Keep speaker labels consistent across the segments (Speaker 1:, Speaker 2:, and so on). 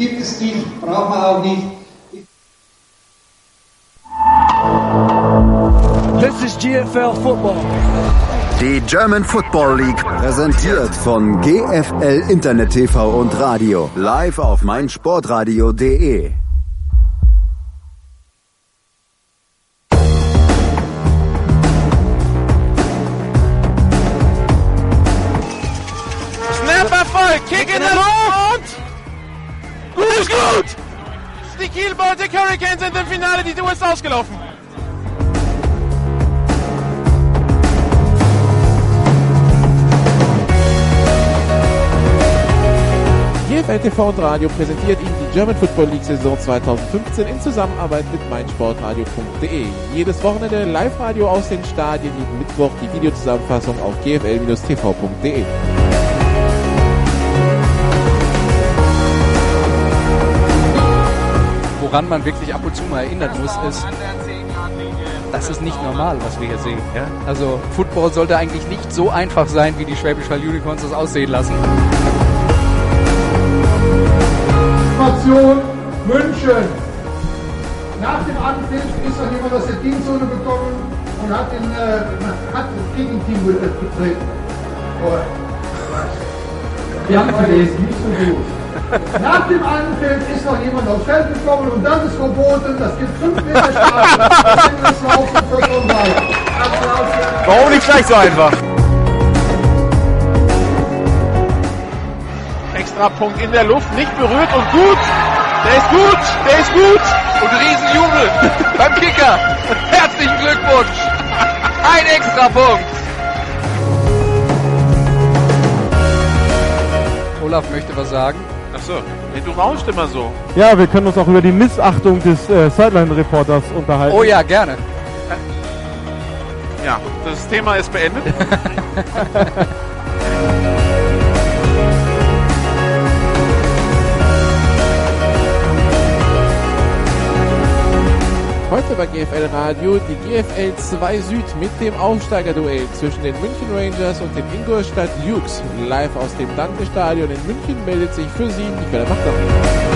Speaker 1: gibt es nicht, braucht man auch nicht.
Speaker 2: This is GFL Football.
Speaker 3: Die German Football League präsentiert von GFL Internet TV und Radio live auf meinsportradio.de.
Speaker 4: Tour ist ausgelaufen.
Speaker 5: GFL TV und Radio präsentiert Ihnen die German Football League Saison 2015 in Zusammenarbeit mit meinsportradio.de. Jedes Wochenende Live-Radio aus den Stadien, jeden Mittwoch die Videozusammenfassung auf gfl-tv.de.
Speaker 6: Woran man wirklich ab und zu mal erinnern muss, ist, das ist nicht normal, was wir hier sehen. Ja? Also Football sollte eigentlich nicht so einfach sein, wie die Schwäbisch Hall Unicorns das aussehen lassen.
Speaker 7: Situation München. Nach dem Anpfiff ist noch jemand aus der Teamzone gekommen und hat, den, äh, hat das Gegenteam getreten. Oh. Wir haben verlesen, nicht so gut. Nach dem Anpfiff ist noch jemand aufs Feld gekommen und das ist verboten. Das gibt 5 Meter Strafe. Das Laufen für Applaus.
Speaker 4: Warum nicht gleich so einfach? Extra Punkt in der Luft, nicht berührt und gut. Der ist gut, der ist gut. Und Riesenjubel beim Kicker. Herzlichen Glückwunsch. Ein Extrapunkt.
Speaker 6: Olaf möchte was sagen.
Speaker 4: Achso, nee, du rauscht immer so.
Speaker 8: Ja, wir können uns auch über die Missachtung des äh, Sideline-Reporters unterhalten.
Speaker 6: Oh ja, gerne.
Speaker 4: Ja, das Thema ist beendet.
Speaker 5: Heute bei GFL Radio die GFL 2 Süd mit dem Aufsteigerduell zwischen den München Rangers und den Ingolstadt Dukes. Live aus dem Dante Stadion in München meldet sich für Sie Michael Wachter.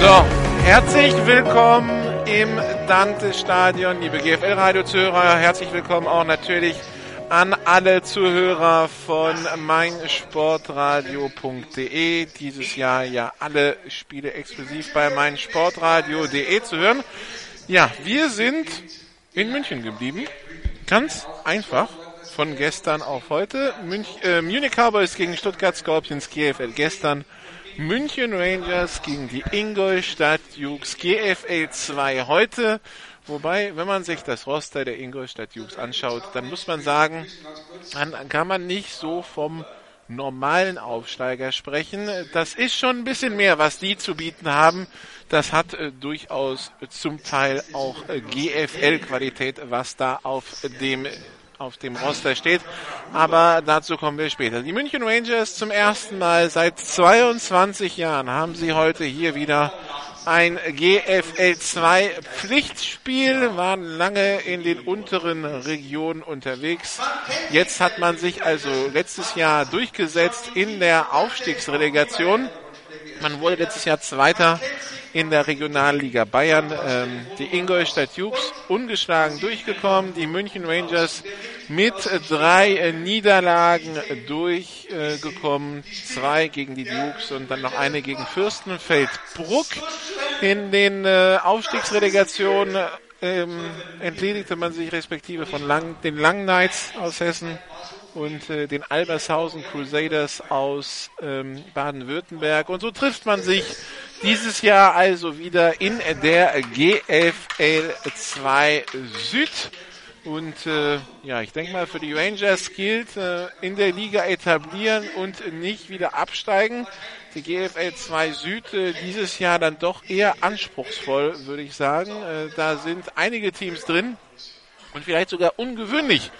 Speaker 4: So, herzlich willkommen im Dante-Stadion, liebe GFL-Radio-Zuhörer. Herzlich willkommen auch natürlich an alle Zuhörer von meinsportradio.de. Dieses Jahr ja alle Spiele exklusiv bei meinsportradio.de zu hören. Ja, wir sind in München geblieben. Ganz einfach. Von gestern auf heute. Münch, äh, Munich Cowboys gegen Stuttgart Scorpions GFL gestern. München Rangers gegen die Ingolstadt Dukes GFL 2 heute. Wobei, wenn man sich das Roster der Ingolstadt Dukes anschaut, dann muss man sagen, dann kann man nicht so vom normalen Aufsteiger sprechen. Das ist schon ein bisschen mehr, was die zu bieten haben. Das hat äh, durchaus zum Teil auch äh, GFL-Qualität, was da auf dem auf dem Roster steht. Aber dazu kommen wir später. Die München Rangers zum ersten Mal seit 22 Jahren haben sie heute hier wieder ein GFL 2 Pflichtspiel, waren lange in den unteren Regionen unterwegs. Jetzt hat man sich also letztes Jahr durchgesetzt in der Aufstiegsrelegation. Man wurde letztes Jahr Zweiter in der Regionalliga Bayern. Ähm, die Ingolstadt Dukes ungeschlagen durchgekommen. Die München Rangers mit drei äh, Niederlagen durchgekommen. Zwei gegen die Dukes und dann noch eine gegen Fürstenfeldbruck. In den äh, Aufstiegsrelegationen ähm, entledigte man sich respektive von Lang, den Lang Knights aus Hessen und äh, den Albershausen Crusaders aus ähm, Baden-Württemberg. Und so trifft man sich dieses Jahr also wieder in der GFL 2 Süd. Und äh, ja, ich denke mal, für die Rangers gilt äh, in der Liga etablieren und nicht wieder absteigen. Die GFL 2 Süd äh, dieses Jahr dann doch eher anspruchsvoll, würde ich sagen. Äh, da sind einige Teams drin und vielleicht sogar ungewöhnlich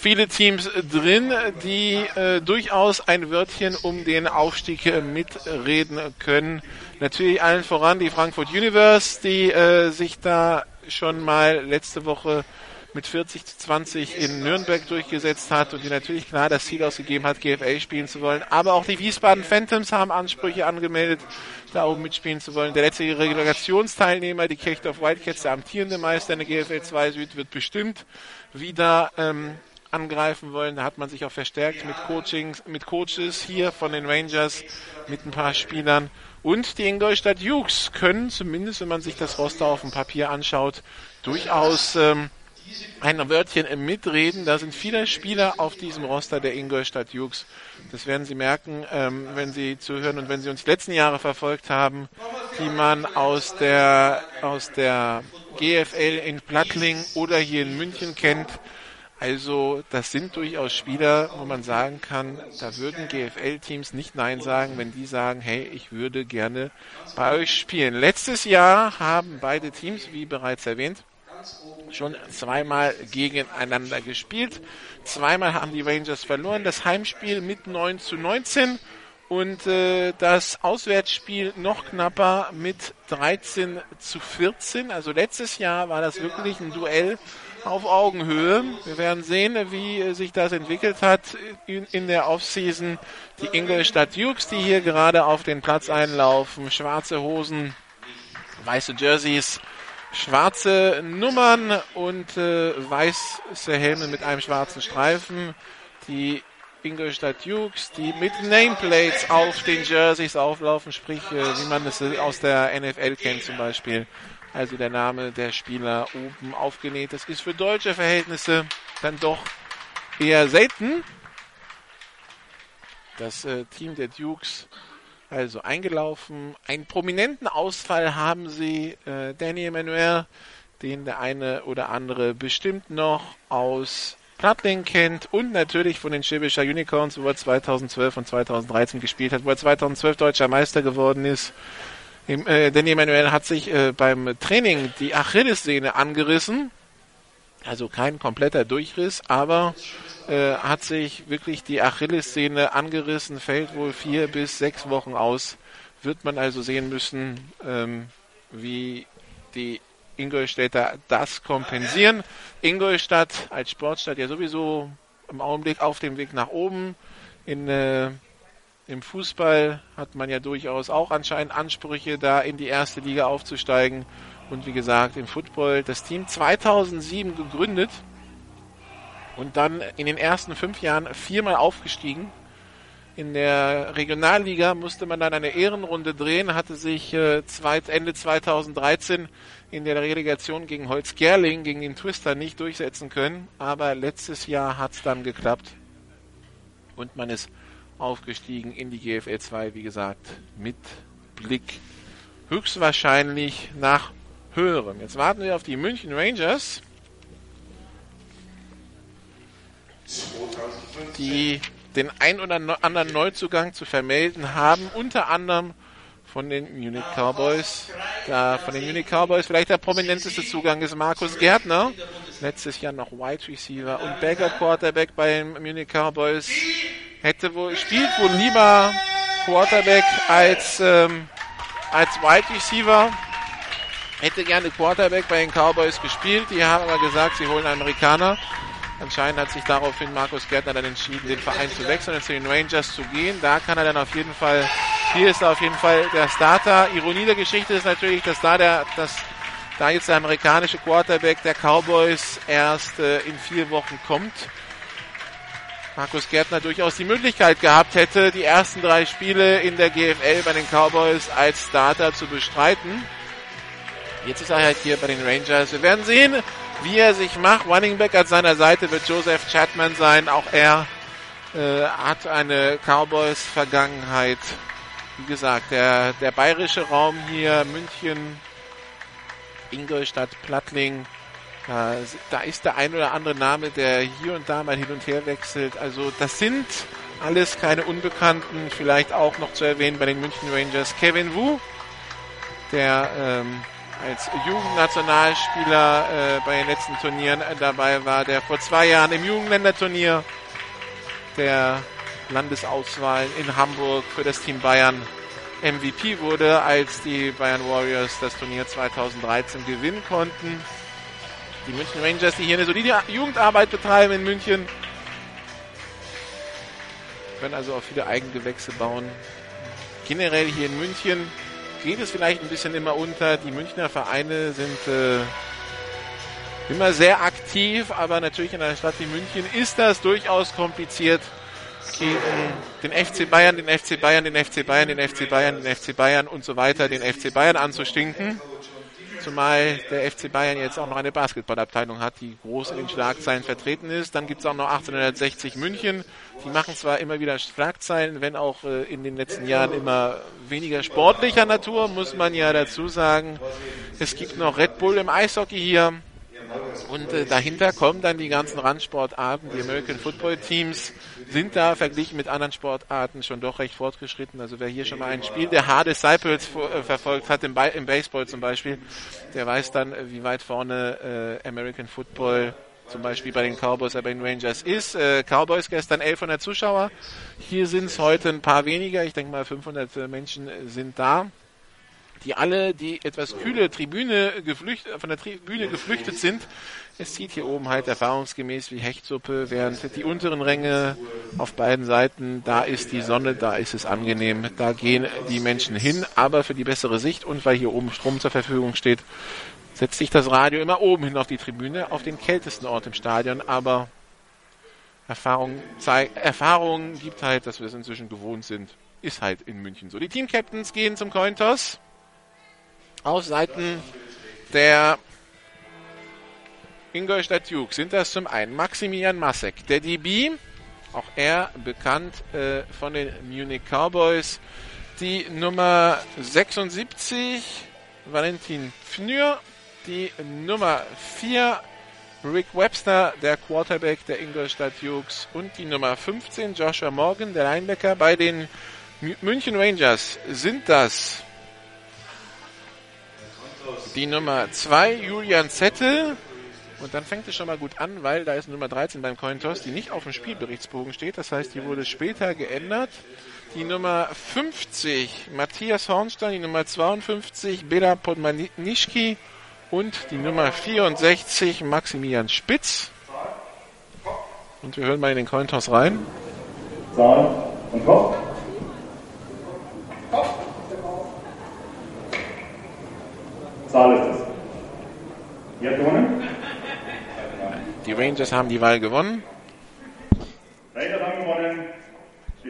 Speaker 4: viele Teams drin, die äh, durchaus ein Wörtchen um den Aufstieg äh, mitreden können. Natürlich allen voran die Frankfurt Universe, die äh, sich da schon mal letzte Woche mit 40 zu 20 in Nürnberg durchgesetzt hat und die natürlich klar das Ziel ausgegeben hat, GFL spielen zu wollen. Aber auch die Wiesbaden Phantoms haben Ansprüche angemeldet, da oben mitspielen zu wollen. Der letzte Regulationsteilnehmer, die Kirchdorf Wildcats, der amtierende Meister in der GFL 2 Süd, wird bestimmt wieder ähm, angreifen wollen. Da hat man sich auch verstärkt mit Coachings, mit Coaches hier von den Rangers, mit ein paar Spielern. Und die Ingolstadt Jukes können, zumindest wenn man sich das Roster auf dem Papier anschaut, durchaus ähm, ein Wörtchen mitreden. Da sind viele Spieler auf diesem Roster der Ingolstadt Jukes. Das werden Sie merken, ähm, wenn Sie zuhören und wenn Sie uns die letzten Jahre verfolgt haben, die man aus der, aus der GFL in Plattling oder hier in München kennt. Also das sind durchaus Spieler, wo man sagen kann, da würden GFL-Teams nicht Nein sagen, wenn die sagen, hey, ich würde gerne bei euch spielen. Letztes Jahr haben beide Teams, wie bereits erwähnt, schon zweimal gegeneinander gespielt. Zweimal haben die Rangers verloren. Das Heimspiel mit 9 zu 19 und äh, das Auswärtsspiel noch knapper mit 13 zu 14. Also letztes Jahr war das wirklich ein Duell auf Augenhöhe. Wir werden sehen, wie sich das entwickelt hat in, in der Offseason. Die Ingolstadt Dukes, die hier gerade auf den Platz einlaufen, schwarze Hosen, weiße Jerseys, schwarze Nummern und äh, weiße Helme mit einem schwarzen Streifen. Die Ingolstadt Dukes, die mit Nameplates auf den Jerseys auflaufen, sprich, äh, wie man es aus der NFL kennt zum Beispiel also der Name der Spieler oben aufgenäht. Das ist für deutsche Verhältnisse dann doch eher selten. Das äh, Team der Dukes also eingelaufen. Einen prominenten Ausfall haben sie, äh, Danny Emanuel, den der eine oder andere bestimmt noch aus Plattling kennt und natürlich von den Schibischer Unicorns, wo er 2012 und 2013 gespielt hat, wo er 2012 deutscher Meister geworden ist. Äh, Danny Emanuel hat sich äh, beim Training die Achillessehne angerissen. Also kein kompletter Durchriss, aber äh, hat sich wirklich die Achillessehne angerissen, fällt wohl vier bis sechs Wochen aus. Wird man also sehen müssen, ähm, wie die Ingolstädter das kompensieren. Ingolstadt als Sportstadt ja sowieso im Augenblick auf dem Weg nach oben. In äh, im Fußball hat man ja durchaus auch anscheinend Ansprüche, da in die erste Liga aufzusteigen. Und wie gesagt, im Football das Team 2007 gegründet und dann in den ersten fünf Jahren viermal aufgestiegen. In der Regionalliga musste man dann eine Ehrenrunde drehen, hatte sich äh, Ende 2013 in der Relegation gegen Holz Gerling, gegen den Twister nicht durchsetzen können. Aber letztes Jahr hat es dann geklappt. Und man ist aufgestiegen in die GFL 2, wie gesagt, mit Blick höchstwahrscheinlich nach höherem. Jetzt warten wir auf die München Rangers, die den ein oder anderen Neuzugang zu vermelden haben, unter anderem von den Munich Cowboys. Da von den Munich Cowboys vielleicht der prominenteste Zugang ist Markus Gärtner. Letztes Jahr noch Wide Receiver und Backup Quarterback bei den Munich Cowboys hätte wohl, spielt wohl lieber Quarterback als, ähm, als Wide Receiver. Hätte gerne Quarterback bei den Cowboys gespielt. Die haben aber gesagt, sie holen Amerikaner. Anscheinend hat sich daraufhin Markus Gärtner dann entschieden, den Verein zu wechseln und zu den Rangers zu gehen. Da kann er dann auf jeden Fall, hier ist er auf jeden Fall der Starter. Ironie der Geschichte ist natürlich, dass da der, dass da jetzt der amerikanische Quarterback der Cowboys erst äh, in vier Wochen kommt. Markus Gärtner durchaus die Möglichkeit gehabt hätte, die ersten drei Spiele in der GFL bei den Cowboys als Starter zu bestreiten. Jetzt ist er halt hier bei den Rangers. Wir werden sehen, wie er sich macht. Running Back an seiner Seite wird Joseph Chapman sein. Auch er äh, hat eine Cowboys-Vergangenheit. Wie gesagt, der, der bayerische Raum hier, München, Ingolstadt, Plattling, da, ist der ein oder andere Name, der hier und da mal hin und her wechselt. Also das sind alles keine Unbekannten. Vielleicht auch noch zu erwähnen bei den München Rangers Kevin Wu, der ähm, als Jugendnationalspieler äh, bei den letzten Turnieren dabei war, der vor zwei Jahren im Jugendländerturnier der Landesauswahl in Hamburg für das Team Bayern MVP wurde, als die Bayern Warriors das Turnier 2013 gewinnen konnten. Die München Rangers, die hier eine solide Jugendarbeit betreiben in München, können also auch viele Eigengewächse bauen. Generell hier in München geht es vielleicht ein bisschen immer unter. Die Münchner Vereine sind äh, immer sehr aktiv, aber natürlich in einer Stadt wie München ist das durchaus kompliziert den FC Bayern, den FC Bayern, den FC Bayern, den FC Bayern, den FC Bayern und so weiter, den FC Bayern anzustinken. Zumal der FC Bayern jetzt auch noch eine Basketballabteilung hat, die groß in den Schlagzeilen vertreten ist. Dann gibt es auch noch 1860 München. Die machen zwar immer wieder Schlagzeilen, wenn auch äh, in den letzten Jahren immer weniger sportlicher Natur, muss man ja dazu sagen. Es gibt noch Red Bull im Eishockey hier. Und äh, dahinter kommen dann die ganzen Randsportarten. Die American Football Teams sind da verglichen mit anderen Sportarten schon doch recht fortgeschritten. Also wer hier schon mal ein Spiel der Hard Disciples äh, verfolgt hat, im, im, Baseball zum Beispiel, der weiß dann, äh, wie weit vorne äh, American Football zum Beispiel bei den Cowboys bei den Rangers ist. Äh, Cowboys gestern 1100 Zuschauer. Hier sind es heute ein paar weniger. Ich denke mal 500 äh, Menschen sind da die alle die etwas kühle Tribüne geflüchtet, von der Tribüne geflüchtet sind. Es zieht hier oben halt erfahrungsgemäß wie Hechtsuppe, während die unteren Ränge auf beiden Seiten, da ist die Sonne, da ist es angenehm, da gehen die Menschen hin, aber für die bessere Sicht und weil hier oben Strom zur Verfügung steht, setzt sich das Radio immer oben hin auf die Tribüne, auf den kältesten Ort im Stadion, aber Erfahrung, Erfahrung gibt halt, dass wir es inzwischen gewohnt sind. Ist halt in München so. Die Team-Captains gehen zum Cointoss auf Seiten der Ingolstadt Duke sind das zum einen Maximilian Masek, der DB, auch er bekannt äh, von den Munich Cowboys, die Nummer 76 Valentin Pfnür, die Nummer 4 Rick Webster, der Quarterback der Ingolstadt Dukes und die Nummer 15 Joshua Morgan, der Linebacker bei den München Rangers sind das die Nummer 2, Julian Zettel. Und dann fängt es schon mal gut an, weil da ist Nummer 13 beim Cointoss, die nicht auf dem Spielberichtsbogen steht. Das heißt, die wurde später geändert. Die Nummer 50, Matthias Hornstein. Die Nummer 52, Bela Podmanischki. Und die Nummer 64, Maximilian Spitz. Und wir hören mal in den Cointoss rein.
Speaker 9: Zahlen und Kopf. Kopf. Zahl ist es. Wer hat gewonnen?
Speaker 4: Die Rangers haben die Wahl gewonnen.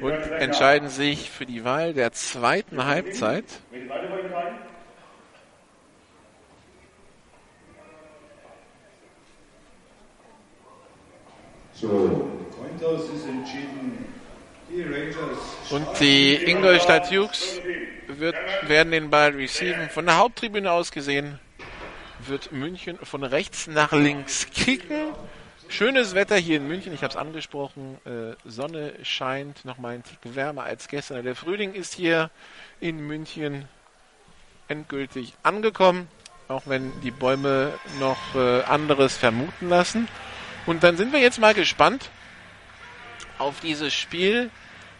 Speaker 4: Und entscheiden sich für die Wahl der zweiten Halbzeit.
Speaker 1: So.
Speaker 4: Und die Ingolstadt Dukes wird, werden den Ball receiven. Von der Haupttribüne aus gesehen wird München von rechts nach links kicken. Schönes Wetter hier in München, ich habe es angesprochen. Äh, Sonne scheint noch mal ein Tick wärmer als gestern. Der Frühling ist hier in München endgültig angekommen, auch wenn die Bäume noch äh, anderes vermuten lassen. Und dann sind wir jetzt mal gespannt auf dieses Spiel.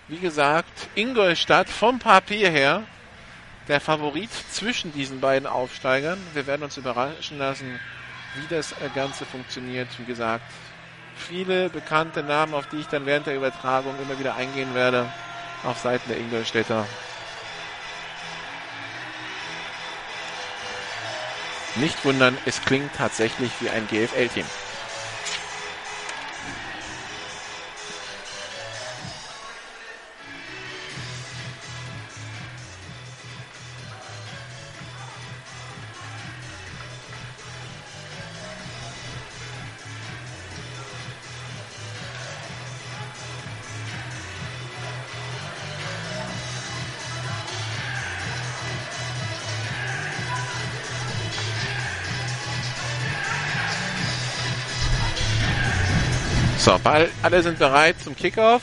Speaker 4: Wie gesagt, Ingolstadt vom Papier her der Favorit zwischen diesen beiden Aufsteigern. Wir werden uns überraschen lassen, wie das Ganze funktioniert. Wie gesagt, viele bekannte Namen, auf die ich dann während der Übertragung immer wieder eingehen werde, auf Seiten der Ingolstädter. Nicht wundern, es klingt tatsächlich wie ein GFL-Team. Ball, alle sind bereit zum Kickoff.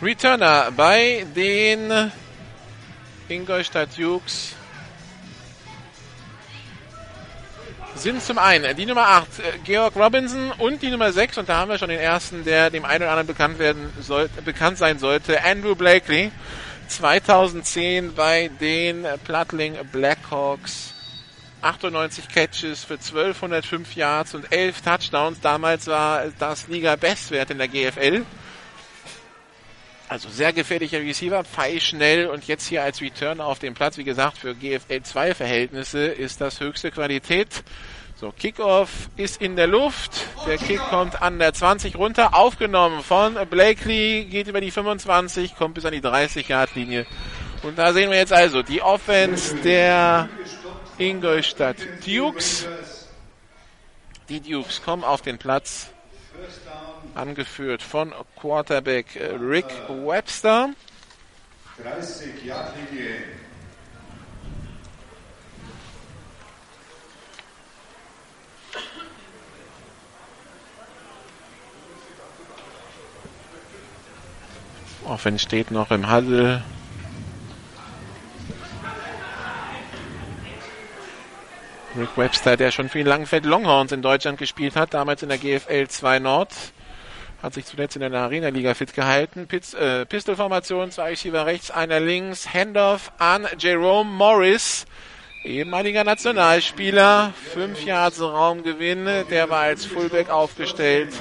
Speaker 4: Returner bei den Ingolstadt Dukes sind zum einen die Nummer 8, äh, Georg Robinson und die Nummer 6, und da haben wir schon den ersten, der dem einen oder anderen bekannt werden soll, bekannt sein sollte, Andrew Blakely. 2010 bei den Plattling Blackhawks 98 Catches für 1205 Yards und 11 Touchdowns. Damals war das Liga-Bestwert in der GFL. Also sehr gefährlicher Receiver, pfeilschnell und jetzt hier als Return auf dem Platz. Wie gesagt, für GFL 2 Verhältnisse ist das höchste Qualität. So, Kickoff ist in der Luft. Der Kick kommt an der 20 runter. Aufgenommen von Blakely, geht über die 25, kommt bis an die 30-Yard-Linie. Und da sehen wir jetzt also die Offense der Ingolstadt Dukes. Die Dukes kommen auf den Platz, angeführt von Quarterback Rick Webster.
Speaker 1: 30 Yard Linie.
Speaker 4: Offense steht noch im Huddle. Rick Webster, der schon für die Langenfeld Longhorns in Deutschland gespielt hat, damals in der GFL 2 Nord, hat sich zuletzt in der Arena-Liga fit gehalten. Piz, äh, Pistolformation, zwei Receiver rechts, einer links, Handoff an Jerome Morris, ehemaliger Nationalspieler, fünf Yards Raumgewinn, der war als Fullback aufgestellt.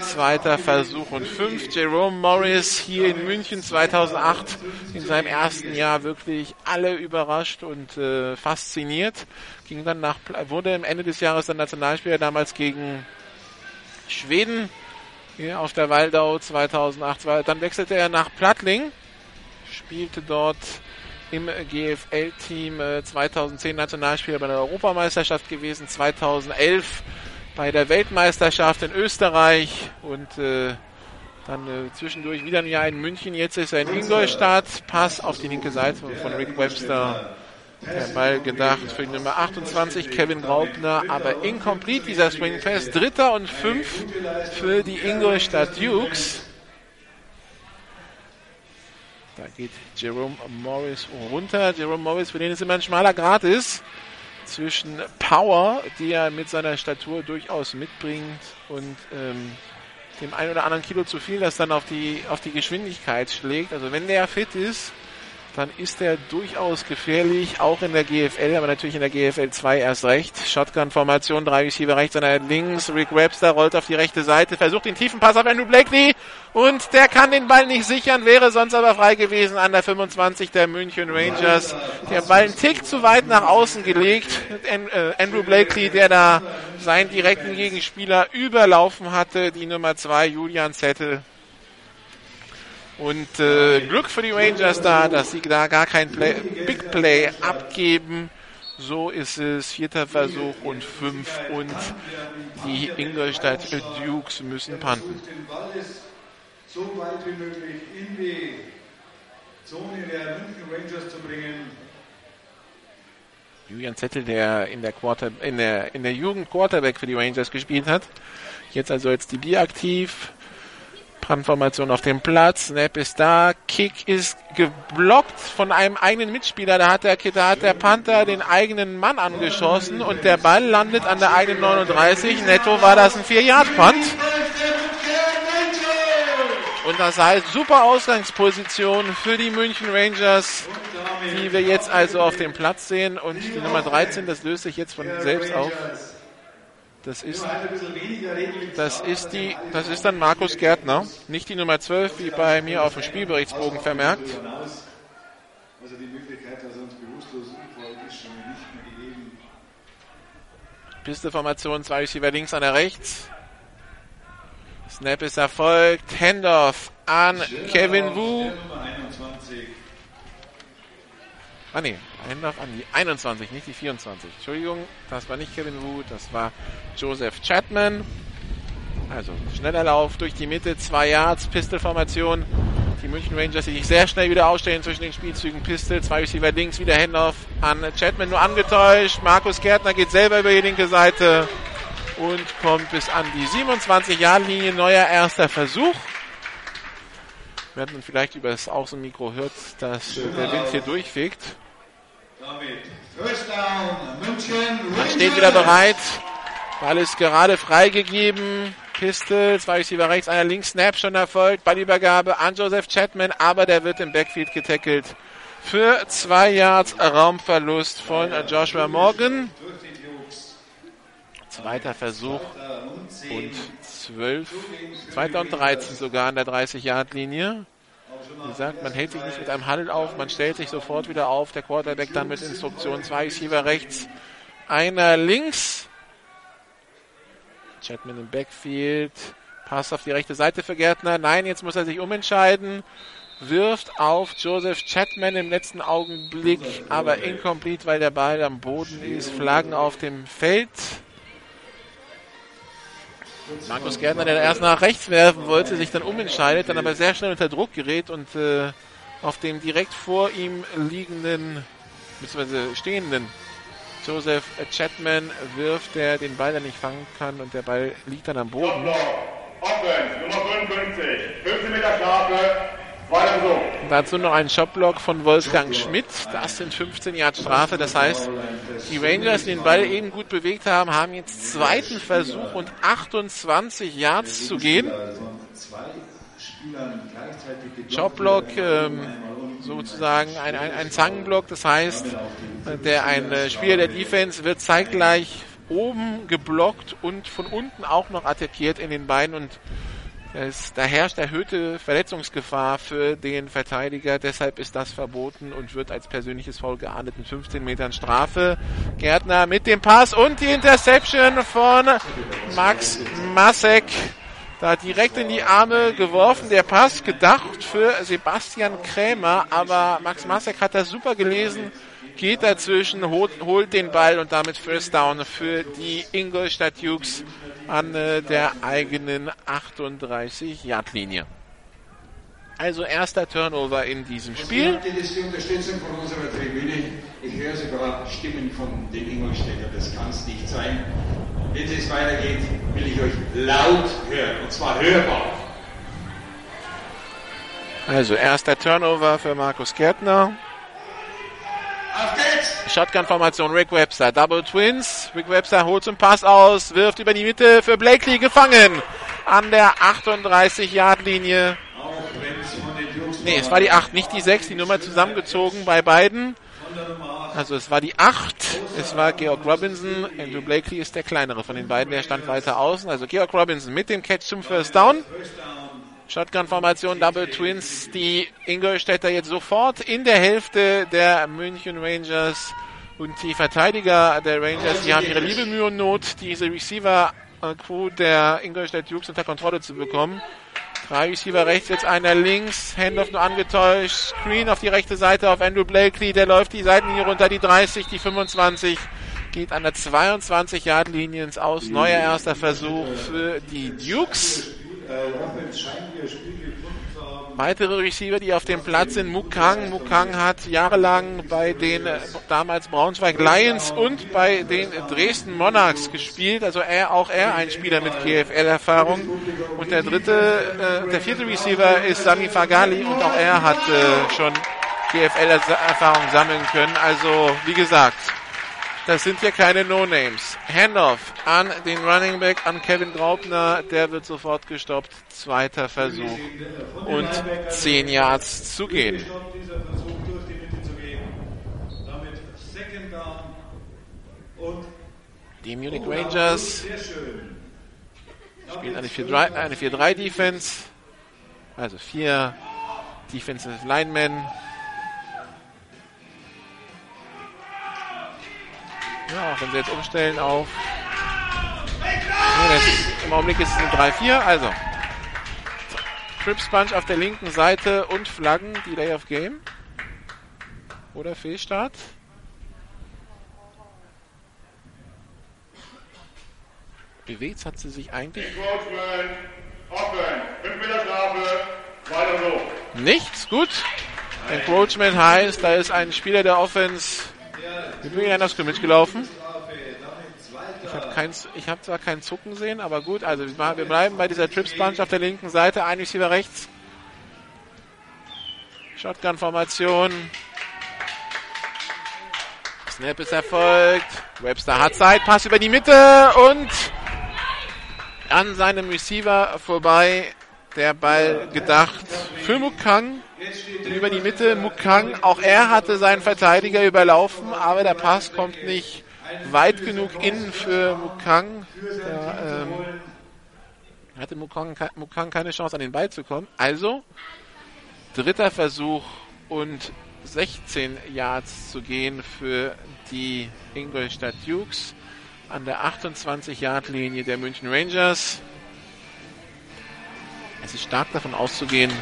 Speaker 4: Zweiter Versuch und fünf. Jerome Morris hier in München 2008 in seinem ersten Jahr wirklich alle überrascht und äh, fasziniert. Ging dann nach, wurde am Ende des Jahres dann Nationalspieler damals gegen Schweden hier auf der Waldau 2008. Dann wechselte er nach Plattling, spielte dort im GFL-Team 2010 Nationalspieler bei der Europameisterschaft gewesen, 2011 bei der Weltmeisterschaft in Österreich und äh, dann äh, zwischendurch wieder ein Jahr in München. Jetzt ist er in Ingolstadt. Pass auf die linke Seite von Rick Webster. Der Ball gedacht für die Nummer 28, Kevin Graupner, aber incomplete dieser Swing Fest. Dritter und fünf für die Ingolstadt Dukes. Da geht Jerome Morris runter. Jerome Morris, für den es immer ein schmaler Grad ist zwischen Power, die er mit seiner Statur durchaus mitbringt, und ähm, dem ein oder anderen Kilo zu viel, das dann auf die, auf die Geschwindigkeit schlägt. Also wenn der fit ist, dann ist er durchaus gefährlich, auch in der GFL, aber natürlich in der GFL 2 erst recht. Shotgun-Formation, drei Receiver rechts, einer links. Rick Webster rollt auf die rechte Seite, versucht den tiefen Pass auf Andrew Blakely und der kann den Ball nicht sichern, wäre sonst aber frei gewesen an der 25 der München Rangers. Der Ball einen Tick zu weit nach außen gelegt. Äh, Andrew Blakely, der da seinen direkten Gegenspieler überlaufen hatte, die Nummer 2, Julian Zettel. Und äh, Glück für die Rangers da, dass sie da gar kein Play, Big Play abgeben. So ist es. Vierter Versuch und fünf. Und die Ingolstadt Dukes müssen panten.
Speaker 1: So weit wie möglich in die Zone der Rangers zu bringen.
Speaker 4: Julian Zettel, der in der, Quarter, in der, in der Jugend Quarterback für die Rangers gespielt hat. Jetzt also als DB aktiv. Transformation auf dem Platz. Snap ist da. Kick ist geblockt von einem eigenen Mitspieler. Da hat der, da hat der Panther den eigenen Mann angeschossen und der Ball landet an der eigenen 39. Netto war das ein 4-Yard-Punt. Und das heißt super Ausgangsposition für die München Rangers, die wir jetzt also auf dem Platz sehen. Und die Nummer 13, das löst sich jetzt von selbst auf. Das ist, das ist die, das ist dann Markus Gärtner, nicht die Nummer 12, wie bei mir auf dem Spielberichtsbogen vermerkt.
Speaker 1: Also die Möglichkeit, dass er uns bewusstlos umfällt, ist schon nicht mehr gegeben.
Speaker 4: Pisteformation, zwei Receiver links, einer rechts. Snap ist erfolgt. Handoff an Kevin Wu. Ah nee, Handoff an die 21, nicht die 24. Entschuldigung, das war nicht Kevin Wu, das war Joseph Chapman. Also schneller Lauf durch die Mitte, zwei Yards, Pistol-Formation. Die München Rangers, die sich sehr schnell wieder ausstellen zwischen den Spielzügen. Pistol, zwei Receiver links, wieder Handoff an Chapman, nur angetäuscht. Markus Gärtner geht selber über die linke Seite und kommt bis an die 27 Jahr linie Neuer erster Versuch. Während man vielleicht über das Außenmikro hört, dass äh, der Wind hier durchfegt.
Speaker 1: Damit First Down, München.
Speaker 4: Man steht wieder bereit. Ball ist gerade freigegeben. Pistol, zwei Receiver rechts, einer links, Snap schon erfolgt. Ballübergabe an Joseph Chapman, aber der wird im Backfield getackelt. Für zwei Yards Raumverlust von Joshua Morgan. Zweiter Versuch und 12, zweiter und 13 sogar an der 30-Yard-Linie. Wie gesagt, man hält sich nicht mit einem Huddle auf, man stellt sich sofort wieder auf. Der Quarterback dann mit Instruktion, zwei Receiver rechts, einer links. Chapman im Backfield, Pass auf die rechte Seite für Gärtner. Nein, jetzt muss er sich umentscheiden. Wirft auf Joseph Chapman im letzten Augenblick, aber incomplete, weil der Ball am Boden ist. Flaggen auf dem Feld. Markus Gärtner, der erst nach rechts werfen wollte, sich dann umentscheidet, dann aber sehr schnell unter Druck gerät und äh, auf dem direkt vor ihm liegenden, bzw. stehenden Joseph Chapman wirft, der den Ball dann nicht fangen kann und der Ball liegt dann am Boden.
Speaker 9: Offense, Nummer 55, 15 Meter Strafe,
Speaker 4: dazu noch ein Shotblock von Wolfgang Schmidt. Das sind 15 Yard Strafe. Das heißt, die Rangers, die den Ball eben gut bewegt haben, haben jetzt zweiten Versuch und 28 Yards zu gehen. Shotblock, ähm, sozusagen ein, ein, ein Zangenblock. Das heißt, der ein äh, Spieler der Defense wird zeitgleich oben geblockt und von unten auch noch attackiert in den Beinen und es, da herrscht erhöhte Verletzungsgefahr für den Verteidiger, deshalb ist das verboten und wird als persönliches Foul geahndet. Mit 15 Metern Strafe. Gärtner mit dem Pass und die Interception von Max Masek. Da direkt in die Arme geworfen, der Pass gedacht für Sebastian Krämer, aber Max Masek hat das super gelesen, geht dazwischen, holt, holt den Ball und damit First Down für die Ingolstadt Dukes an äh, der eigenen 38-Yard-Linie. Also erster Turnover in diesem Spiel.
Speaker 10: Das ist die Unterstützung von unserer Tribüne. Ich höre sogar Stimmen von den Ingolstädter. Das kann es nicht sein. Wenn es weitergeht, will ich euch laut hören. Und zwar hörbar.
Speaker 4: Also erster Turnover für Markus Gärtner. Shotgun-Formation Rick Webster. Double Twins. Rick Webster holt zum Pass aus, wirft über die Mitte für Blakely gefangen. An der 38-Yard-Linie. Nee, es war die 8, nicht die 6, die Nummer zusammengezogen bei beiden. Also es war die 8, es war Georg Robinson. Andrew Blakely ist der kleinere von den beiden, der stand weiter außen. Also Georg Robinson mit dem Catch zum First Down. Shotgun-Formation, Double Twins, die Ingolstädter jetzt sofort in der Hälfte der München Rangers und die Verteidiger der Rangers, die haben ihre liebe Mühe und Not, diese Receiver-Crew der Ingolstadt Dukes unter Kontrolle zu bekommen. Drei Receiver rechts, jetzt einer links, Handoff nur angetäuscht, Screen auf die rechte Seite auf Andrew Blakely, der läuft die Seitenlinie runter, die 30, die 25, geht an der 22-Yard-Linie ins Aus. Neuer erster Versuch für die Dukes. Weitere Receiver, die auf dem Platz sind, Mukang. Mukang hat jahrelang bei den äh, damals Braunschweig Lions und bei den Dresden Monarchs gespielt. Also er, auch er ein Spieler mit GFL-Erfahrung. Und der dritte, äh, der vierte Receiver ist Sami Fagali und auch er hat äh, schon GFL-Erfahrung sammeln können. Also wie gesagt, das sind ja keine No-Names. Handoff an den Running Back, an Kevin Graupner. Der wird sofort gestoppt. Zweiter Versuch. Und 10 Yards zu gehen.
Speaker 1: Die
Speaker 4: Munich Rangers spielen eine 4-3 eine 4-3 Defense. Also vier Defensive Linemen. Ja, auch wenn sie jetzt umstellen auf. Im Augenblick ist es ein 3-4. Also. Trips Punch auf der linken Seite und Flaggen, Delay of Game. Oder Fehlstart. Bewegt hat sie sich eigentlich
Speaker 9: Encroachment, offen, 5 Meter Strafe, zweiter Versuch.
Speaker 4: Nichts, gut. Encroachment heißt, da ist ein Spieler der Offense mit mir in der Scrimmage gelaufen. Ich habe habe zwar keinen Zucken gesehen, aber gut, also wir bleiben bei dieser Trips Bunch auf der linken Seite, ein Receiver rechts. Shotgun-Formation. Snap ist erfolgt. Webster hat Zeit. Pass über die Mitte und an seinem Receiver vorbei. Der Ball gedacht für Mukang. Über die Mitte Mukang. Auch er hatte seinen Verteidiger überlaufen, aber der Pass kommt nicht weit genug innen für Mukang. Da, ähm, hatte Mukang, Mukang keine Chance an den Ball zu kommen. Also dritter Versuch und 16 Yards zu gehen für die Ingolstadt Dukes an der 28-Yard-Linie der München Rangers. Es ist stark davon auszugehen,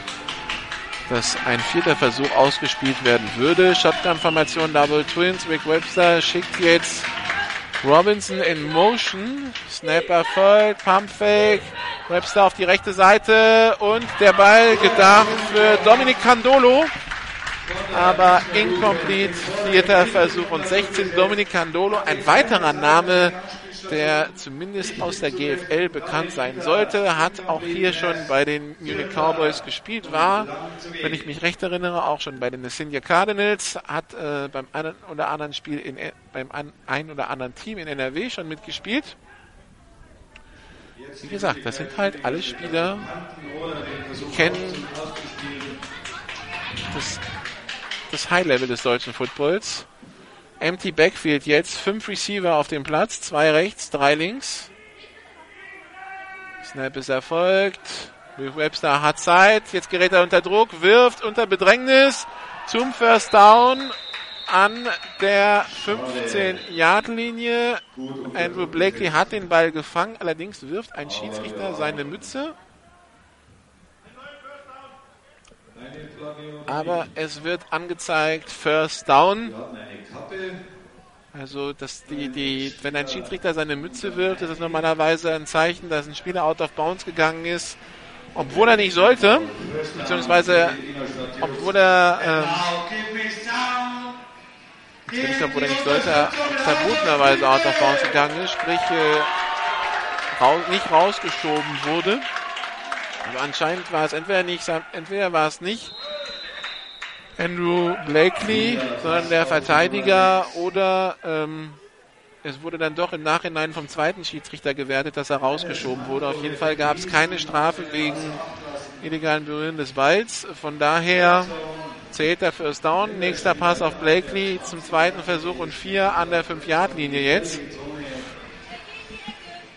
Speaker 4: dass ein vierter Versuch ausgespielt werden würde. Shotgun-Formation Double Twins. Rick Webster schickt jetzt Robinson in Motion. Snapper folgt, Pump Fake. Webster auf die rechte Seite und der Ball gedacht für Dominic Candolo aber incomplete. Vierter Versuch und 16. Dominic Candolo, ein weiterer Name, der zumindest aus der GFL bekannt sein sollte, hat auch hier schon bei den Munich Cowboys gespielt, war, wenn ich mich recht erinnere, auch schon bei den Nessinja Cardinals, hat äh, beim einen oder anderen Spiel in, beim an, ein oder anderen Team in NRW schon mitgespielt. Wie gesagt, das sind halt alle Spieler, die kennen das das High-Level des deutschen Footballs. Empty Backfield jetzt. Fünf Receiver auf dem Platz. Zwei rechts, drei links. Snap ist erfolgt. Webster hat Zeit. Jetzt gerät er unter Druck, wirft unter Bedrängnis zum First Down an der 15-Yard-Linie. Andrew Blakely hat den Ball gefangen. Allerdings wirft ein Schiedsrichter seine Mütze. Aber es wird angezeigt First Down. Also, dass die, die, wenn ein Schiedsrichter seine Mütze wirft, ist das normalerweise ein Zeichen, dass ein Spieler out of bounds gegangen ist, obwohl er nicht sollte, beziehungsweise obwohl er, ähm, nicht obwohl er nicht sollte, er verbotenerweise out of bounds gegangen ist, sprich äh, raus, nicht rausgeschoben wurde. Aber anscheinend war es entweder nicht, entweder war es nicht Andrew Blakely, sondern der Verteidiger oder ähm, es wurde dann doch im Nachhinein vom zweiten Schiedsrichter gewertet, dass er rausgeschoben wurde. Auf jeden Fall gab es keine Strafe wegen illegalen Berühren des Balls. Von daher zählt der First Down. Nächster Pass auf Blakely zum zweiten Versuch und vier an der 5-Yard-Linie jetzt.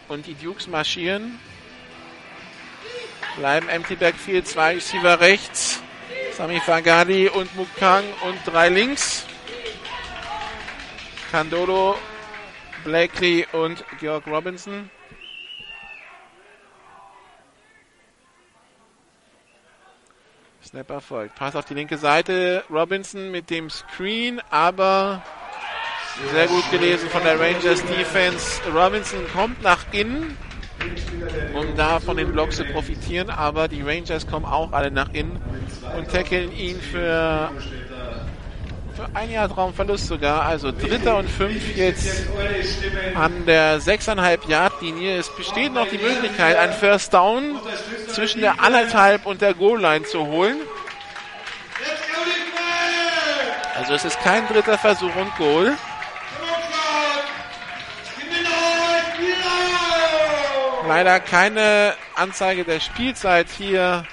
Speaker 4: Und die Dukes marschieren. Bleiben empty Backfield, zwei Receiver rechts. Sami Fagali und Mukang und drei links. Candolo, Blakely und Georg Robinson. Snapper folgt. Pass auf die linke Seite. Robinson mit dem Screen, aber sehr gut gelesen von der Rangers Defense. Robinson kommt nach innen um da von den Blocks zu profitieren, aber die Rangers kommen auch alle nach innen und tackeln ihn für, für ein Jahr Traumverlust sogar. Also dritter und fünf jetzt an der 6,5 Yard Linie. Es besteht noch die Möglichkeit, ein First Down zwischen der anderthalb und der Goal Line zu holen. Also es ist kein dritter Versuch und Goal. Leider keine Anzeige der Spielzeit hier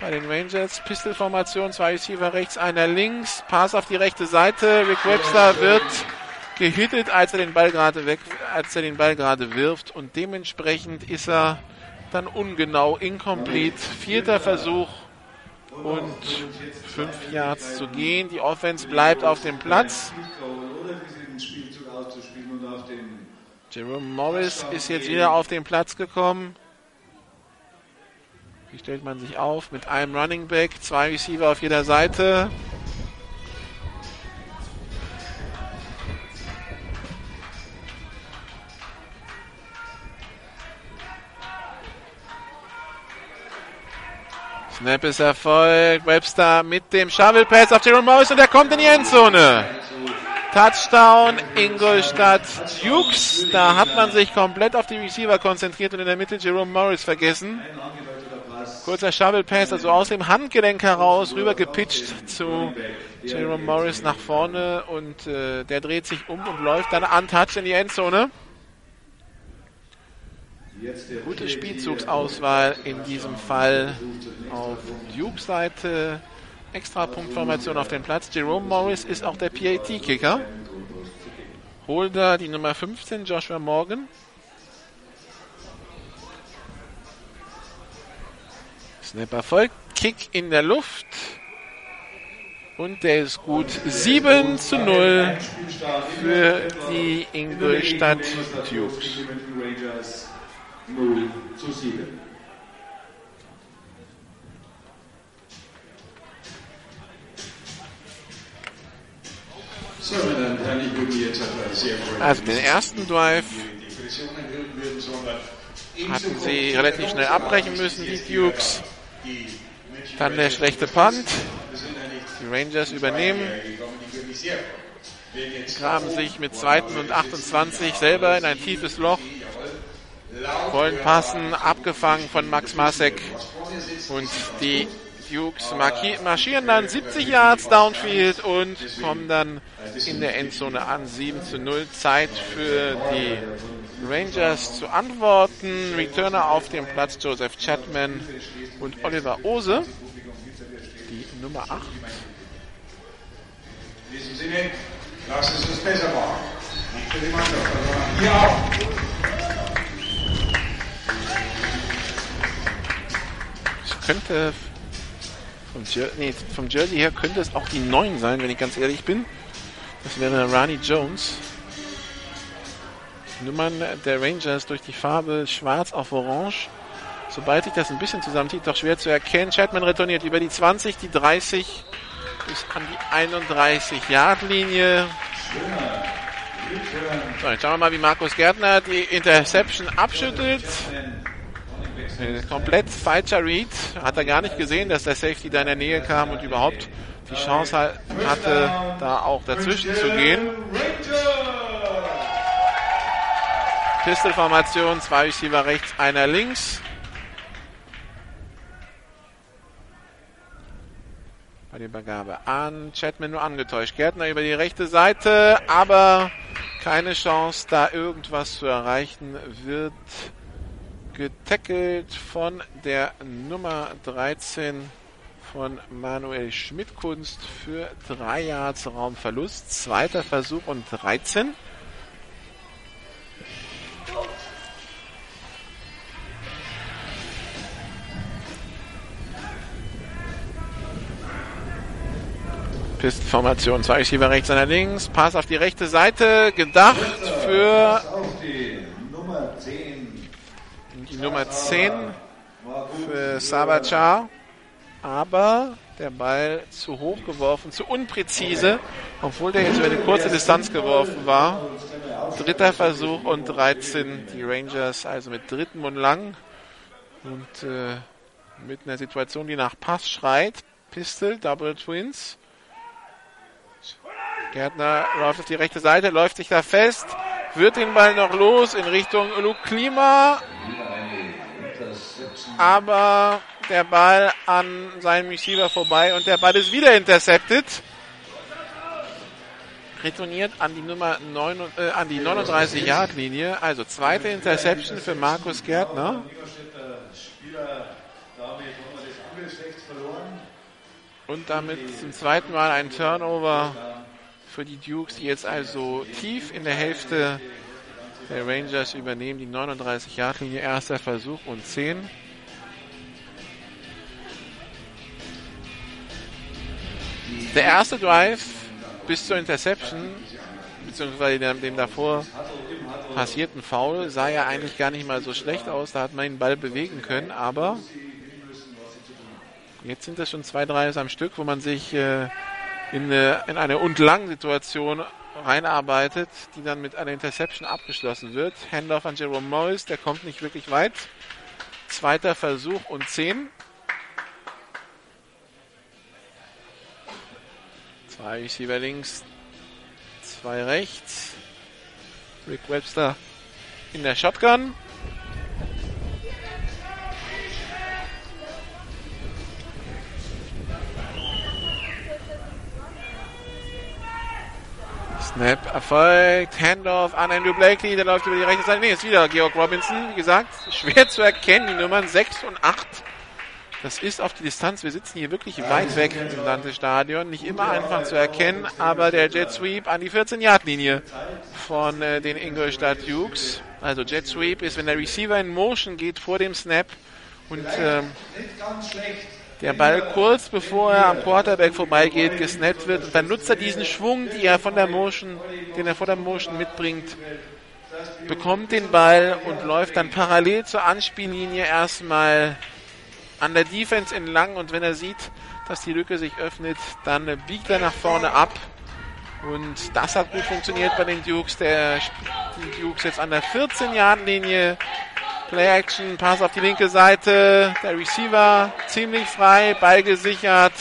Speaker 4: bei den Rangers. Pistol-Formation, zwei Receiver rechts, einer links. Pass auf die rechte Seite. Rick Webster wird gehittet, als er den Ball gerade weg, als er den Ball gerade wirft und dementsprechend ist er dann ungenau, incomplete. Vierter Versuch und fünf Yards zu gehen. Die Offense bleibt auf dem Platz. Jerome Morris ist jetzt wieder auf den Platz gekommen. Wie stellt man sich auf? Mit einem Running Back, zwei Receiver auf jeder Seite. Snap ist Erfolg. Webster mit dem Shovel Pass auf Jerome Morris und er kommt in die Endzone. Touchdown Ingolstadt Dukes. Da hat man sich komplett auf die Receiver konzentriert und in der Mitte Jerome Morris vergessen. Kurzer Shovel Pass, also aus dem Handgelenk heraus, rüber gepitcht zu Jerome Morris nach vorne und äh, der dreht sich um und läuft dann untouched in die Endzone. Gute Spielzugsauswahl in diesem Fall auf Dukes Seite. Extrapunktformation auf dem Platz. Jerome Morris ist auch der PAT-Kicker. Holder die Nummer 15, Joshua Morgan. Snapper folgt, Kick in der Luft. Und der ist gut. 7 zu 0 für die Ingolstadt Dukes.
Speaker 10: 0 zu 7.
Speaker 4: Also den ersten Drive hatten sie relativ schnell abbrechen müssen, die Dukes. Dann der schlechte Punt. Die Rangers übernehmen, graben sich mit zweiten und 28 selber in ein tiefes Loch, wollen passen, abgefangen von Max Masek. Und die Dukes marschieren dann 70 Yards downfield und kommen dann in der Endzone an. 7 zu 0 Zeit für die Rangers zu antworten. Returner auf dem Platz Joseph Chapman und Oliver Ose. Die Nummer 8.
Speaker 10: in diesem Sinne, Sie es besser machen. Nicht für die Mannschaft, sondern hier auch.
Speaker 4: Es könnte Jer nee, vom Jersey her könnte es auch die 9 sein, wenn ich ganz ehrlich bin. Das wäre Rani Jones. Nummern der Rangers durch die Farbe schwarz auf orange. Sobald sich das ein bisschen zusammenzieht, doch schwer zu erkennen. Chatman retourniert über die 20, die 30 bis an die 31 Yard Linie. So, jetzt schauen wir mal, wie Markus Gärtner die Interception abschüttelt. Komplett falscher Read. Hat er gar nicht gesehen, dass der Safety da in der Nähe kam und überhaupt die Chance ha- hatte, da auch dazwischen zu gehen. Pistol-Formation, zwei Receiver rechts, einer links. Bei der Übergabe an Chatman nur angetäuscht. Gärtner über die rechte Seite, aber keine Chance, da irgendwas zu erreichen, wird getackelt von der Nummer 13 von Manuel Schmidtkunst für 3 Yards Raumverlust. Zweiter Versuch und 13. Pistenformation, zwei Receiver rechts, einer links, Pass auf die rechte Seite, gedacht für
Speaker 1: Auf die Nummer 10.
Speaker 4: Nummer 10 für Sabachar. Aber der Ball zu hoch geworfen, zu unpräzise, obwohl der jetzt über eine kurze Distanz geworfen war. Dritter Versuch und 13. Die Rangers also mit dritten und lang. Und äh, mit einer Situation, die nach Pass schreit. Pistol, Double Twins. Gärtner läuft auf die rechte Seite, läuft sich da fest, wird den Ball noch los in Richtung Luke Klima. Aber der Ball an seinem Receiver vorbei und der Ball ist wieder intercepted. Retourniert an die Nummer 9, äh, an die 39 Yard Linie. Also zweite Interception für Markus Gärtner. Und damit zum zweiten Mal ein Turnover für die Dukes, die jetzt also tief in der Hälfte der Rangers übernehmen. Die 39 Yard Linie, erster Versuch und 10. Der erste Drive bis zur Interception, beziehungsweise dem, dem davor passierten Foul, sah ja eigentlich gar nicht mal so schlecht aus. Da hat man den Ball bewegen können, aber jetzt sind das schon zwei Drives am Stück, wo man sich äh, in eine, in eine und lang Situation reinarbeitet, die dann mit einer Interception abgeschlossen wird. Handoff an Jerome Morris, der kommt nicht wirklich weit. Zweiter Versuch und 10. Zwei Receiver links, zwei rechts. Rick Webster in der Shotgun. Snap erfolgt. Handoff an Andrew Blakely. Der läuft über die rechte Seite. Nee, ist wieder Georg Robinson. Wie gesagt, schwer zu erkennen. Die Nummern 6 und 8. Das ist auf die Distanz. Wir sitzen hier wirklich weit weg im Landesstadion. Nicht immer einfach zu erkennen, aber der Jet Sweep an die 14-Yard-Linie von äh, den Ingolstadt Dukes. Also Jet Sweep ist, wenn der Receiver in Motion geht vor dem Snap und ähm, der Ball kurz bevor er am Quarterback vorbeigeht, gesnappt wird und dann nutzt er diesen Schwung, die er von der Motion, den er vor der Motion mitbringt, bekommt den Ball und läuft dann parallel zur Anspiellinie erstmal an der Defense entlang und wenn er sieht, dass die Lücke sich öffnet, dann biegt er nach vorne ab. Und das hat gut funktioniert bei den Dukes. Der, die Dukes jetzt an der 14-Yard-Linie. Play Action, Pass auf die linke Seite. Der Receiver ziemlich frei, Ball gesichert.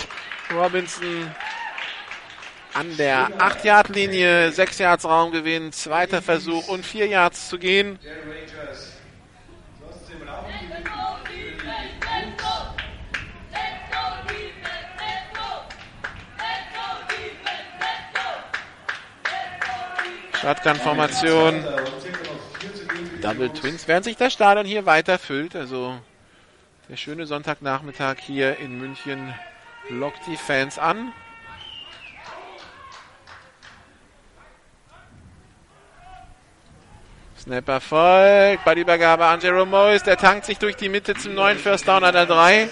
Speaker 4: Robinson an der 8-Yard-Linie, 6 Yards Raumgewinn, zweiter Versuch und 4 Yards zu gehen. Shotgun-Formation. Double Twins. Während sich das Stadion hier weiter füllt, also der schöne Sonntagnachmittag hier in München lockt die Fans an. Snapper folgt, Ballübergabe an Jerome Morris, der tankt sich durch die Mitte zum neuen First Down an der 3.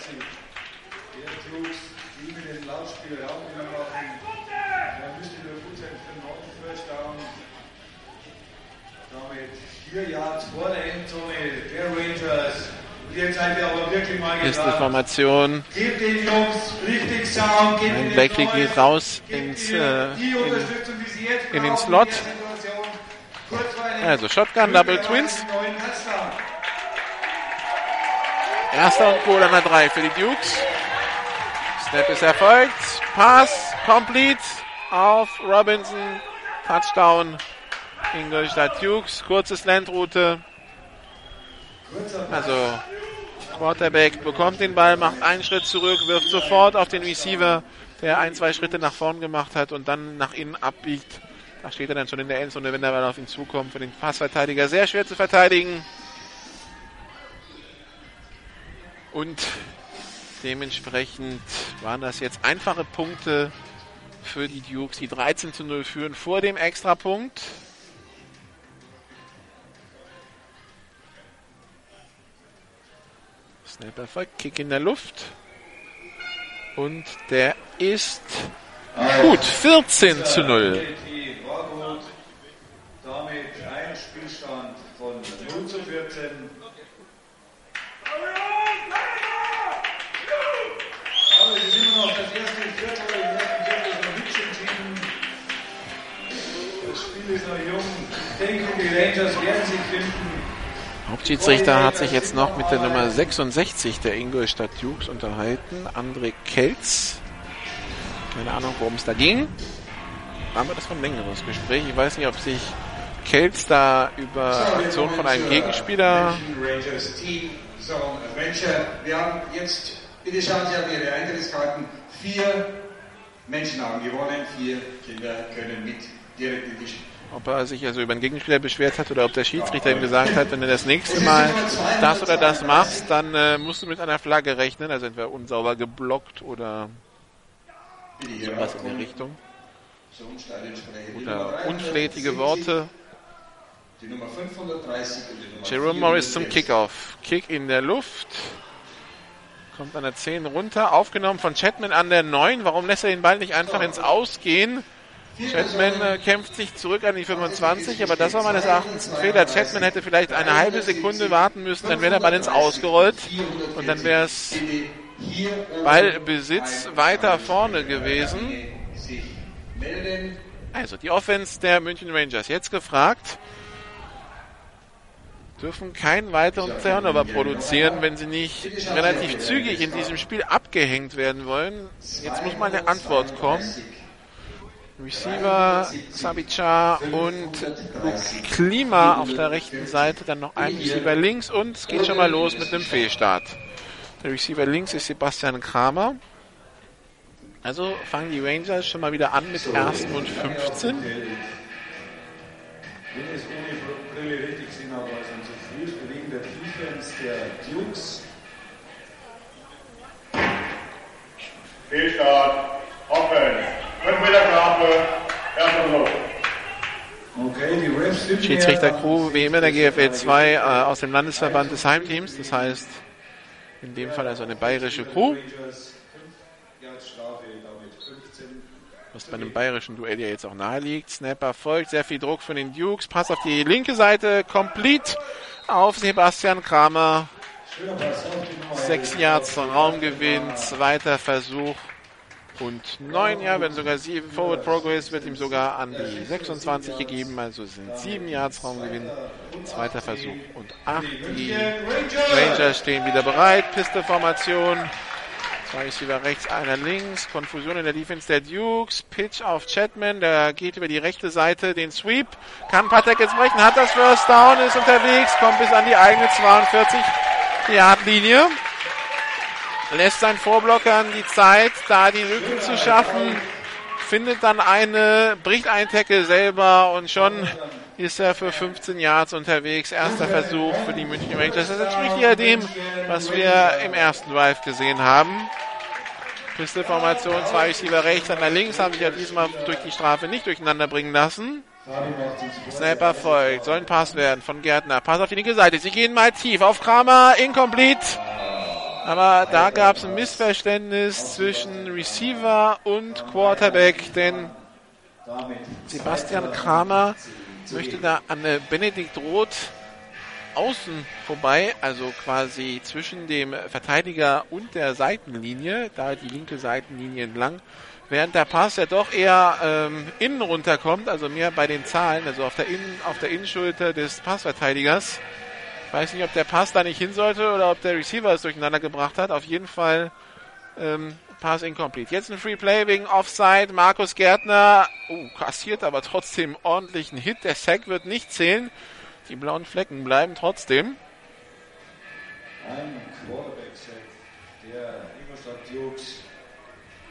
Speaker 1: Vier Yards vor der Endzone der Rangers. Und jetzt seid ihr aber wirklich mal
Speaker 4: Ist die. Formation.
Speaker 1: Gebt den Jungs richtig Sound, gebt
Speaker 4: Ein Blackley geht raus ins, äh, in, in den Slot. Also Shotgun, Double Twins. Erster und Goal an der 3 für die Dukes. Snap ist erfolgt. Pass complete auf Robinson. Touchdown. Ingolstadt Dukes. Kurze Slant-Route. Also Quarterback bekommt den Ball, macht einen Schritt zurück, wirft sofort auf den Receiver, der ein, zwei Schritte nach vorn gemacht hat und dann nach innen abbiegt. Da steht er dann schon in der Endzone, wenn der Ball auf ihn zukommt. Für den Passverteidiger sehr schwer zu verteidigen. Und dementsprechend waren das jetzt einfache Punkte für die Dukes, die 13 zu 0 führen vor dem Extrapunkt. Snap erfolgt, Kick in der Luft. Und der ist gut, 14 zu 0.
Speaker 1: Die war gut. Damit ein Spielstand von 0 zu 14. Aber es ist immer noch das erste Viertel, im ersten Viertel ist noch nichts. Das Spiel ist noch jung. Ich denke, die Rangers werden sich finden.
Speaker 4: Hauptschiedsrichter hat sich jetzt noch mit der Nummer 66 der Ingolstadt Dukes unterhalten, André Kelz. Keine Ahnung, worum es da ging. Aber das war ein längeres Gespräch. Ich weiß nicht, ob sich Kelz da über Aktion von einem Gegenspieler.
Speaker 10: Wir haben jetzt, bitte schauen Sie auf Ihre Eintrittskarten, vier Menschen haben gewonnen, vier Kinder können mit direkt in die Spiel.
Speaker 4: Ob er sich also über einen Gegenspieler beschwert hat oder ob der Schiedsrichter ihm gesagt hat, wenn du das nächste Mal das oder das machst, dann äh, musst du mit einer Flagge rechnen, also entweder unsauber geblockt oder sowas in der Richtung. Oder unflätige Worte.
Speaker 10: Die Nummer 530 und die Nummer
Speaker 4: Jerome Morris zum Kickoff. Kick in der Luft. Kommt an der 10 runter. Aufgenommen von Chatman an der 9. Warum lässt er den Ball nicht einfach ins Ausgehen? Chatman äh, kämpft sich zurück an die 25, aber das war meines Erachtens ein Fehler. Chatman hätte vielleicht eine halbe Sekunde warten müssen, dann wäre der Ball ins Ausgerollt und dann wäre es Ballbesitz weiter vorne gewesen. Also die Offense der München Rangers jetzt gefragt. Dürfen keinen weiteren Turnover produzieren, wenn sie nicht relativ zügig in diesem Spiel abgehängt werden wollen. Jetzt muss mal eine Antwort kommen. Receiver, Sabica und Klima auf der rechten Seite, dann noch ein Receiver links und es geht schon mal los mit einem Fehlstart. Der Receiver links ist Sebastian Kramer. Also fangen die Rangers schon mal wieder an mit ersten und 15.
Speaker 1: wenn es ohne Brille richtig sind, aber es ein zu frühes Bewegen der Defense der Dukes.
Speaker 9: Fehlstart. Offen. 5 Meter Strafe. Erster Versuch.
Speaker 1: Okay, die Refs sind
Speaker 4: Schiedsrichter-Crew, wie immer der GFL 2, äh, aus dem Landesverband des Heimteams. Das heißt, in dem Fall also eine bayerische Crew. Was bei einem bayerischen Duell ja jetzt auch nahe liegt. Snapper folgt, sehr viel Druck von den Dukes. Pass auf die linke Seite, complete auf Sebastian Kramer. Sechs Yards Raumgewinn, zweiter Versuch und neun, ja, wenn sogar sieben Forward Progress wird ihm sogar an die 26 gegeben, also sind sieben Yards Raumgewinn, zweiter Versuch und acht. Die Rangers stehen wieder bereit, Pistol-Formation. Zwei Receiver rechts, einer links. Konfusion in der Defense der Dukes. Pitch auf Chatman. Der geht über die rechte Seite. Den Sweep. Kann Patek jetzt brechen. Hat das First Down. Ist unterwegs. Kommt bis an die eigene 42 Yard Linie lässt seinen Vorblockern die Zeit, da die Lücken zu schaffen, findet dann eine, bricht einen Tackle selber und schon ist er für 15 Yards unterwegs. Erster Versuch für die München Rangers. Das entspricht ja dem, was wir im ersten Drive gesehen haben. Pistol-Formation, zwei Receiver rechts, einer links, haben sich ja diesmal durch die Strafe nicht durcheinander bringen lassen. Sniper folgt, soll ein Pass werden von Gärtner. Pass auf die linke Seite. Sie gehen mal tief auf Kramer, incomplete. Aber da gab es ein Missverständnis zwischen Receiver und Quarterback, denn Sebastian Kramer möchte da an Benedikt Roth außen vorbei, also quasi zwischen dem Verteidiger und der Seitenlinie, da die linke Seitenlinie entlang, während der Pass ja doch eher ähm, innen runterkommt, also mehr bei den Zahlen, also auf der, Innen, auf der Innenschulter des Passverteidigers. Weiß nicht, ob der Pass da nicht hin sollte oder ob der Receiver es durcheinander gebracht hat. Auf jeden Fall ähm, Pass incomplete. Jetzt ein Free Play wegen Offside. Markus Gärtner uh, kassiert aber trotzdem ordentlichen Hit. Der Sack wird nicht zählen. Die blauen Flecken bleiben trotzdem.
Speaker 1: Ein Quarterback-Sack der.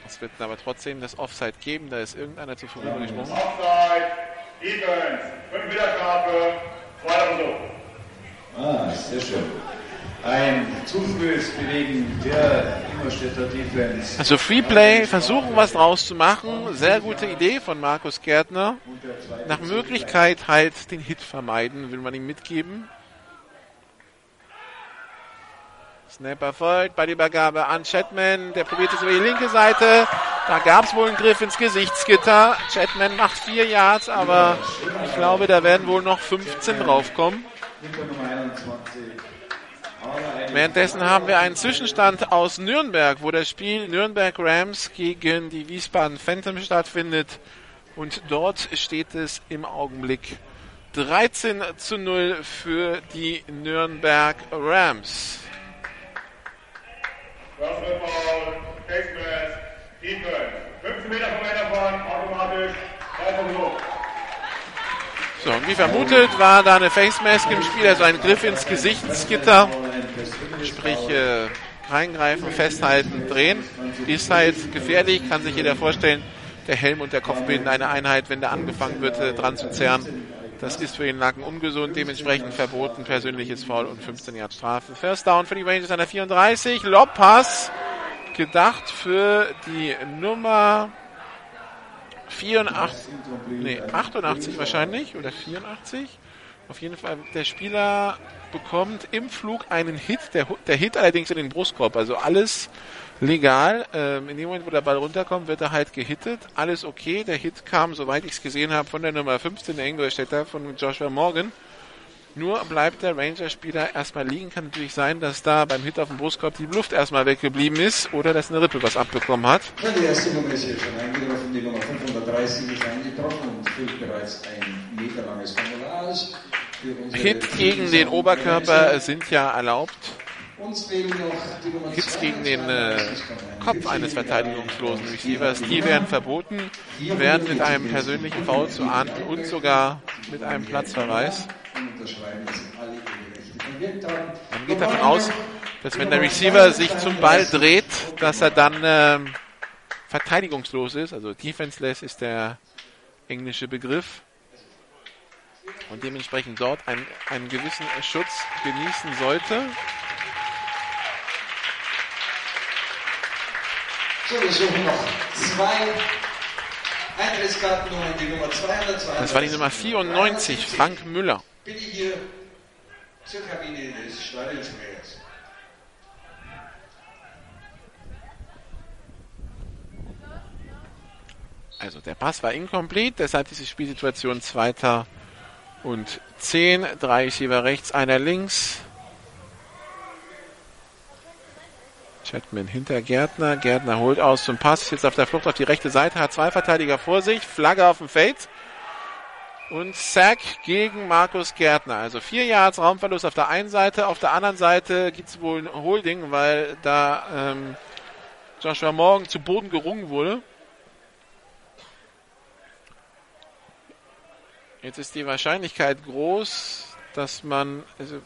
Speaker 4: Es wird aber trotzdem das Offside geben. Da ist irgendeiner zu früh gesprungen.
Speaker 9: Offside. Defense. 5 Meter Strafe. Zweiter Versuch.
Speaker 1: Ah, sehr schön. Ein zu frühes Bewegen der Ingolstädter Defense.
Speaker 4: Also Freeplay, versuchen was draus zu machen. Sehr gute Idee von Markus Gärtner. Nach Möglichkeit halt den Hit vermeiden, will man ihm mitgeben. Snapper folgt bei der Übergabe an Chatman. Der probiert es über die linke Seite. Da gab es wohl einen Griff ins Gesichtsgitter. Chatman macht vier Yards, aber ich glaube, da werden wohl noch 15 draufkommen. Währenddessen haben wir einen Zwischenstand aus Nürnberg, wo das Spiel Nürnberg Rams gegen die Wiesbaden Phantom stattfindet. Und dort steht es im Augenblick 13 zu 0 für die Nürnberg Rams.
Speaker 9: Mask. Defense. 15 Meter vom Ende davon. Automatisch. Zweiter Versuch.
Speaker 4: So, und wie vermutet war da eine Face Mask im Spiel, also ein Griff ins Gesichtsgitter. Sprich, äh, reingreifen, festhalten, drehen. Ist halt gefährlich, kann sich jeder vorstellen. Der Helm und der Kopf bilden eine Einheit, wenn da angefangen wird, äh, dran zu zerren. Das ist für den Nacken ungesund, dementsprechend verboten, persönliches Foul und 15 Yard Strafe. First Down für die Rangers an der 34. Lobpass, gedacht für die Nummer 84, nee, 88 wahrscheinlich oder 84. Auf jeden Fall, der Spieler bekommt im Flug einen Hit, der, der Hit allerdings in den Brustkorb, also alles legal. Ähm, in dem Moment, wo der Ball runterkommt, wird er halt gehittet. Alles okay. Der Hit kam, soweit ich es gesehen habe, von der Nummer 15 der Ingolstädter, von Joshua Morgan. Nur bleibt der Ranger-Spieler erstmal liegen. Kann natürlich sein, dass da beim Hit auf dem Brustkorb die Luft erstmal weggeblieben ist oder dass eine Rippe was abbekommen hat.
Speaker 10: Ja, die erste Nummer ist hier schon eingetroffen, die Nummer 530 ist eingetroffen und füllt bereits ein meterlanges Formular aus. für unsere
Speaker 4: Hit gegen den Oberkörper sind ja erlaubt. Hits gegen den äh, Kopf eines verteidigungslosen Receivers, die werden verboten, werden mit einem persönlichen Foul zu ahnden und sogar mit einem Platzverweis.
Speaker 10: Unterschreiben, dass alle ihre Rechte verwirkt haben.
Speaker 4: Man geht davon aus, dass wenn der Receiver sich zum Ball dreht, dass er dann ähm, verteidigungslos ist. Also defenseless ist der englische Begriff. und dementsprechend dort einen, einen gewissen Schutz genießen sollte.
Speaker 10: So, wir suchen noch zwei Eintrittskartennummern, die Nummer 292.
Speaker 4: Das war die Nummer 94, Frank Müller.
Speaker 10: Bitte hier zur Kabine des Stadionsprechers.
Speaker 4: Also der Pass war incomplete, deshalb diese Spielsituation zweiter und 10. Drei Receiver rechts, einer links. Chatman hinter Gärtner. Gärtner holt aus zum Pass. Jetzt auf der Flucht auf die rechte Seite. Hat zwei Verteidiger vor sich. Flagge auf dem Feld. Und Sack gegen Markus Gärtner. Also vier Yards Raumverlust auf der einen Seite. Auf der anderen Seite gibt es wohl ein Holding, weil da ähm, Joshua Morgan zu Boden gerungen wurde. Jetzt ist die Wahrscheinlichkeit groß, dass man, also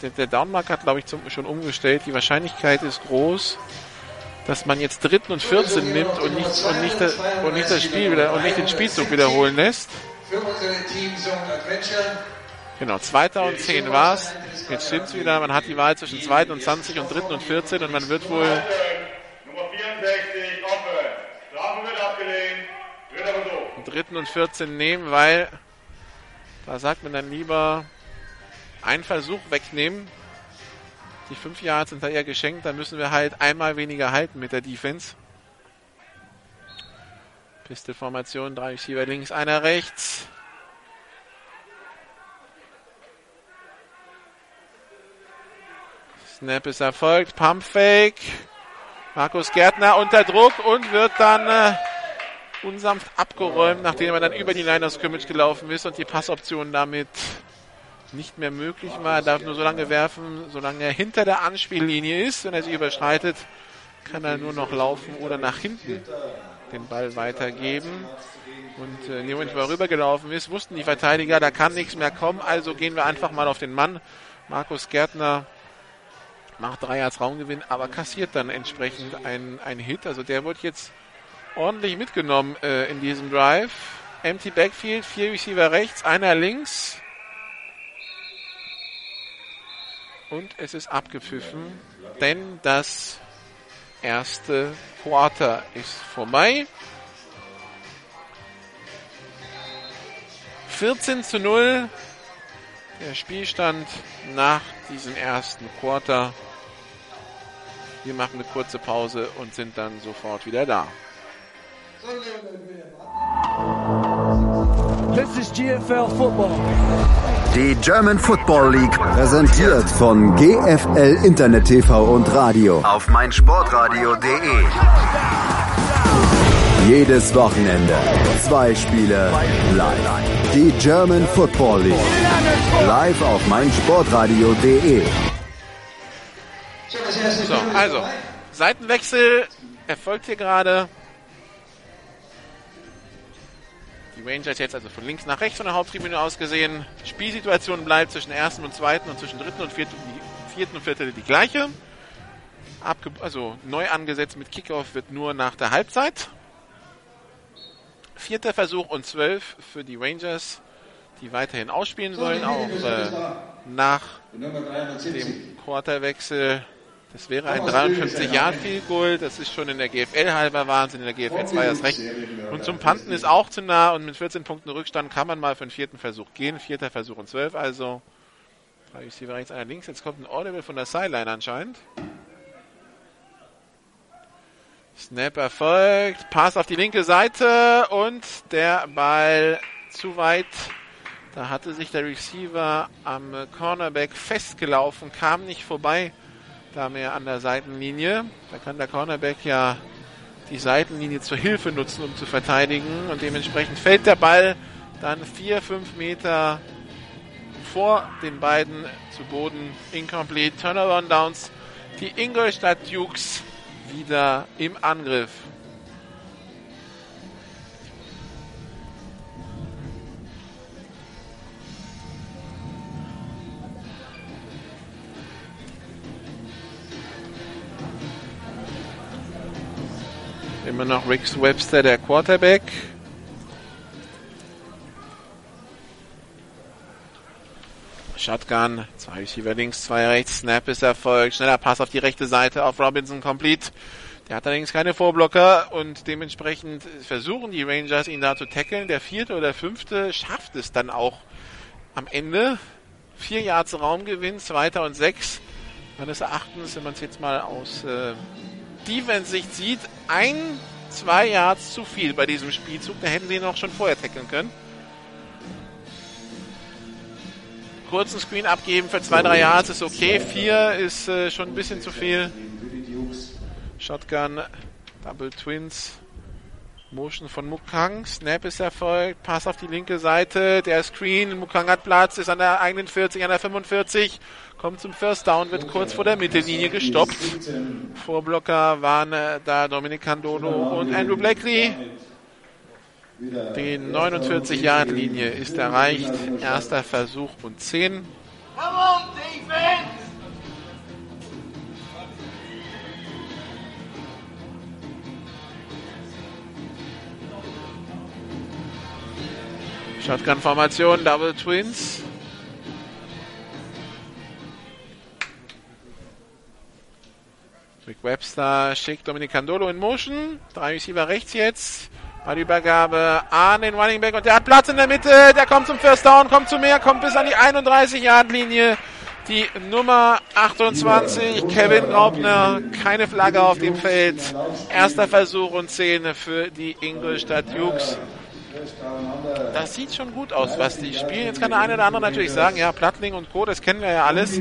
Speaker 4: der, der Downmark hat, glaube ich, zum, schon umgestellt. Die Wahrscheinlichkeit ist groß, dass man jetzt dritten und 14 nimmt und nicht, und nicht, und nicht das Spiel wieder, und nicht den Spielzug wiederholen lässt.
Speaker 10: Für unsere Team Zone Adventure.
Speaker 4: Genau, zweiter und 10 war's. Jetzt stimmt's wieder. Man hat die Wahl zwischen zweiten und 20 und dritten und 14 und man wird wohl
Speaker 9: Nummer 64, offen. Strafe wird abgelehnt. Wird aber so.
Speaker 4: dritten und 14 nehmen, weil da sagt man dann lieber einen Versuch wegnehmen. Die fünf Yards sind da eher geschenkt, dann müssen wir halt einmal weniger halten mit der Defense. Pistol-Formation, drei Receiver links, einer rechts. Snap ist erfolgt, Pump Fake. Markus Gärtner unter Druck und wird dann äh, unsanft abgeräumt, nachdem er dann über die Line of Scrimmage gelaufen ist und die Passoption damit nicht mehr möglich war. Er darf nur so lange werfen, solange er hinter der Anspiellinie ist. Wenn er sie überschreitet, kann er nur noch laufen oder nach hinten den Ball weitergeben. Und äh, in dem Moment, wo er rübergelaufen ist, wussten die Verteidiger, da kann nichts mehr kommen. Also gehen wir einfach mal auf den Mann. Markus Gärtner macht drei Yards Raumgewinn, aber kassiert dann entsprechend einen Hit. Also der wird jetzt ordentlich mitgenommen äh, in diesem Drive. Empty Backfield, vier Receiver rechts, einer links. Und es ist abgepfiffen, denn das erste Quarter ist vorbei. 14 zu 0 der Spielstand nach diesem ersten Quarter. Wir machen eine kurze Pause und sind dann sofort wieder da.
Speaker 2: This is GFL Football.
Speaker 3: Die German Football League präsentiert von GFL Internet TV und Radio auf meinsportradio.de. Jedes Wochenende zwei Spiele live. Die German Football League live auf meinsportradio.de.
Speaker 4: So, also, Seitenwechsel erfolgt hier gerade. Die Rangers jetzt also von links nach rechts von der Haupttribüne aus gesehen. Spielsituation bleibt zwischen ersten und zweiten und zwischen dritten und vierten, die, vierten und vierten die gleiche. Abge also neu angesetzt mit Kickoff wird nur nach der Halbzeit. Vierter Versuch und zwölf für die Rangers, die weiterhin ausspielen wollen, auch äh, nach dem Quarterwechsel. Das wäre ein 53 Yard Field Goal. Das ist schon in der GFL halber Wahnsinn, in der GFL 2 erst recht. Und zum Panten ist auch zu nah und mit 14 Punkten Rückstand kann man mal für den vierten Versuch gehen. Vierter Versuch und 12 also. Drei Receiver rechts, einer links. Jetzt kommt ein Audible von der Sideline anscheinend. Snap erfolgt. Pass auf die linke Seite und der Ball zu weit. Da hatte sich der Receiver am Cornerback festgelaufen, kam nicht vorbei, da mehr an der Seitenlinie. Da kann der Cornerback ja die Seitenlinie zur Hilfe nutzen, um zu verteidigen. Und dementsprechend fällt der Ball dann vier, fünf Meter vor den beiden zu Boden. Incomplete. Turnaround Downs. Die Ingolstadt Dukes wieder im Angriff. Immer noch Rix Webster, der Quarterback. Shotgun, zwei Receiver links, zwei rechts, Snap ist erfolgt, schneller Pass auf die rechte Seite auf Robinson complete. Der hat allerdings keine Vorblocker und dementsprechend versuchen die Rangers ihn da zu tackeln. Der vierte oder fünfte schafft es dann auch am Ende. Vier Yards Raumgewinn, zweiter und sechs. Meines Erachtens, wenn man es jetzt mal aus äh, Defense-Sicht sieht, ein, zwei Yards zu viel bei diesem Spielzug. Da hätten sie ihn auch schon vorher tackeln können. Kurzen Screen abgeben für zwei, drei Yards ist okay. Vier ist äh, schon ein bisschen zu viel. Shotgun, Double Twins. Motion von Mukang. Snap ist erfolgt. Pass auf die linke Seite. Der Screen. Mukang hat Platz. Ist an der eigenen 40, an der 45. Kommt zum First Down. Wird kurz vor der Mittellinie gestoppt. Vorblocker waren äh, da Dominic Candolo und Andrew Blackley. Die 49-Yard-Linie ist erreicht. Erster Versuch und 10.
Speaker 11: Come on, defense!
Speaker 4: Shotgun-Formation, Double Twins. Rick Webster schickt Dominic Candolo in Motion. Drei Receiver rechts jetzt. Bei der Übergabe an den Running Back und der hat Platz in der Mitte. Der kommt zum First Down, kommt zu mehr, kommt bis an die 31-Yard-Linie. Die Nummer 28, Kevin Graubner, keine Flagge auf dem Feld. Erster Versuch und 10 für die Ingolstadt Jukes. Das sieht schon gut aus, was die spielen. Jetzt kann der eine oder andere natürlich sagen, ja, Plattling und Co., das kennen wir ja alles.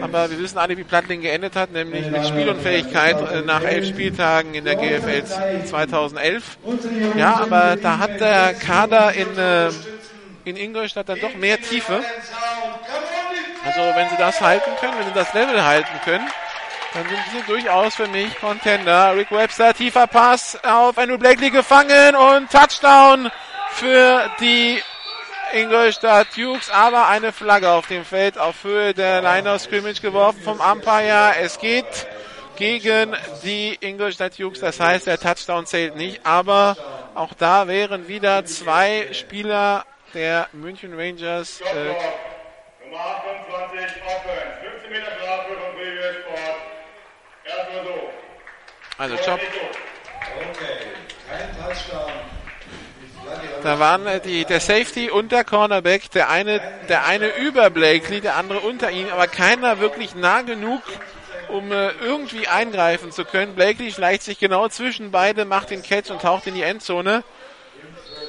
Speaker 4: Aber wir wissen alle, wie Plattling geendet hat, nämlich mit Spielunfähigkeit äh, nach elf Spieltagen in der GFL 2011. Ja, aber da hat der Kader in, äh, in Ingolstadt dann doch mehr Tiefe. Also wenn sie das halten können, wenn sie das Level halten können, dann sind sie durchaus für mich Contender. Rick Webster, tiefer Pass auf Andrew Blakely gefangen und Touchdown für die Ingolstadt Dukes, aber eine Flagge auf dem Feld auf Höhe der Line of Scrimmage geworfen vom Umpire. Es geht gegen die Ingolstadt Dukes, das heißt, der Touchdown zählt nicht, aber auch da wären wieder zwei Spieler der München Rangers. Äh,
Speaker 9: Nummer 28, Offense. 15 Meter Strafe von Previous Sport. Erstmal so.
Speaker 4: also Job.
Speaker 1: Okay, kein Touchdown.
Speaker 4: Da waren äh, die, der Safety und der Cornerback, der eine, der eine über Blakely, der andere unter ihm, aber keiner wirklich nah genug, um äh, irgendwie eingreifen zu können. Blakely schleicht sich genau zwischen beide, macht den Catch und taucht in die Endzone.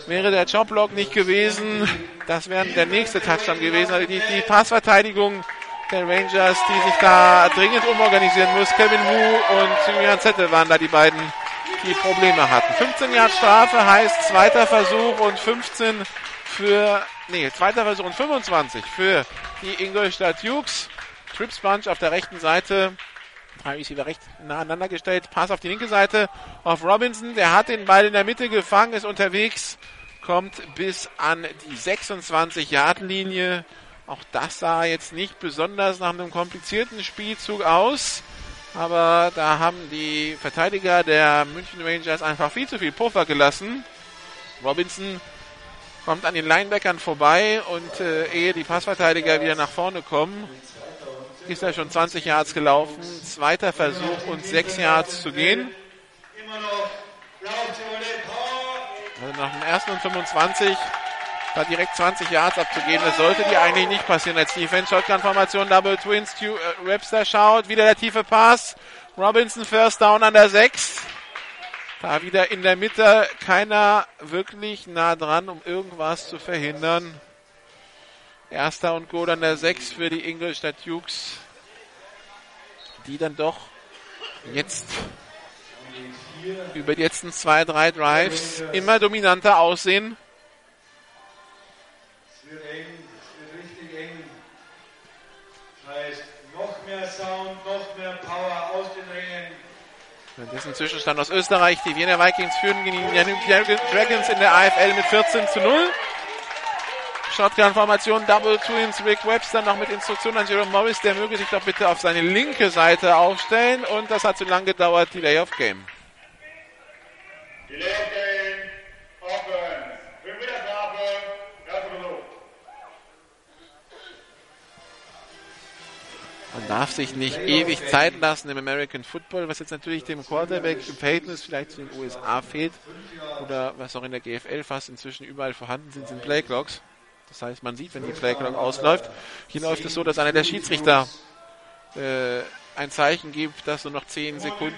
Speaker 4: Wäre der Jobblock nicht gewesen, das wäre der nächste Touchdown gewesen. Also die, die Passverteidigung der Rangers, die sich da dringend umorganisieren muss. Kevin Wu und Julian Zettel waren da die beiden, die Probleme hatten. 15 Jahre Strafe heißt zweiter Versuch und 15 für, nee, zweiter Versuch und 25 für die Ingolstadt Jukes. Trips Bunch auf der rechten Seite. Drei Receiver recht nah aneinander gestellt. Pass auf die linke Seite auf Robinson. Der hat den Ball in der Mitte gefangen, ist unterwegs, kommt bis an die 26-Yard-Linie. Auch das sah jetzt nicht besonders nach einem komplizierten Spielzug aus. Aber da haben die Verteidiger der München Rangers einfach viel zu viel Puffer gelassen. Robinson kommt an den Linebackern vorbei und äh, ehe die Passverteidiger wieder nach vorne kommen, ist er schon 20 Yards gelaufen. Zweiter Versuch und 6 Yards zu gehen. Also nach dem ersten und 25 da direkt 20 Yards abzugehen, das sollte dir eigentlich nicht passieren als Defense. Shotgun-Formation, Double Twins, Stu, äh, Webster schaut, wieder der tiefe Pass. Robinson First Down an der 6. Da wieder in der Mitte keiner wirklich nah dran, um irgendwas zu verhindern. Erster und Goal an der 6 für die Ingolstadt Dukes, die dann doch jetzt über die letzten zwei, drei Drives immer dominanter aussehen.
Speaker 1: Wird eng, es wird richtig eng. Das heißt, noch mehr Sound, noch mehr Power aus den.
Speaker 4: Das ist ein Zwischenstand aus Österreich. Die Wiener Vikings führen gegen die Dragons in der AFL mit 14 zu 0. Shotgun-Formation, Double Twins, Rick Webster noch mit Instruktion an Jerome Morris, der möge sich doch bitte auf seine linke Seite aufstellen. Und das hat zu lange gedauert, Delay of Game. Darf sich nicht ewig Zeit lassen im American Football, was jetzt natürlich dem Quarterback im Verhältnis vielleicht zu den USA fehlt oder was auch in der GFL fast inzwischen überall vorhanden sind, sind Playclocks. Das heißt, man sieht, wenn die Playclock ausläuft. Hier läuft es so, dass einer der Schiedsrichter äh, ein Zeichen gibt, dass nur noch 10 Sekunden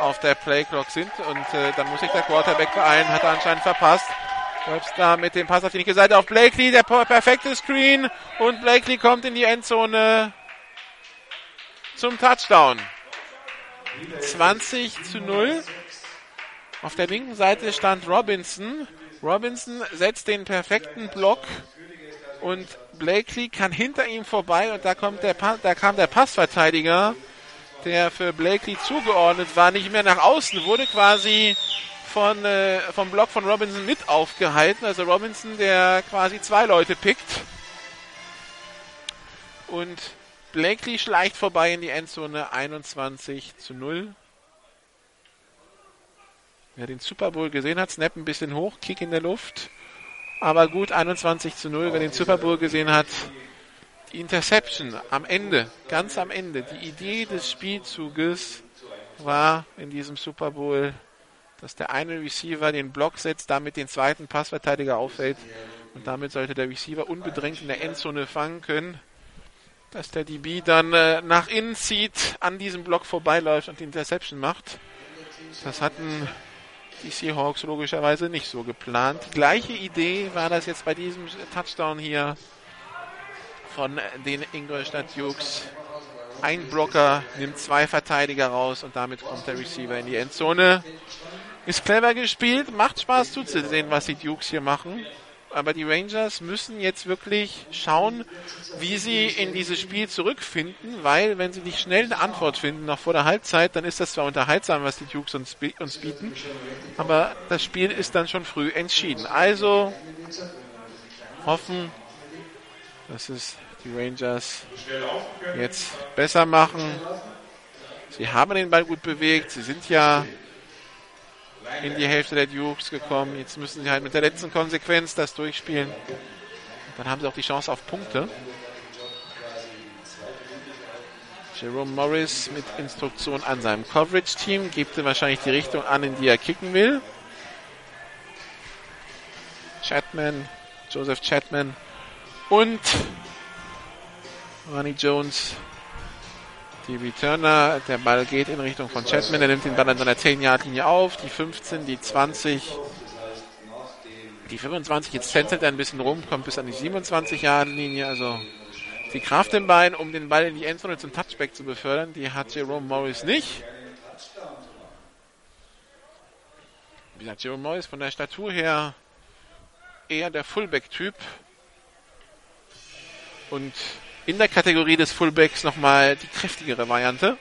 Speaker 4: auf der Playclock sind und äh, dann muss sich der Quarterback beeilen, hat er anscheinend verpasst. Webster mit dem Pass auf die linke Seite auf Blakely, der perfekte Screen und Blakely kommt in die Endzone zum Touchdown. 20 zu 0. Auf der linken Seite stand Robinson. Robinson setzt den perfekten Block und Blakely kann hinter ihm vorbei und da kommt der da kam der Passverteidiger, der für Blakely zugeordnet war, nicht mehr nach außen, wurde quasi von, äh, vom Block von Robinson mit aufgehalten. Also Robinson, der quasi zwei Leute pickt. Und Blakely schleicht vorbei in die Endzone 21 zu 0. Wer den Super Bowl gesehen hat, Snap ein bisschen hoch, Kick in der Luft. Aber gut, 21 zu 0. Wer den Super Bowl gesehen hat, die Interception am Ende, ganz am Ende, die Idee des Spielzuges war in diesem Super Bowl, dass der eine Receiver den Block setzt, damit den zweiten Passverteidiger auffällt und damit sollte der Receiver unbedrängt in der Endzone fangen können, dass der DB dann äh, nach innen zieht, an diesem Block vorbeiläuft und die Interception macht. Das hatten die Seahawks logischerweise nicht so geplant. Gleiche Idee war das jetzt bei diesem Touchdown hier von den Ingolstadt Dukes. Ein Blocker nimmt zwei Verteidiger raus und damit kommt der Receiver in die Endzone. Ist clever gespielt, macht Spaß zuzusehen, was die Dukes hier machen. Aber die Rangers müssen jetzt wirklich schauen, wie sie in dieses Spiel zurückfinden, weil wenn sie nicht schnell eine Antwort finden, noch vor der Halbzeit, dann ist das zwar unterhaltsam, was die Dukes uns, uns bieten, aber das Spiel ist dann schon früh entschieden. Also hoffen, dass es die Rangers jetzt besser machen. Sie haben den Ball gut bewegt, sie sind ja in die Hälfte der Dukes gekommen. Jetzt müssen sie halt mit der letzten Konsequenz das durchspielen. Dann haben sie auch die Chance auf Punkte. Jerome Morris mit Instruktion an seinem Coverage-Team gibt ihm wahrscheinlich die Richtung an, in die er kicken will. Chatman, Joseph Chatman und Ronnie Jones die Returner, der Ball geht in Richtung von Chatman, der nimmt den Ball an seiner 10-Yard-Linie auf, die 15, die 20, die 25, jetzt tänzelt er ein bisschen rum, kommt bis an die 27-Yard-Linie, also die Kraft im Bein, um den Ball in die Endzone zum Touchback zu befördern, die hat Jerome Morris nicht. Wie gesagt, Jerome Morris von der Statur her eher der Fullback-Typ. Und in der Kategorie des Fullbacks nochmal die kräftigere Variante.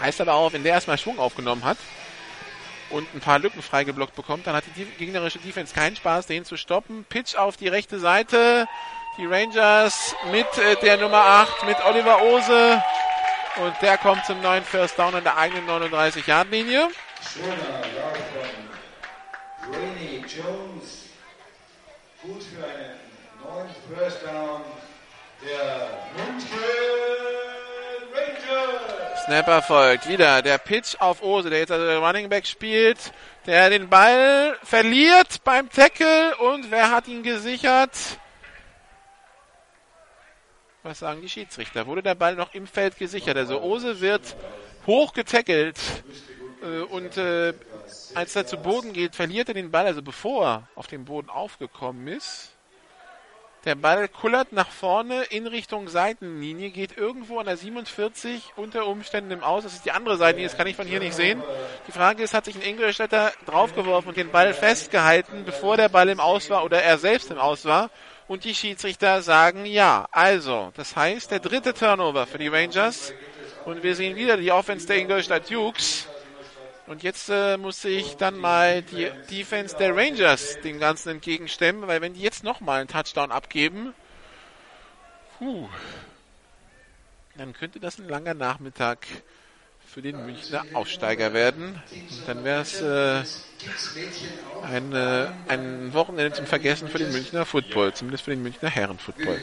Speaker 4: Heißt aber auch, wenn der erstmal Schwung aufgenommen hat und ein paar Lücken freigeblockt bekommt, dann hat die gegnerische Defense keinen Spaß, den zu stoppen. Pitch auf die rechte Seite. Die Rangers mit äh, der Nummer 8, mit Oliver Ose. Und der kommt zum neuen First Down an der eigenen 39-Yard-Linie. Jones. Gut für einen First down der München Rangers. Snapper folgt. Wieder der Pitch auf Ose, der jetzt also der Running Back spielt, der den Ball verliert beim Tackle und wer hat ihn gesichert? Was sagen die Schiedsrichter? Wurde der Ball noch im Feld gesichert? Also Ose wird hoch getackelt äh, und äh, als er zu Boden geht, verliert er den Ball, also bevor er auf den Boden aufgekommen ist. Der Ball kullert nach vorne in Richtung Seitenlinie, geht irgendwo an der 47 unter Umständen im Aus. Das ist die andere Seitenlinie, das kann ich von hier nicht sehen. Die Frage ist, hat sich ein Ingolstädter draufgeworfen und den Ball festgehalten, bevor der Ball im Aus war oder er selbst im Aus war? Und die Schiedsrichter sagen ja. Also, das heißt, der dritte Turnover für die Rangers. Und wir sehen wieder die Offense der Ingolstadt Dukes. Und jetzt äh, muss ich dann mal die Defense der Rangers dem Ganzen entgegenstemmen, weil wenn die jetzt nochmal einen Touchdown abgeben, puh, dann könnte das ein langer Nachmittag für den Münchner Aufsteiger werden. Und dann wäre es äh, ein, äh, ein Wochenende zum Vergessen für den Münchner Football, zumindest für den Münchner Herrenfootball.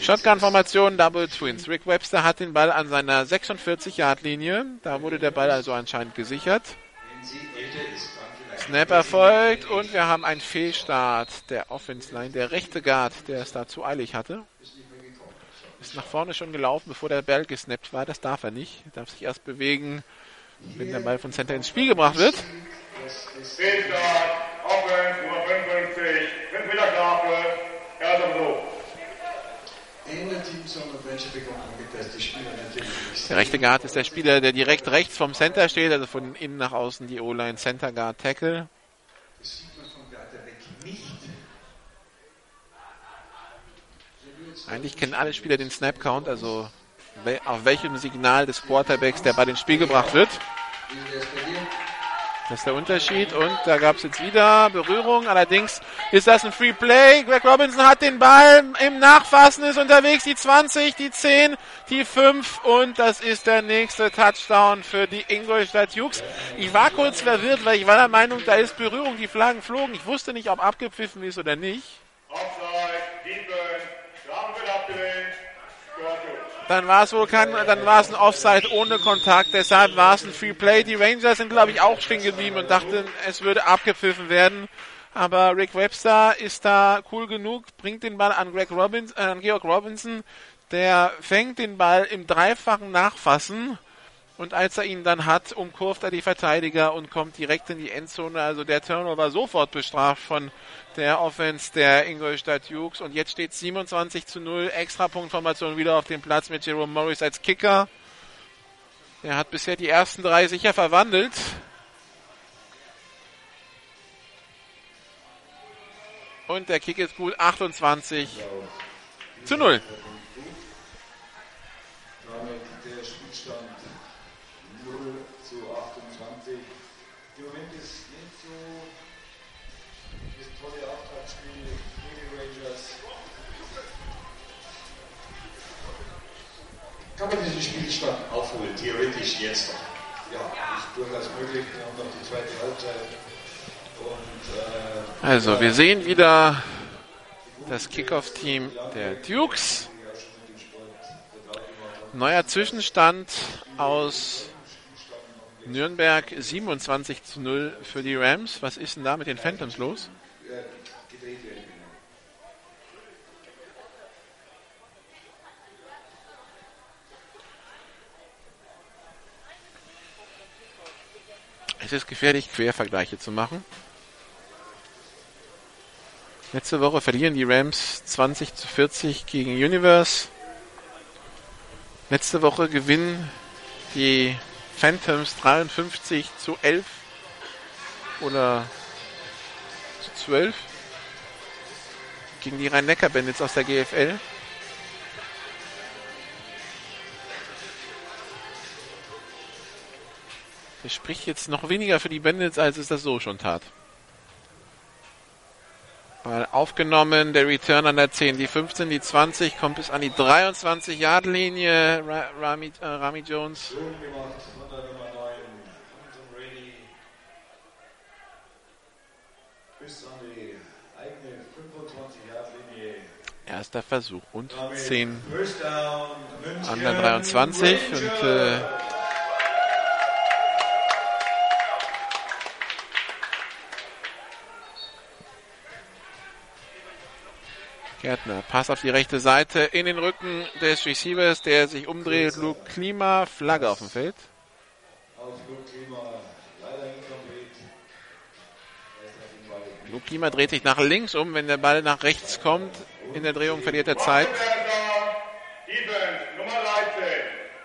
Speaker 4: Shotgun-Formation, Double Twins. Rick Webster hat den Ball an seiner 46-Yard-Linie. Da wurde der Ball also anscheinend gesichert. Snap erfolgt und wir haben einen Fehlstart der Offense Line. Der rechte Guard, der es da zu eilig hatte, ist nach vorne schon gelaufen, bevor der Ball gesnappt war. Das darf er nicht. Er darf sich erst bewegen, wenn der Ball von Center ins Spiel gebracht wird.
Speaker 9: Fehlstart, Offense, Nummer 55, 5 Meter Strafe, erster Versuch.
Speaker 4: Der rechte Guard ist der Spieler, der direkt rechts vom Center steht, also von innen nach außen die O-Line Center Guard Tackle. Eigentlich kennen alle Spieler den Snap Count, also auf welchem Signal des Quarterbacks der Ball ins Spiel gebracht wird. Das ist der Unterschied und da gab es jetzt wieder Berührung. Allerdings ist das ein Free Play. Greg Robinson hat den Ball im Nachfassen, ist unterwegs. Die 20, die 10, die 5 und das ist der nächste Touchdown für die Ingolstadt Jukes. Ich war kurz verwirrt, weil ich war der Meinung, da ist Berührung, die Flaggen flogen. Ich wusste nicht, ob abgepfiffen ist oder nicht.
Speaker 9: Offside, Strafe wird abgelehnt, Score two.
Speaker 4: Dann war es wohl kein, dann war es ein Offside ohne Kontakt, deshalb war es ein Free Play. Die Rangers sind, glaube ich, auch stehen geblieben und dachten, es würde abgepfiffen werden. Aber Rick Webster ist da cool genug, bringt den Ball an Greg Robbins, äh, an Georg Robinson, der fängt den Ball im dreifachen Nachfassen und als er ihn dann hat, umkurvt er die Verteidiger und kommt direkt in die Endzone. Also der Turnover sofort bestraft von der Offense der Ingolstadt Jukes. Und jetzt steht 27 zu 0. Extrapunktformation wieder auf dem Platz mit Jerome Morris als Kicker. Der hat bisher die ersten drei sicher verwandelt. Und der Kick ist gut. 28 zu 0.
Speaker 12: Kann man diesen Spielstand aufholen, theoretisch jetzt noch? Ja, ist durchaus möglich. Wir haben noch die zweite Halbzeit. Und, äh,
Speaker 4: Also, wir sehen wieder das Kickoff-Team der Dukes. Neuer Zwischenstand aus Nürnberg 27 zu 0 für die Rams. Was ist denn da mit den Phantoms los? Es ist gefährlich, Quervergleiche zu machen. Letzte Woche verlieren die Rams 20 zu 40 gegen Universe. Letzte Woche gewinnen die Phantoms 53 zu 11 oder zu 12 gegen die Rhein-Neckar-Bandits aus der GFL. Das spricht jetzt noch weniger für die Bandits, als es das so schon tat. Ball aufgenommen, der Return an der 10, die 15, die 20, kommt bis an die 23 Yard Linie. Ra Rami, äh, Rami Jones
Speaker 12: Schön gemacht von der Nummer 9, Anton Brady. Bis an die eigene 25-Yard-Linie.
Speaker 4: Erster Versuch und
Speaker 12: Damit
Speaker 4: 10
Speaker 12: First down, München,
Speaker 4: an der 23 und äh, Gärtner, Pass auf die rechte Seite in den Rücken des Receivers, der sich umdreht. Luke Klima, Flagge auf dem Feld.
Speaker 12: Auf Luke Klima,
Speaker 4: dreht sich nach links um, wenn der Ball nach rechts kommt. In der Drehung verliert er Zeit.
Speaker 9: Defense, Nummer 13,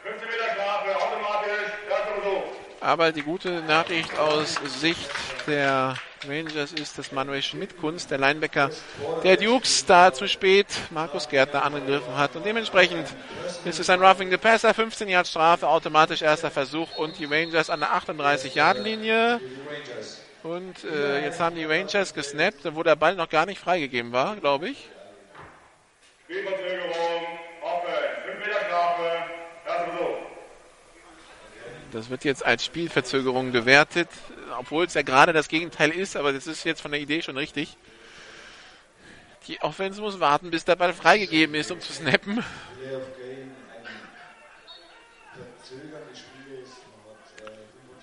Speaker 9: 15 Meter Strafe, automatisch, erster Versuch.
Speaker 4: Aber die gute Nachricht aus Sicht der Rangers ist, dass Manuel Schmidt-Kunst, der Linebacker der Dukes, da zu spät Markus Gärtner angegriffen hat. Und dementsprechend ist es ein Roughing the Passer, 15 Yard Strafe, automatisch erster Versuch und die Rangers an der 38 Yard Linie. Und äh, jetzt haben die Rangers gesnappt, wo der Ball noch gar nicht freigegeben war, glaube ich.
Speaker 9: Spielverzögerung, Offense, 5 Meter Strafe, erster Versuch.
Speaker 4: Das wird jetzt als Spielverzögerung gewertet, obwohl es ja gerade das Gegenteil ist, aber das ist jetzt von der Idee schon richtig. Die Offense muss warten, bis der Ball freigegeben ist, um zu snappen.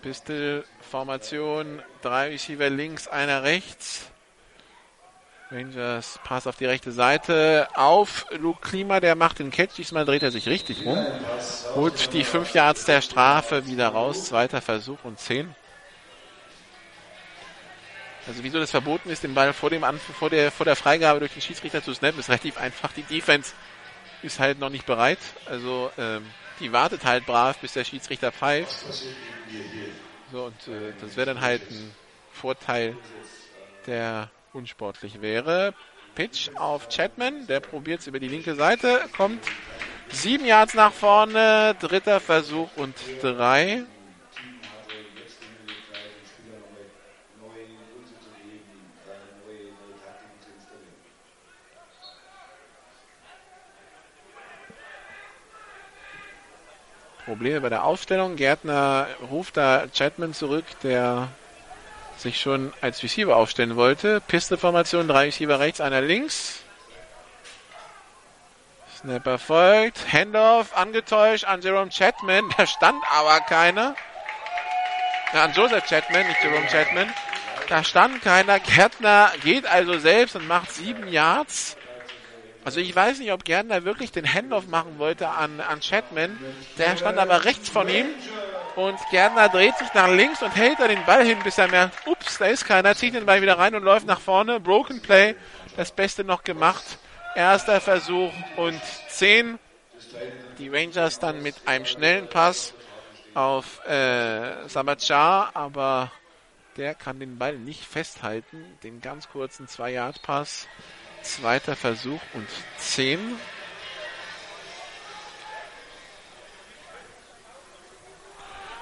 Speaker 4: Pistol-Formation, drei Receiver links, einer rechts. Rangers Pass auf die rechte Seite auf Luke Klima, der macht den Catch. Diesmal dreht er sich richtig rum. Holt die 5 Yards der Strafe wieder raus. Zweiter Versuch und 10. Also wieso das verboten ist, den Ball vor, dem Anf vor, der, vor der Freigabe durch den Schiedsrichter zu snappen, ist relativ einfach. Die Defense ist halt noch nicht bereit. Also ähm, die wartet halt brav, bis der Schiedsrichter pfeift. So, und äh, das wäre dann halt ein Vorteil, der unsportlich wäre. Pitch auf Chapman, der probiert es über die linke Seite, kommt sieben Yards nach vorne, dritter Versuch und drei. Probleme bei der Aufstellung. Gärtner ruft da Chapman zurück, der sich schon als Receiver aufstellen wollte. Piste-Formation, drei Receiver rechts, einer links. Snapper folgt. Handoff angetäuscht an Jerome Chapman. Da stand aber keiner. Ja, an Joseph Chapman, nicht Jerome Chapman. Da stand keiner. Gärtner geht also selbst und macht sieben Yards. Also ich weiß nicht, ob Gärtner wirklich den Handoff machen wollte an, an Chapman. Der stand aber rechts von ihm. Und Gärtner dreht sich nach links und hält da den Ball hin, bis er merkt, ups, da ist keiner, zieht den Ball wieder rein und läuft nach vorne. Broken Play, das Beste noch gemacht. Erster Versuch und 10. Die Rangers dann mit einem schnellen Pass auf äh, Sabachar, aber der kann den Ball nicht festhalten. Den ganz kurzen 2-Yard-Pass. Zweiter Versuch und 10.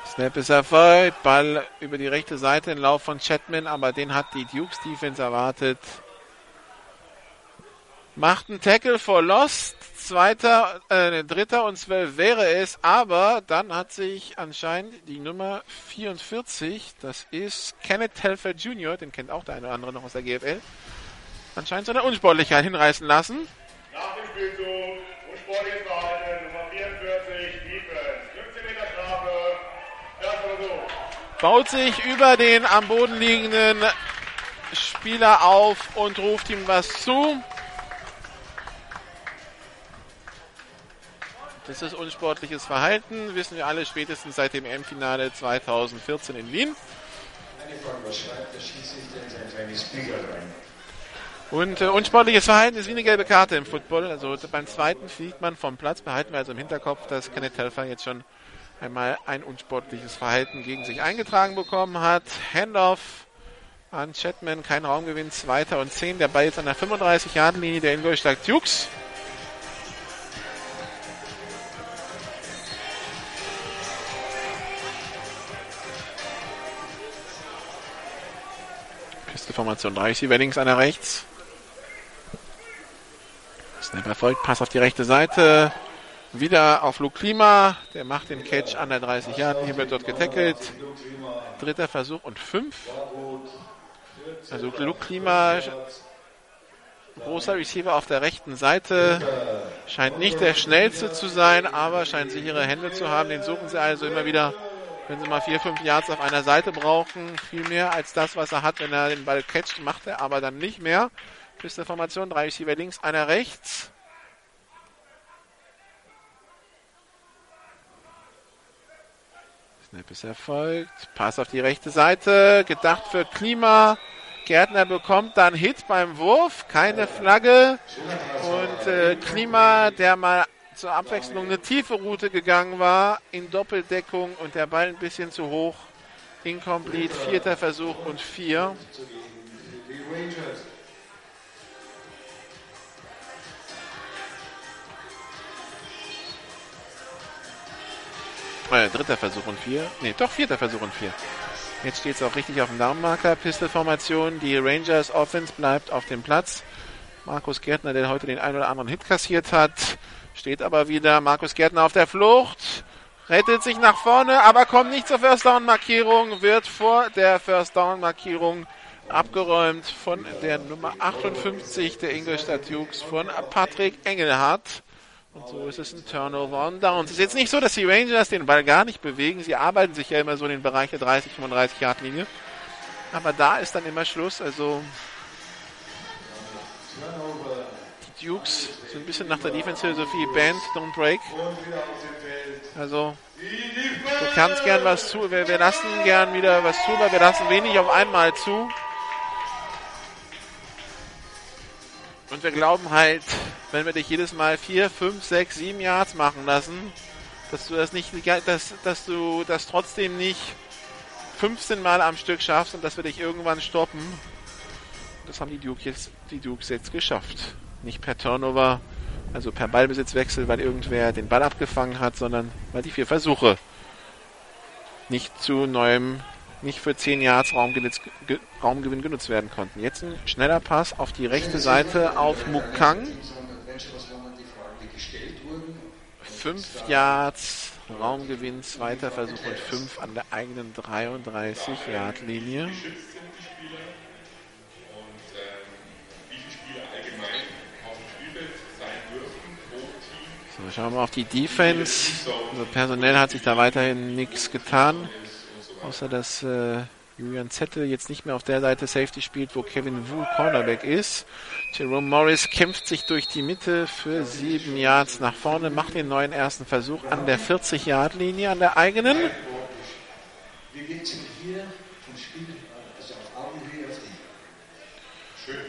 Speaker 4: Snap ist erfolgt. Ball über die rechte Seite in Lauf von Chatman, aber den hat die Dukes Defense erwartet. Macht einen Tackle for Lost. Zweiter, äh, dritter und zwölf wäre es, aber dann hat sich anscheinend die Nummer 44, das ist Kenneth Telfer Jr., den kennt auch der eine oder andere noch aus der GFL, anscheinend seine Unsportlichkeit hinreißen lassen.
Speaker 9: Nach dem Spielzug, unsportliches Verhalten, Nummer 44, Defense, 15 Meter Strafe, erster Versuch.
Speaker 4: Baut sich über den am Boden liegenden Spieler auf und ruft ihm was zu. Das ist unsportliches Verhalten, wissen wir alle spätestens seit dem M-Finale 2014 in Wien.
Speaker 10: Eine Frage, was schreibt der Schiedsrichter in sein kleines Büchlein rein?
Speaker 4: Und äh, unsportliches Verhalten ist wie eine gelbe Karte im Football. Also beim zweiten fliegt man vom Platz. Behalten wir also im Hinterkopf, dass Kenneth Telfer jetzt schon einmal ein unsportliches Verhalten gegen sich eingetragen bekommen hat. Handoff an Chatman, kein Raumgewinn, zweiter und zehn. Der Ball jetzt an der 35-Yard-Linie der Ingolstadt Dukes. Piste-Formation 3, Receiver links, einer rechts. Snap erfolgt, Pass auf die rechte Seite. Wieder auf Luke Klima. Der macht den Catch an der 30 Yard. Hier wird dort getackelt. Dritter Versuch und fünf. Also Luke Klima, großer Receiver auf der rechten Seite. Scheint nicht der schnellste zu sein, aber scheint sichere Hände zu haben. Den suchen sie also immer wieder, wenn sie mal vier, fünf Yards auf einer Seite brauchen. Viel mehr als das, was er hat, wenn er den Ball catcht, macht er aber dann nicht mehr. Formation, drei Receiver links, einer rechts. Snap ist erfolgt. Pass auf die rechte Seite. Gedacht für Klima. Gärtner bekommt dann Hit beim Wurf. Keine Flagge. Und äh, Klima, der mal zur Abwechslung eine tiefe Route gegangen war, in Doppeldeckung und der Ball ein bisschen zu hoch. Incomplete. Vierter Versuch und vier. Äh, dritter Versuch und vier. Ne, doch vierter Versuch und vier. Jetzt steht es auch richtig auf dem Daumenmarker. Pistol-Formation. Die Rangers Offense bleibt auf dem Platz. Markus Gärtner, der heute den einen oder anderen Hit kassiert hat, steht aber wieder. Markus Gärtner auf der Flucht. rettet sich nach vorne, aber kommt nicht zur First Down Markierung, wird vor der First Down Markierung abgeräumt von der Nummer 58 der Ingolstadt Dukes von Patrick Engelhardt. Und so ist es ein Turnover on Downs. Es ist jetzt nicht so, dass die Rangers den Ball gar nicht bewegen. Sie arbeiten sich ja immer so in den Bereich der 30, 35 Yard Linie. Aber da ist dann immer Schluss. Also die Dukes sind ein bisschen nach der Defense-Philosophie Band, don't break. Also du kannst gern was zu. Wir, wir lassen gern wieder was zu, aber wir lassen wenig auf einmal zu. Und wir glauben halt, wenn wir dich jedes Mal vier, fünf, sechs, sieben Yards machen lassen, dass du das nicht, dass, dass du das trotzdem nicht 15 Mal am Stück schaffst und dass wir dich irgendwann stoppen. Das haben die, Duke jetzt, die Dukes jetzt geschafft. Nicht per Turnover, also per Ballbesitzwechsel, weil irgendwer den Ball abgefangen hat, sondern weil die vier Versuche nicht zu neuem nicht für 10 Yards Raumgewinn, genutzt werden konnten. Jetzt ein schneller Pass auf die rechte Seite auf Mukang. 5 Yards Raumgewinn, zweiter Versuch und 5 an der eigenen 33 Yard Linie. So, schauen wir mal auf die Defense. Also personell hat sich da weiterhin nichts getan. Außer dass äh, Julian Zettel jetzt nicht mehr auf der Seite Safety spielt, wo Kevin Wu Cornerback ist. Jerome Morris kämpft sich durch die Mitte für sieben Yards nach vorne, macht den neuen ersten Versuch an der 40-Yard-Linie, an der eigenen.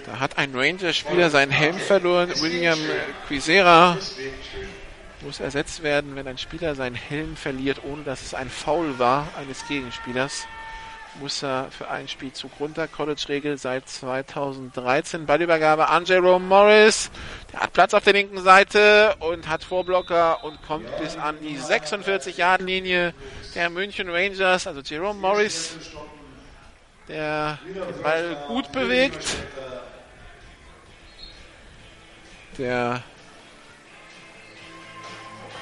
Speaker 4: Da hat ein Ranger-Spieler seinen Helm verloren. William Quisera muss ersetzt werden, wenn ein Spieler seinen Helm verliert, ohne dass es ein Foul war eines Gegenspielers. Muss er für ein Spielzug runter. College-Regel seit 2013. Ballübergabe an Jerome Morris. Der hat Platz auf der linken Seite und hat Vorblocker und kommt bis an die 46-Yard-Linie der München Rangers. Also Jerome Morris, der den Ball gut bewegt. Der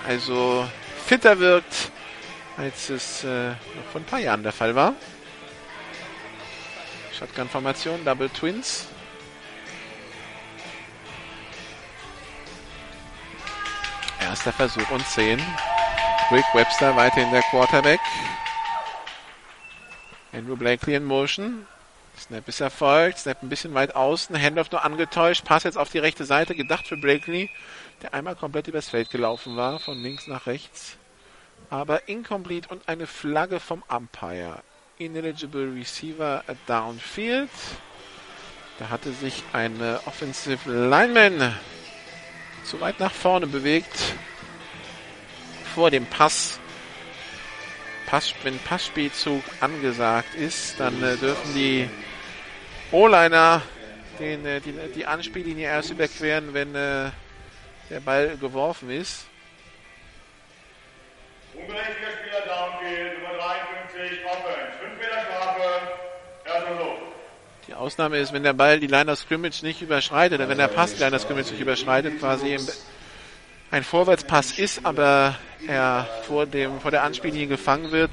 Speaker 4: also fitter wirkt, als es äh, noch vor ein paar Jahren der Fall war. Shotgun-Formation, Double Twins. Erster Versuch und 10. Rick Webster weiterhin der Quarterback. Andrew Blakely in Motion. Snap ist erfolgt. Snap ein bisschen weit außen. Handoff nur angetäuscht. Pass jetzt auf die rechte Seite. Gedacht für Blakely der einmal komplett übers Feld gelaufen war, von links nach rechts. Aber incomplete und eine Flagge vom Umpire. Ineligible Receiver downfield. Da hatte sich ein Offensive Lineman zu weit nach vorne bewegt. Vor dem Pass. Pass wenn Passspielzug angesagt ist, dann äh, dürfen die O-Liner den, äh, die, die Anspiellinie erst überqueren, wenn äh, der Ball geworfen ist.
Speaker 9: Unberechtigter Spieler Downfield, Nummer 53, Offense. 5 Meter Strafe, erster Versuch.
Speaker 4: Die Ausnahme ist, wenn der Ball die Line of Scrimmage nicht überschreitet, oder wenn der Pass die Line of Scrimmage nicht überschreitet, quasi ein Vorwärtspass ist, aber er vor, dem, vor der Anspiellinie gefangen wird,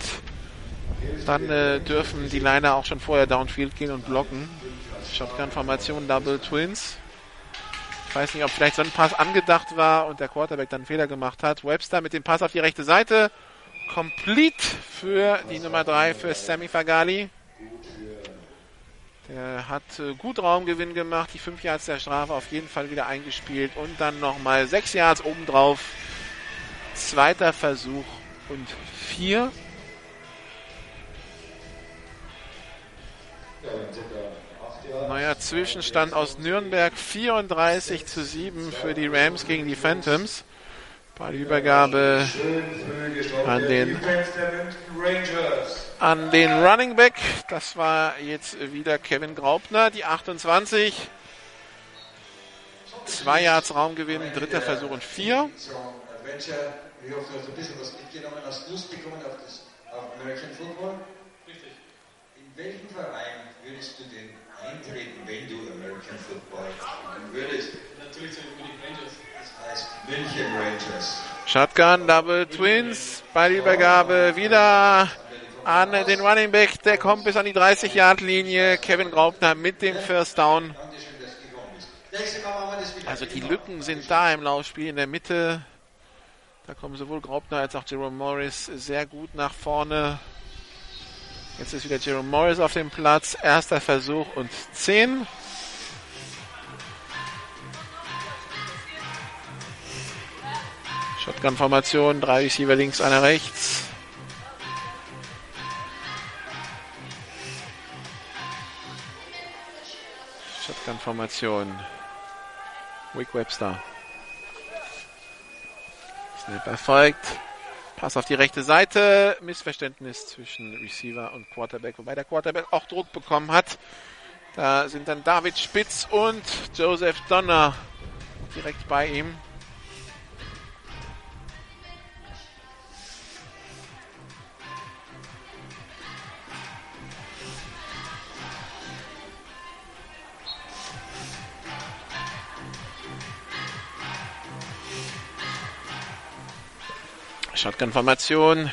Speaker 4: dann äh, dürfen die Liner auch schon vorher Downfield gehen und blocken. Shotgun-Formation, Double Twins. Ich weiß nicht, ob vielleicht so ein Pass angedacht war und der Quarterback dann einen Fehler gemacht hat. Webster mit dem Pass auf die rechte Seite. Complete für die Nummer 3 für Sammy Fagali. Der hat äh, gut Raumgewinn gemacht, die 5 Yards der Strafe auf jeden Fall wieder eingespielt und dann nochmal 6 Yards obendrauf. Zweiter Versuch und 4. Neuer Zwischenstand aus Nürnberg 34 zu 7 für die Rams gegen die Phantoms. Bei der Übergabe an den, an den Running Back. Das war jetzt wieder Kevin Graupner, die 28. Zwei Yards Raumgewinn, dritter Versuch und vier.
Speaker 10: Ich hoffe, du hast ein bisschen was mitgenommen. Hast Lust bekommen auf, das, auf American Football?
Speaker 1: Richtig.
Speaker 10: In welchen Verein würdest du denn eintreten, wenn du American Football spielen würdest?
Speaker 13: Natürlich zu den Rangers.
Speaker 10: Das heißt München Rangers.
Speaker 4: Shotgun, Double Twins, Ballübergabe wieder an den Running Back, der kommt bis an die 30-Yard-Linie. Kevin Graupner mit dem First Down. Also die Lücken sind da im Laufspiel in der Mitte. Da kommen sowohl Graupner als auch Jerome Morris sehr gut nach vorne. Jetzt ist wieder Jerome Morris auf dem Platz. Erster Versuch und 10. Shotgun-Formation, drei Receiver links, einer rechts. Shotgun-Formation. Wick Webster. Snap erfolgt. Pass auf die rechte Seite. Missverständnis zwischen Receiver und Quarterback, wobei der Quarterback auch Druck bekommen hat. Da sind dann David Spitz und Joseph Donner direkt bei ihm. Shotgun-Formation.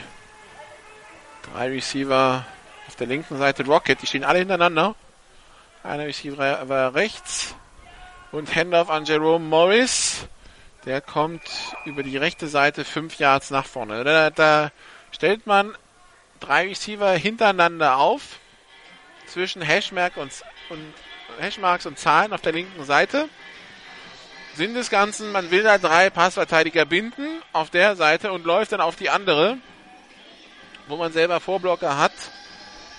Speaker 4: Drei Receiver auf der linken Seite. Rocket, die stehen alle hintereinander. Einer Receiver war rechts. Und Handoff an Jerome Morris. Der kommt über die rechte Seite fünf Yards nach vorne. Da, da stellt man drei Receiver hintereinander auf. Zwischen Hashmark und, und Hashmarks und Zahlen auf der linken Seite. Sinn des Ganzen, man will da drei Passverteidiger binden auf der Seite und läuft dann auf die andere, wo man selber Vorblocker hat,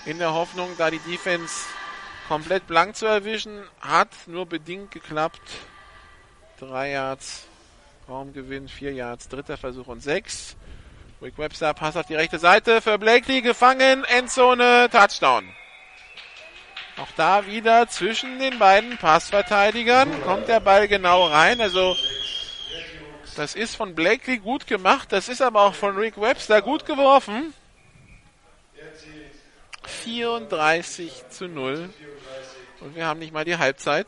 Speaker 4: in der Hoffnung, da die Defense komplett blank zu erwischen, hat nur bedingt geklappt. Drei Yards, Raumgewinn, vier Yards, dritter Versuch und sechs. Rick Webster, Pass auf die rechte Seite für Blakely, gefangen, Endzone, Touchdown. Auch da wieder zwischen den beiden Passverteidigern kommt der Ball genau rein. Also das ist von Blakely gut gemacht. Das ist aber auch von Rick Webster gut geworfen. 34 zu 0. Und wir haben nicht mal die Halbzeit.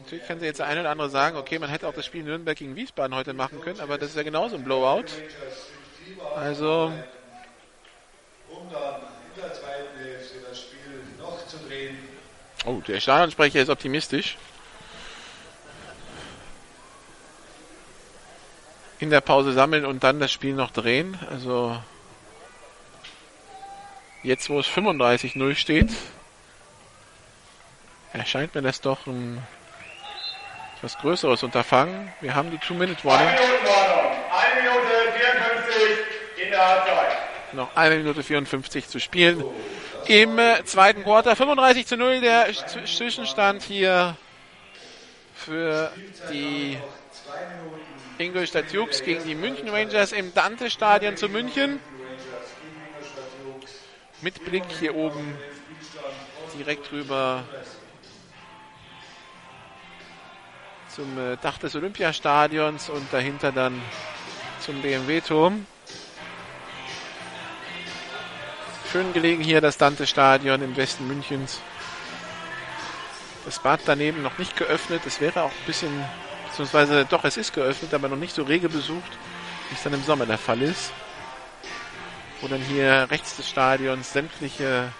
Speaker 4: Natürlich kann sich jetzt eine oder andere sagen, okay, man hätte auch das Spiel Nürnberg gegen Wiesbaden heute machen können, aber das ist ja genauso ein Blowout. Also.
Speaker 12: Zweiten Hälfte das Spiel noch zu drehen.
Speaker 4: Oh, der Stadionsprecher ist optimistisch. In der Pause sammeln und dann das Spiel noch drehen. Also jetzt, wo es 35-0 steht, erscheint mir das doch ein etwas größeres Unterfangen. Wir haben die Two-Minute-Warning.
Speaker 9: Eine Minute 54 in der Halbzeit.
Speaker 4: Noch eine Minute 54 zu spielen. Im äh, zweiten Quarter 35 zu 0 der Sch- Zwischenstand hier für die Ingolstadt Jukes gegen die München Rangers im Dante-Stadion zu München. Mit Blick hier oben direkt rüber zum äh, Dach des Olympiastadions und dahinter dann zum BMW-Turm. Schön gelegen hier das Dante-Stadion im Westen Münchens. Das Bad daneben noch nicht geöffnet. Es wäre auch ein bisschen, beziehungsweise doch, es ist geöffnet, aber noch nicht so rege besucht, wie es dann im Sommer der Fall ist. Wo dann hier rechts des Stadions sämtliche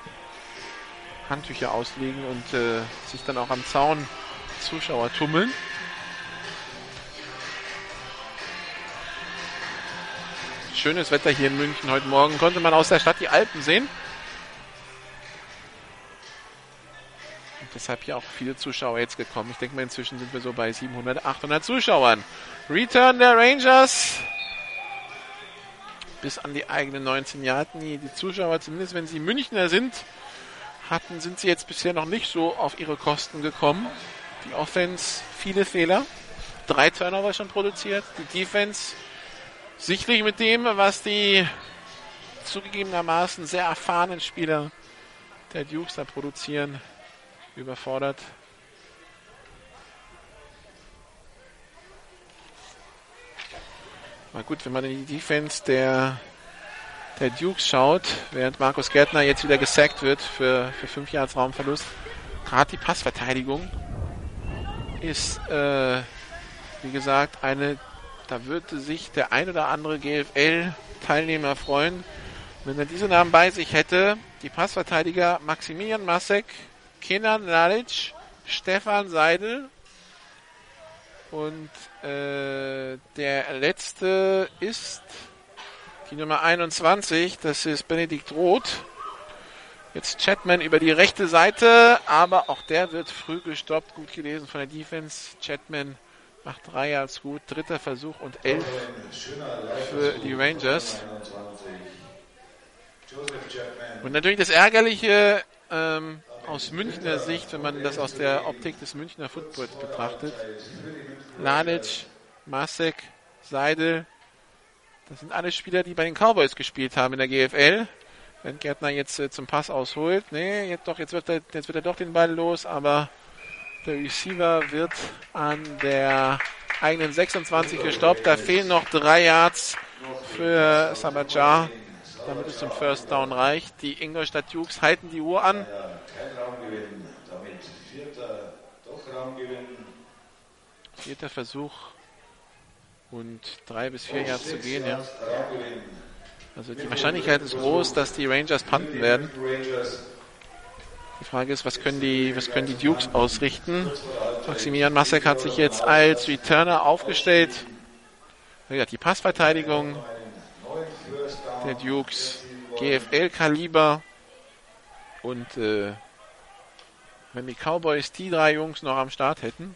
Speaker 4: Handtücher ausliegen und äh, sich dann auch am Zaun Zuschauer tummeln. Schönes Wetter hier in München heute Morgen. Konnte man aus der Stadt die Alpen sehen. Und deshalb hier auch viele Zuschauer jetzt gekommen. Ich denke mal, inzwischen sind wir so bei 700, 800 Zuschauern. Return der Rangers. Bis an die eigenen 19 Yard. Die Zuschauer, zumindest wenn sie Münchner sind, hatten, sind sie jetzt bisher noch nicht so auf ihre Kosten gekommen. Die Offense, viele Fehler. Drei Turnover schon produziert. Die Defense sicherlich mit dem, was die zugegebenermaßen sehr erfahrenen Spieler der Dukes da produzieren, überfordert. Mal gut, wenn man die Defense der, der Dukes schaut, während Markus Gärtner jetzt wieder gesackt wird für, für 5 Yards Raumverlust. Gerade die Passverteidigung ist, äh, wie gesagt, eine, da würde sich der ein oder andere GFL-Teilnehmer freuen, wenn er diese Namen bei sich hätte. Die Passverteidiger Maximilian Masek, Kenan Lalic, Stefan Seidel und äh, der letzte ist die Nummer 21, das ist Benedikt Roth. Jetzt Chatman über die rechte Seite, aber auch der wird früh gestoppt. Gut gelesen von der Defense. Chatman macht drei als gut. Dritter Versuch und elf für die Rangers. Und natürlich das Ärgerliche ähm, aus Münchner Sicht, wenn man das aus der Optik des Münchner Footballs betrachtet. Ladic, Masek, Seidel, das sind alle Spieler, die bei den Cowboys gespielt haben in der GFL. Wenn Gärtner jetzt äh, zum Pass ausholt, nee, jetzt doch, jetzt wird er, jetzt wird er doch den Ball los, aber der Receiver wird an der eigenen 26 gestoppt. Da fehlen noch drei Yards für Sabajar, damit es zum First Down reicht. Die Ingolstadt Dukes halten die Uhr an. Vierter Versuch und drei bis vier Yards zu gehen, ja. Also die Wahrscheinlichkeit ist groß, dass die Rangers punten werden. Die Frage ist, was können die, was können die Dukes ausrichten? Maximilian Masek hat sich jetzt als Returner aufgestellt. Die Passverteidigung der Dukes, GFL-Kaliber und äh, wenn die Cowboys die drei Jungs noch am Start hätten,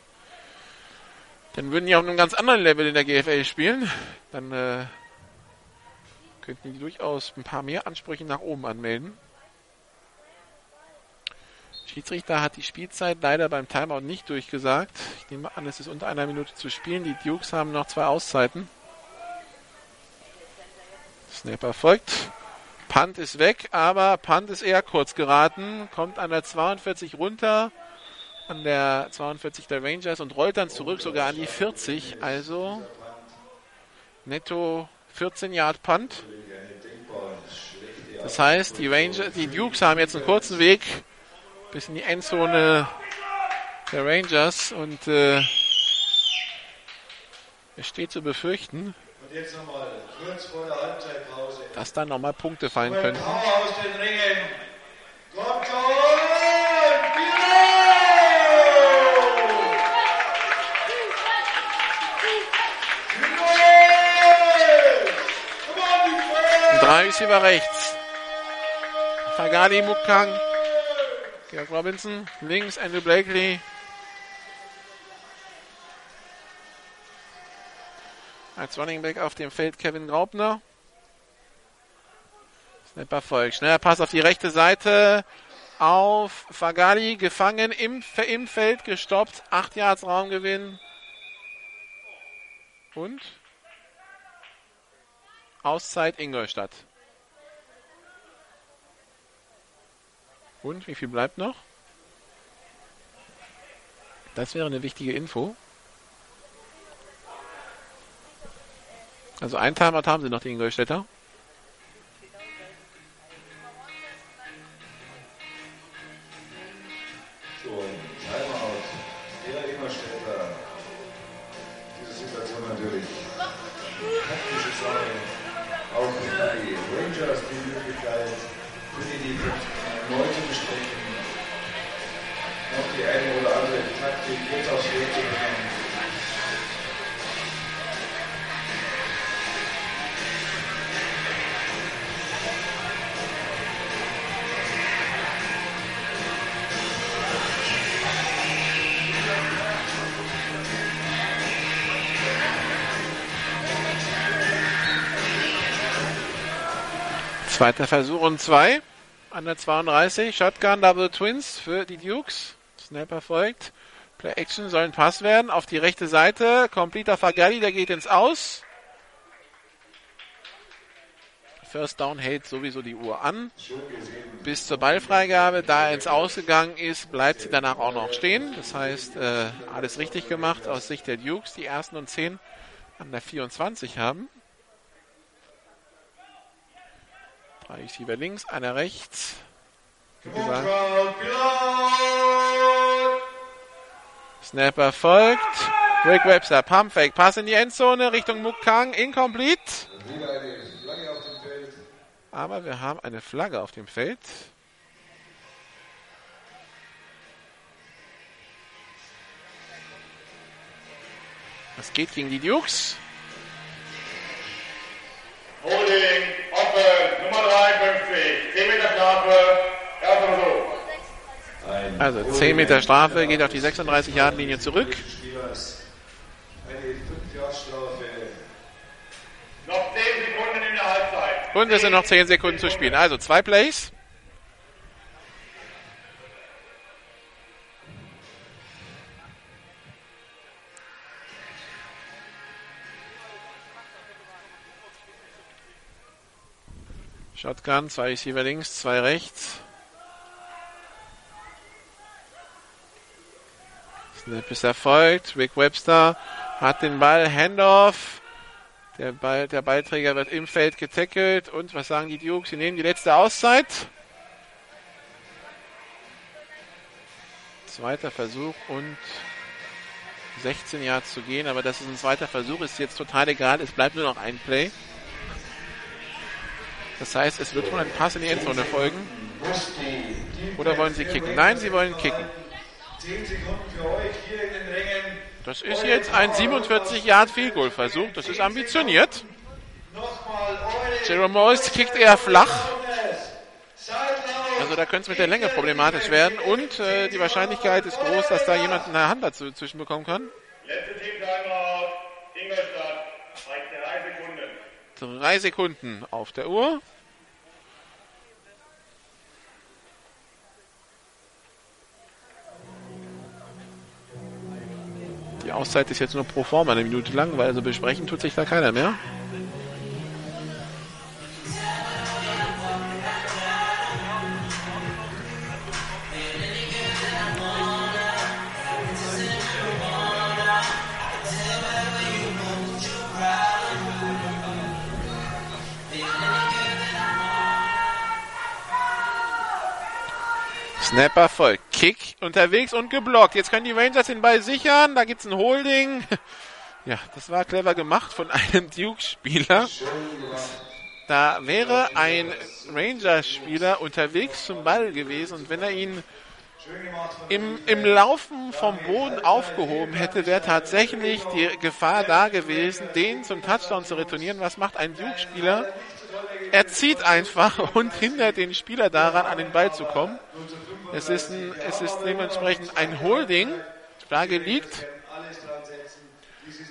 Speaker 4: dann würden die auf einem ganz anderen Level in der GFL spielen. Dann äh, könnten die durchaus ein paar mehr Ansprüche nach oben anmelden. Schiedsrichter hat die Spielzeit leider beim Timeout nicht durchgesagt. Ich nehme an, es ist unter einer Minute zu spielen. Die Dukes haben noch zwei Auszeiten. Snapper folgt. Punt ist weg, aber Punt ist eher kurz geraten. Kommt an der 42 runter an der 42 der Rangers und rollt dann zurück sogar an die 40. Also netto 14 Yard Punt. Das heißt, die Rangers, die Dukes haben jetzt einen kurzen Weg bis in die Endzone der Rangers und äh, es steht zu befürchten, dass da nochmal Punkte fallen können. Drei Receiver rechts. Fagali Mukang. Georg Robinson. Links Andrew Blakely. Als Running Back auf dem Feld Kevin Graubner. Snapper folgt. Schneller Pass auf die rechte Seite. Auf Fagali. Gefangen im, im Feld. Gestoppt. Acht Yards Raumgewinn. Und Auszeit Ingolstadt. Und wie viel bleibt noch? Das wäre eine wichtige Info. Also ein Timeout haben sie noch, die Ingolstädter. Zweiter Versuch und zwei. An der 32. Shotgun Double Twins für die Dukes. Snapper folgt. Play Action soll ein Pass werden. Auf die rechte Seite. Completer Fagali, der geht ins Aus. First Down hält sowieso die Uhr an. Bis zur Ballfreigabe. Da er ins Ausgegangen ist, bleibt sie danach auch noch stehen. Das heißt, äh, alles richtig gemacht aus Sicht der Dukes. Die ersten und zehn an der 24 haben. Drei Receiver links, einer rechts. Snapper folgt. Rick Webster, Pump Fake, Pass in die Endzone Richtung Mukang, incomplete. Aber wir haben eine Flagge auf dem Feld. Das geht gegen die Dukes.
Speaker 9: Holding, offen, Nummer 53, 10 Meter Strafe, erster Versuch.
Speaker 12: Ein
Speaker 4: Also 10 Meter Strafe, geht auf die 36-Yard-Linie zurück.
Speaker 12: Spielers. Eine 5-Jahr-Strafe.
Speaker 9: Noch 10 Sekunden in der Halbzeit.
Speaker 4: Und es sind noch 10 Sekunden zu spielen. Also zwei Plays. Shotgun, zwei Receiver links, zwei rechts. Snap ist erfolgt. Rick Webster hat den Ball, Handoff. Der, Ball, der Ballträger wird im Feld getackelt. Und was sagen die Dukes? Sie nehmen die letzte Auszeit. Zweiter Versuch und 16 Yards zu gehen. Aber das ist ein zweiter Versuch. Ist jetzt total egal. Es bleibt nur noch ein Play. Das heißt, es wird wohl ein Pass in die Endzone folgen. Oder wollen sie kicken? Nein, sie wollen kicken.
Speaker 12: 10 Sekunden für euch hier in den Rängen.
Speaker 4: Das ist jetzt ein 47 Yard Field Goal Versuch. Das ist ambitioniert. Jerome Morris kickt eher flach. Also da könnte es mit der Länge problematisch werden. Und äh, die Wahrscheinlichkeit ist groß, dass da jemand eine Hand dazu zwischenbekommen kann.
Speaker 9: Letzte Team-Timeout, Ingolstadt, bei 3 Sekunden.
Speaker 4: Drei Sekunden auf der Uhr. Die Auszeit ist jetzt nur pro forma eine Minute lang, weil also besprechen tut sich da keiner mehr. Snapper voll. Kick unterwegs und geblockt. Jetzt können die Rangers den Ball sichern. Da gibt's ein Holding. Ja, das war clever gemacht von einem Duke-Spieler. Da wäre ein Rangers-Spieler unterwegs zum Ball gewesen und wenn er ihn im, im Laufen vom Boden aufgehoben hätte, wäre tatsächlich die Gefahr da gewesen, den zum Touchdown zu retournieren. Was macht ein Duke-Spieler? Er zieht einfach und hindert den Spieler daran, an den Ball zu kommen. Es ist, ein, es ist dementsprechend ein Holding. Frage liegt.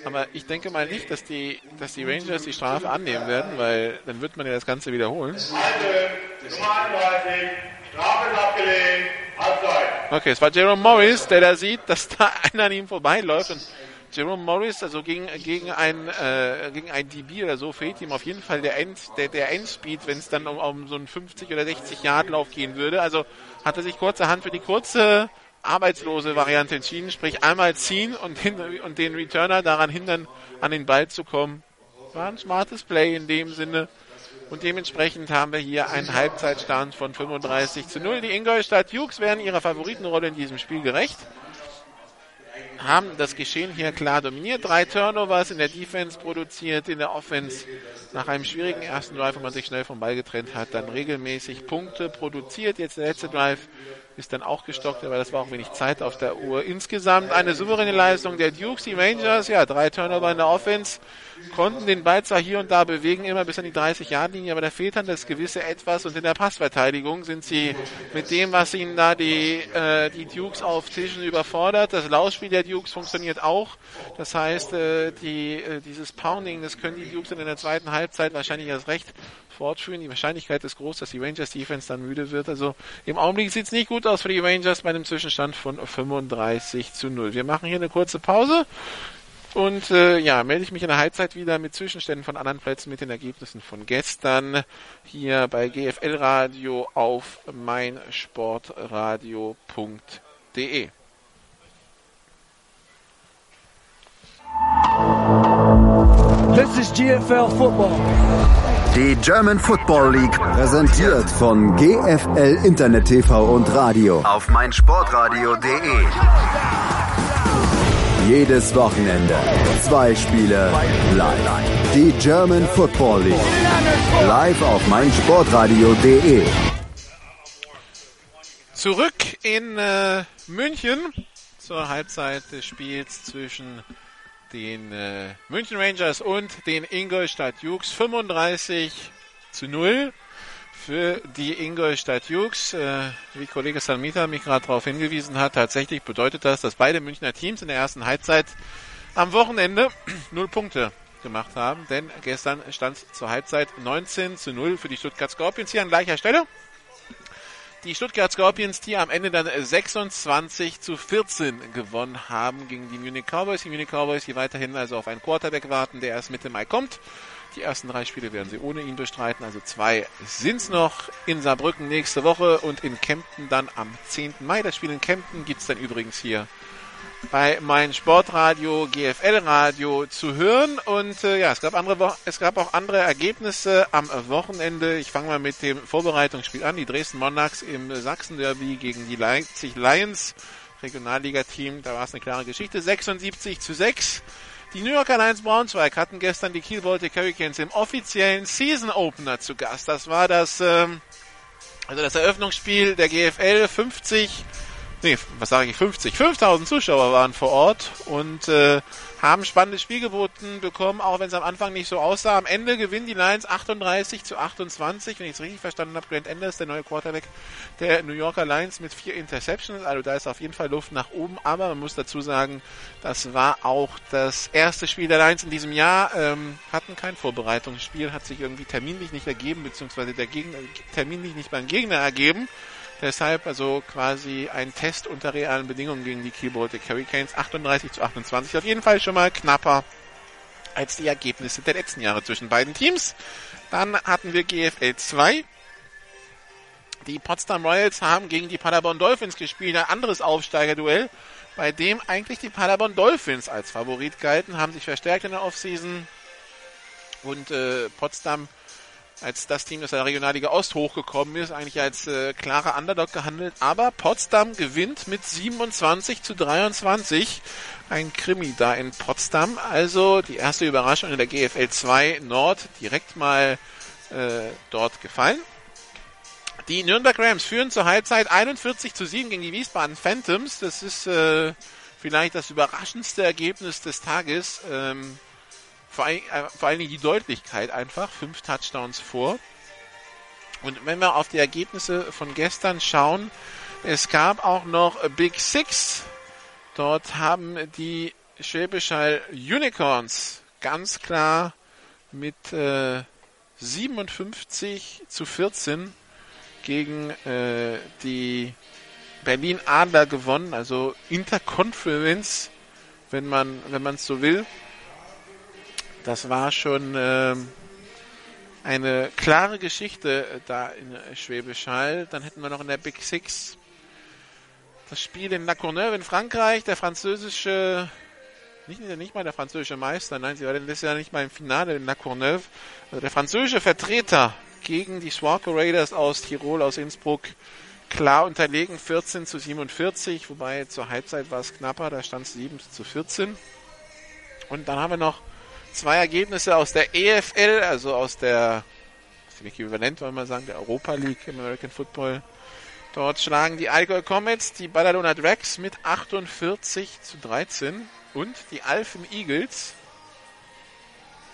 Speaker 4: Aber ich denke mal nicht, dass die, dass die Rangers die Strafe annehmen werden, weil dann wird man ja das Ganze wiederholen.
Speaker 9: Alte, Nummer 31, Strafe ist abgelehnt, Halbzeit.
Speaker 4: Okay, es war Jerome Morris, der da sieht, dass da einer an ihm vorbeiläuft und Jerome Morris, also gegen, gegen ein, äh, gegen ein DB oder so, fehlt ihm auf jeden Fall der, End, der, der Endspeed, wenn es dann um, um so einen 50 oder 60 Yard Lauf gehen würde. Also hat er sich kurzerhand für die kurze arbeitslose Variante entschieden, sprich einmal ziehen und, hin, und den Returner daran hindern, an den Ball zu kommen. War ein smartes Play in dem Sinne. Und dementsprechend haben wir hier einen Halbzeitstand von 35 zu 0. Die Ingolstadt Dukes werden ihrer Favoritenrolle in diesem Spiel gerecht haben das Geschehen hier klar dominiert. Drei Turnovers in der Defense produziert, in der Offense nach einem schwierigen ersten Drive, wo man sich schnell vom Ball getrennt hat, dann regelmäßig Punkte produziert. Jetzt der letzte Drive ist dann auch gestockt, aber das war auch wenig Zeit auf der Uhr. Insgesamt eine souveräne Leistung der Dukes, die Rangers, ja, drei Turnover in der Offense, konnten den Ball zwar hier und da bewegen, immer bis an die 30-Yard-Linie, aber da fehlt dann das gewisse Etwas und in der Passverteidigung sind sie mit dem, was ihnen da die, äh, die Dukes auf Tischen überfordert. Das Laufspiel der Dukes funktioniert auch. Das heißt, äh, die, äh, dieses Pounding, das können die Dukes in der zweiten Halbzeit wahrscheinlich erst recht fortführen. Die Wahrscheinlichkeit ist groß, dass die Rangers Defense dann müde wird. Also im Augenblick sieht es nicht gut aus für die Rangers bei einem Zwischenstand von 35 zu 0. Wir machen hier eine kurze Pause. Und äh, ja, melde ich mich in der Halbzeit wieder mit Zwischenständen von anderen Plätzen, mit den Ergebnissen von gestern hier bei GFL Radio auf meinsportradio.de.
Speaker 2: This is GFL football.
Speaker 3: Die German Football League, präsentiert von GFL Internet TV und Radio auf meinsportradio.de. Jedes Wochenende zwei Spiele live. Die German Football League live auf meinsportradio.de.
Speaker 4: Zurück in äh, München zur Halbzeit des Spiels zwischen den äh, München Rangers und den Ingolstadt Jukes 35 zu 0 für die Ingolstadt Jukes. Äh, wie Kollege Salmita mich gerade darauf hingewiesen hat, tatsächlich bedeutet das, dass beide Münchner Teams in der ersten Halbzeit am Wochenende 0 Punkte gemacht haben, denn gestern stand zur Halbzeit 19 zu 0 für die Stuttgart Scorpions hier an gleicher Stelle. Die Stuttgart Scorpions, die am Ende dann 26 zu 14 gewonnen haben gegen die Munich Cowboys. Die Munich Cowboys, die weiterhin also auf einen Quarterback warten, der erst Mitte Mai kommt. Die ersten drei Spiele werden sie ohne ihn bestreiten. Also zwei sind's noch in Saarbrücken nächste Woche und in Kempten dann am 10. Mai. Das Spiel in Kempten gibt's dann übrigens hier bei mein Sportradio, GFL Radio zu hören. Und äh, ja, es gab andere, es gab auch andere Ergebnisse am Wochenende. Ich fange mal mit dem Vorbereitungsspiel an. Die Dresden Monarchs im Sachsen-Derby gegen die Leipzig Lions, Regionalliga-Team. Da war es eine klare Geschichte. 76 zu 6. Die New Yorker Lions Braunschweig hatten gestern die Kiel Baltic Hurricanes im offiziellen Season Opener zu Gast. Das war das, ähm, also das Eröffnungsspiel der GFL 50 nee, was sage ich, 50, 5000 Zuschauer waren vor Ort und äh, haben ein spannendes Spiel geboten bekommen, auch wenn es am Anfang nicht so aussah. Am Ende gewinnen die Lions 38 zu 28, wenn ich es richtig verstanden habe. Grant Enders, der neue Quarterback der New Yorker Lions mit vier Interceptions. Also da ist auf jeden Fall Luft nach oben. Aber man muss dazu sagen, das war auch das erste Spiel der Lions in diesem Jahr. Ähm, hatten kein Vorbereitungsspiel, hat sich irgendwie terminlich nicht ergeben, beziehungsweise der Gegner, terminlich nicht beim Gegner ergeben. Deshalb also quasi ein Test unter realen Bedingungen gegen die Keyboard Hurricanes. 38 zu 28. Auf jeden Fall schon mal knapper als die Ergebnisse der letzten Jahre zwischen beiden Teams. Dann hatten wir GFL 2. Die Potsdam Royals haben gegen die Paderborn Dolphins gespielt. Ein anderes Aufsteigerduell, bei dem eigentlich die Paderborn Dolphins als Favorit galten, haben sich verstärkt in der Offseason. Und äh, Potsdam als das Team, das der Regionalliga Ost hochgekommen ist, eigentlich als äh, klarer Underdog gehandelt. Aber Potsdam gewinnt mit 27 zu 23. Ein Krimi da in Potsdam. Also die erste Überraschung in der GFL 2 Nord direkt mal äh, dort gefallen. Die Nürnberg Rams führen zur Halbzeit 41 zu 7 gegen die Wiesbaden Phantoms. Das ist äh, vielleicht das überraschendste Ergebnis des Tages. Ähm, vor, ein, äh, vor allen Dingen die Deutlichkeit einfach. Fünf Touchdowns vor. Und wenn wir auf die Ergebnisse von gestern schauen, es gab auch noch Big Six. Dort haben die Schwäbisch Unicorns ganz klar mit äh, 57 zu 14 gegen äh, die Berlin Adler gewonnen, also Interconference, wenn man wenn man es so will. Das war schon äh, eine klare Geschichte äh, da in Schwäbisch Hall. Dann hätten wir noch in der Big Six das Spiel in La Courneuve in Frankreich. Der französische, nicht, nicht mal der französische Meister, nein, sie war letztes Jahr nicht mal im Finale in La Courneuve. Also der französische Vertreter gegen die Swarco Raiders aus Tirol, aus Innsbruck, klar unterlegen, 14 zu 47, wobei zur Halbzeit war es knapper, da stand es 7 zu 14. Und dann haben wir noch zwei Ergebnisse aus der EFL, also aus der, dem Äquivalent, wollen wir sagen, der Europa League im American Football. Dort schlagen die Allgäu Comets die Badalona Drags mit 48 zu 13 und die Alphen Eagles,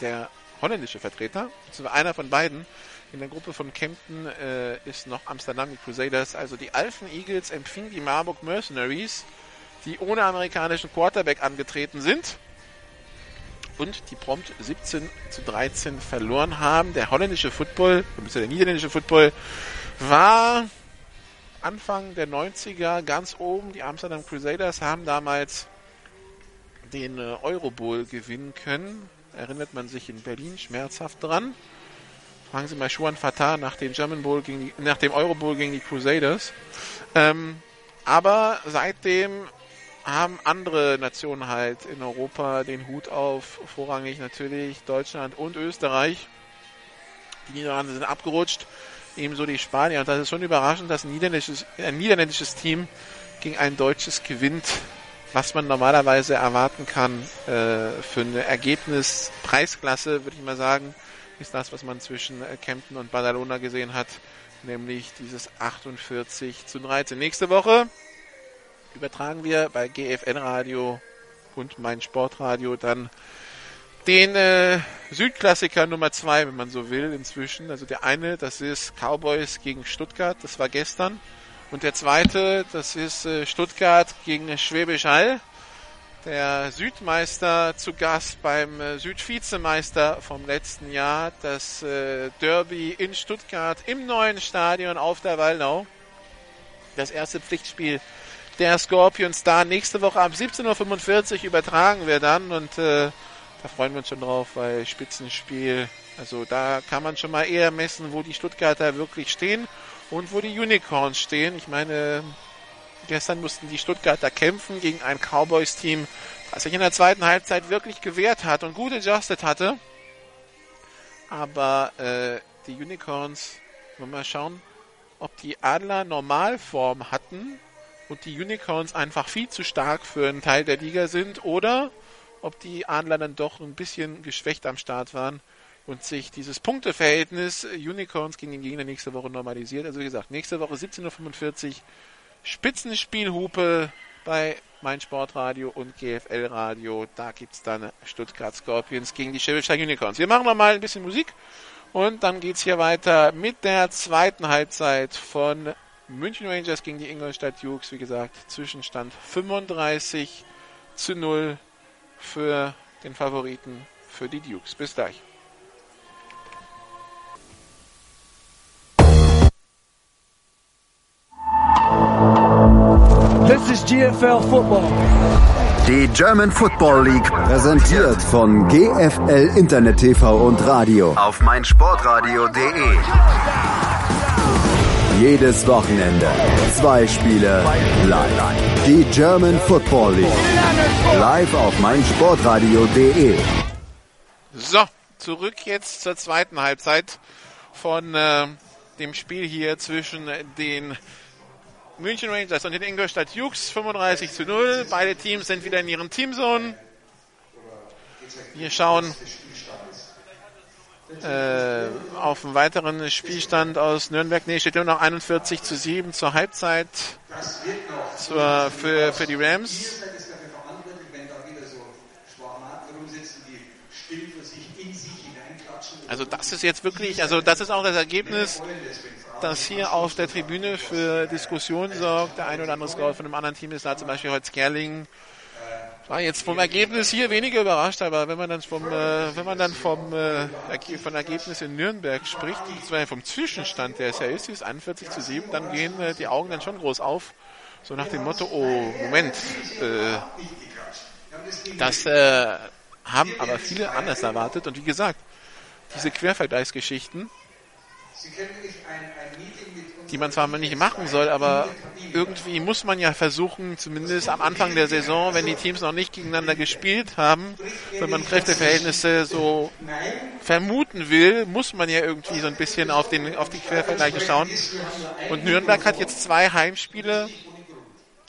Speaker 4: der holländische Vertreter, einer von beiden, in der Gruppe von Kempten äh, ist noch Amsterdam, die Crusaders. Also die Alphen Eagles empfingen die Marburg Mercenaries, die ohne amerikanischen Quarterback angetreten sind und die prompt 17 zu 13 verloren haben. Der holländische Football, der niederländische Football, war Anfang der 90er ganz oben. Die Amsterdam Crusaders haben damals den äh, Eurobowl gewinnen können. Erinnert man sich in Berlin schmerzhaft dran. Fragen Sie mal Juan Fatah nach dem German Bowl gegen die, nach dem Eurobowl gegen die Crusaders. Ähm, aber seitdem haben andere Nationen halt in Europa den Hut auf, vorrangig natürlich Deutschland und Österreich. Die Niederlande sind abgerutscht, ebenso die Spanier. Und das ist schon überraschend, dass ein niederländisches, ein niederländisches Team gegen ein deutsches gewinnt, was man normalerweise erwarten kann äh, für eine Ergebnispreisklasse, würde ich mal sagen, ist das, was man zwischen äh, Kempten und Badalona gesehen hat, nämlich dieses 48 zu 13. Nächste Woche übertragen wir bei GFN Radio und mein Sportradio dann den äh, Südklassiker Nummer zwei, wenn man so will, inzwischen. Also der eine, das ist Cowboys gegen Stuttgart, das war gestern. Und der zweite, das ist äh, Stuttgart gegen Schwäbisch Hall. Der Südmeister zu Gast beim äh, Südvizemeister vom letzten Jahr. Das äh, Derby in Stuttgart im neuen Stadion auf der Waldau. Das erste Pflichtspiel der Scorpions da. Nächste Woche ab 17.45 Uhr übertragen wir dann und äh, da freuen wir uns schon drauf, weil Spitzenspiel, also da kann man schon mal eher messen, wo die Stuttgarter wirklich stehen und wo die Unicorns stehen. Ich meine, gestern mussten die Stuttgarter kämpfen gegen ein Cowboys-Team, das sich in der zweiten Halbzeit wirklich gewehrt hat und gut adjusted hatte. Aber äh, die Unicorns, wollen wir mal schauen, ob die Adler Normalform hatten und die Unicorns einfach viel zu stark für einen Teil der Liga sind oder ob die Adler dann doch ein bisschen geschwächt am Start waren und sich dieses Punkteverhältnis Unicorns gegen den Gegner nächste Woche normalisiert. Also wie gesagt, nächste Woche 17.45 Uhr Spitzenspielhupe bei mein Sportradio und GFL Radio. Da gibt es dann Stuttgart Scorpions gegen die Schwäbischer Unicorns. Wir machen noch mal ein bisschen Musik und dann geht es hier weiter mit der zweiten Halbzeit von München Rangers gegen die Ingolstadt Dukes. Wie gesagt, Zwischenstand 35 zu 0 für den Favoriten, für die Dukes. Bis gleich.
Speaker 2: This is GFL Football.
Speaker 3: Die German Football League präsentiert von GFL Internet TV und Radio auf meinsportradio.de. Jedes Wochenende zwei Spiele live. Die German Football League live auf meinsportradio.de.
Speaker 4: So, zurück jetzt zur zweiten Halbzeit von äh, dem Spiel hier zwischen den München Rangers und den Ingolstadt Dukes 35 zu 0. Beide Teams sind wieder in ihren Teamzonen. Wir schauen äh, auf einen weiteren Spielstand aus Nürnberg. Nee, steht nur noch 41 zu 7 zur Halbzeit zur, für, für die Rams. Also das ist jetzt wirklich, also das ist auch das Ergebnis, das hier auf der Tribüne für Diskussionen sorgt. Der ein oder andere Scout von einem anderen Team ist da zum Beispiel heute Skerling. War jetzt vom Ergebnis hier weniger überrascht, aber wenn man dann vom, äh, wenn man dann vom, äh, von Ergebnis in Nürnberg spricht, beziehungsweise vom Zwischenstand, der es ja ist, ist 41 zu 7, dann gehen äh, die Augen dann schon groß auf. So nach dem Motto, oh, Moment, äh, das äh, haben aber viele anders erwartet. Und wie gesagt, diese Quervergleichsgeschichten, die man zwar nicht machen soll, aber irgendwie muss man ja versuchen, zumindest am Anfang der Saison, wenn die Teams noch nicht gegeneinander gespielt haben, wenn man Kräfteverhältnisse so vermuten will, muss man ja irgendwie so ein bisschen auf, den, auf die Quervergleiche schauen. Und Nürnberg hat jetzt zwei Heimspiele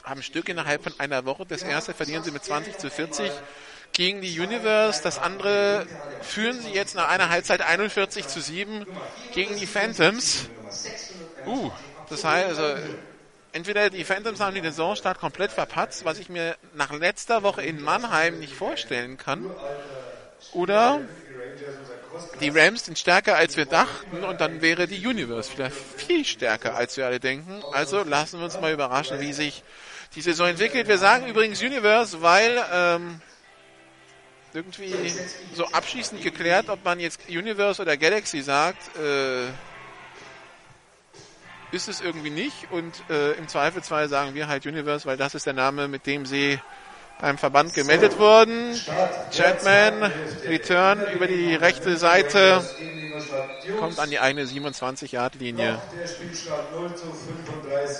Speaker 4: am Stück innerhalb von einer Woche. Das erste verlieren sie mit 20 zu 40 gegen die Universe. Das andere führen sie jetzt nach einer Halbzeit 41 zu 7 gegen die Phantoms. Uh, das heißt, also, entweder die Phantoms haben den Saisonstart komplett verpatzt, was ich mir nach letzter Woche in Mannheim nicht vorstellen kann. Oder die Rams sind stärker als wir dachten und dann wäre die Universe vielleicht viel stärker als wir alle denken. Also lassen wir uns mal überraschen, wie sich die Saison entwickelt. Wir sagen übrigens Universe, weil ähm, irgendwie so abschließend geklärt, ob man jetzt Universe oder Galaxy sagt, äh, ist es irgendwie nicht. Und äh, im Zweifelsfall sagen wir halt Universe, weil das ist der Name, mit dem sie beim Verband gemeldet wurden. Chatman, Return über die rechte Seite, kommt an die eine 27-Yard-Linie.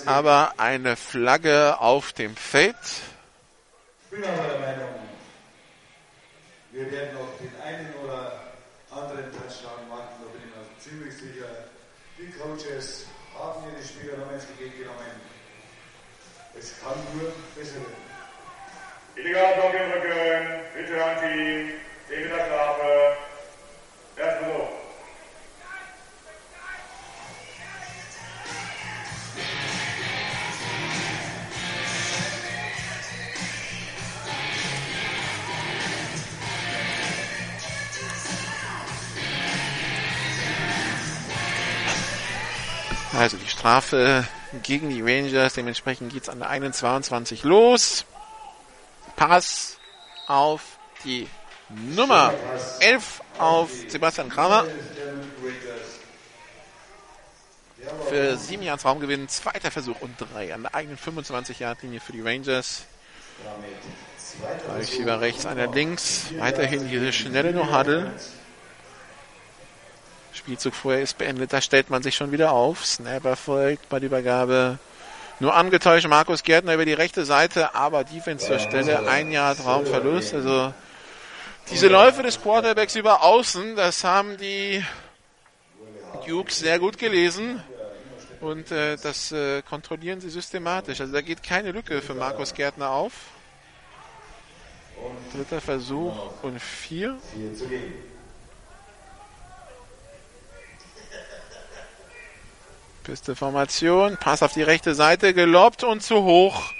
Speaker 4: Aber eine Flagge auf dem Feld.
Speaker 12: Wir werden auf den einen oder anderen Touchdown warten, da bin ich mir ziemlich Die Coaches haben ihre Spieler noch entgegengenommen. Es kann nur besser werden.
Speaker 9: Illegal Block im Rücken, Veteran-Team, David Aklafe, erst
Speaker 4: Also die Strafe gegen die Rangers, dementsprechend geht's an der 21 los. Pass auf die Nummer 11 auf Sebastian Kramer. Für sieben Yards Raumgewinn, zweiter Versuch und drei an der eigenen 25-Yard-Linie für die Rangers. Schieber rechts, einer links. Weiterhin diese schnelle No-Huddle. Spielzug vorher ist beendet, da stellt man sich schon wieder auf. Snap erfolgt bei der Übergabe. Nur angetäuscht Markus Gärtner über die rechte Seite, aber Defense zur Stelle, ein Jahr Raumverlust. Also diese Läufe des Quarterbacks über Außen, das haben die Dukes sehr gut gelesen und äh, das äh, kontrollieren sie systematisch. Also da geht keine Lücke für Markus Gärtner auf. Dritter Versuch und vier. Beste Formation, Pass auf die rechte Seite, gelobt und zu hoch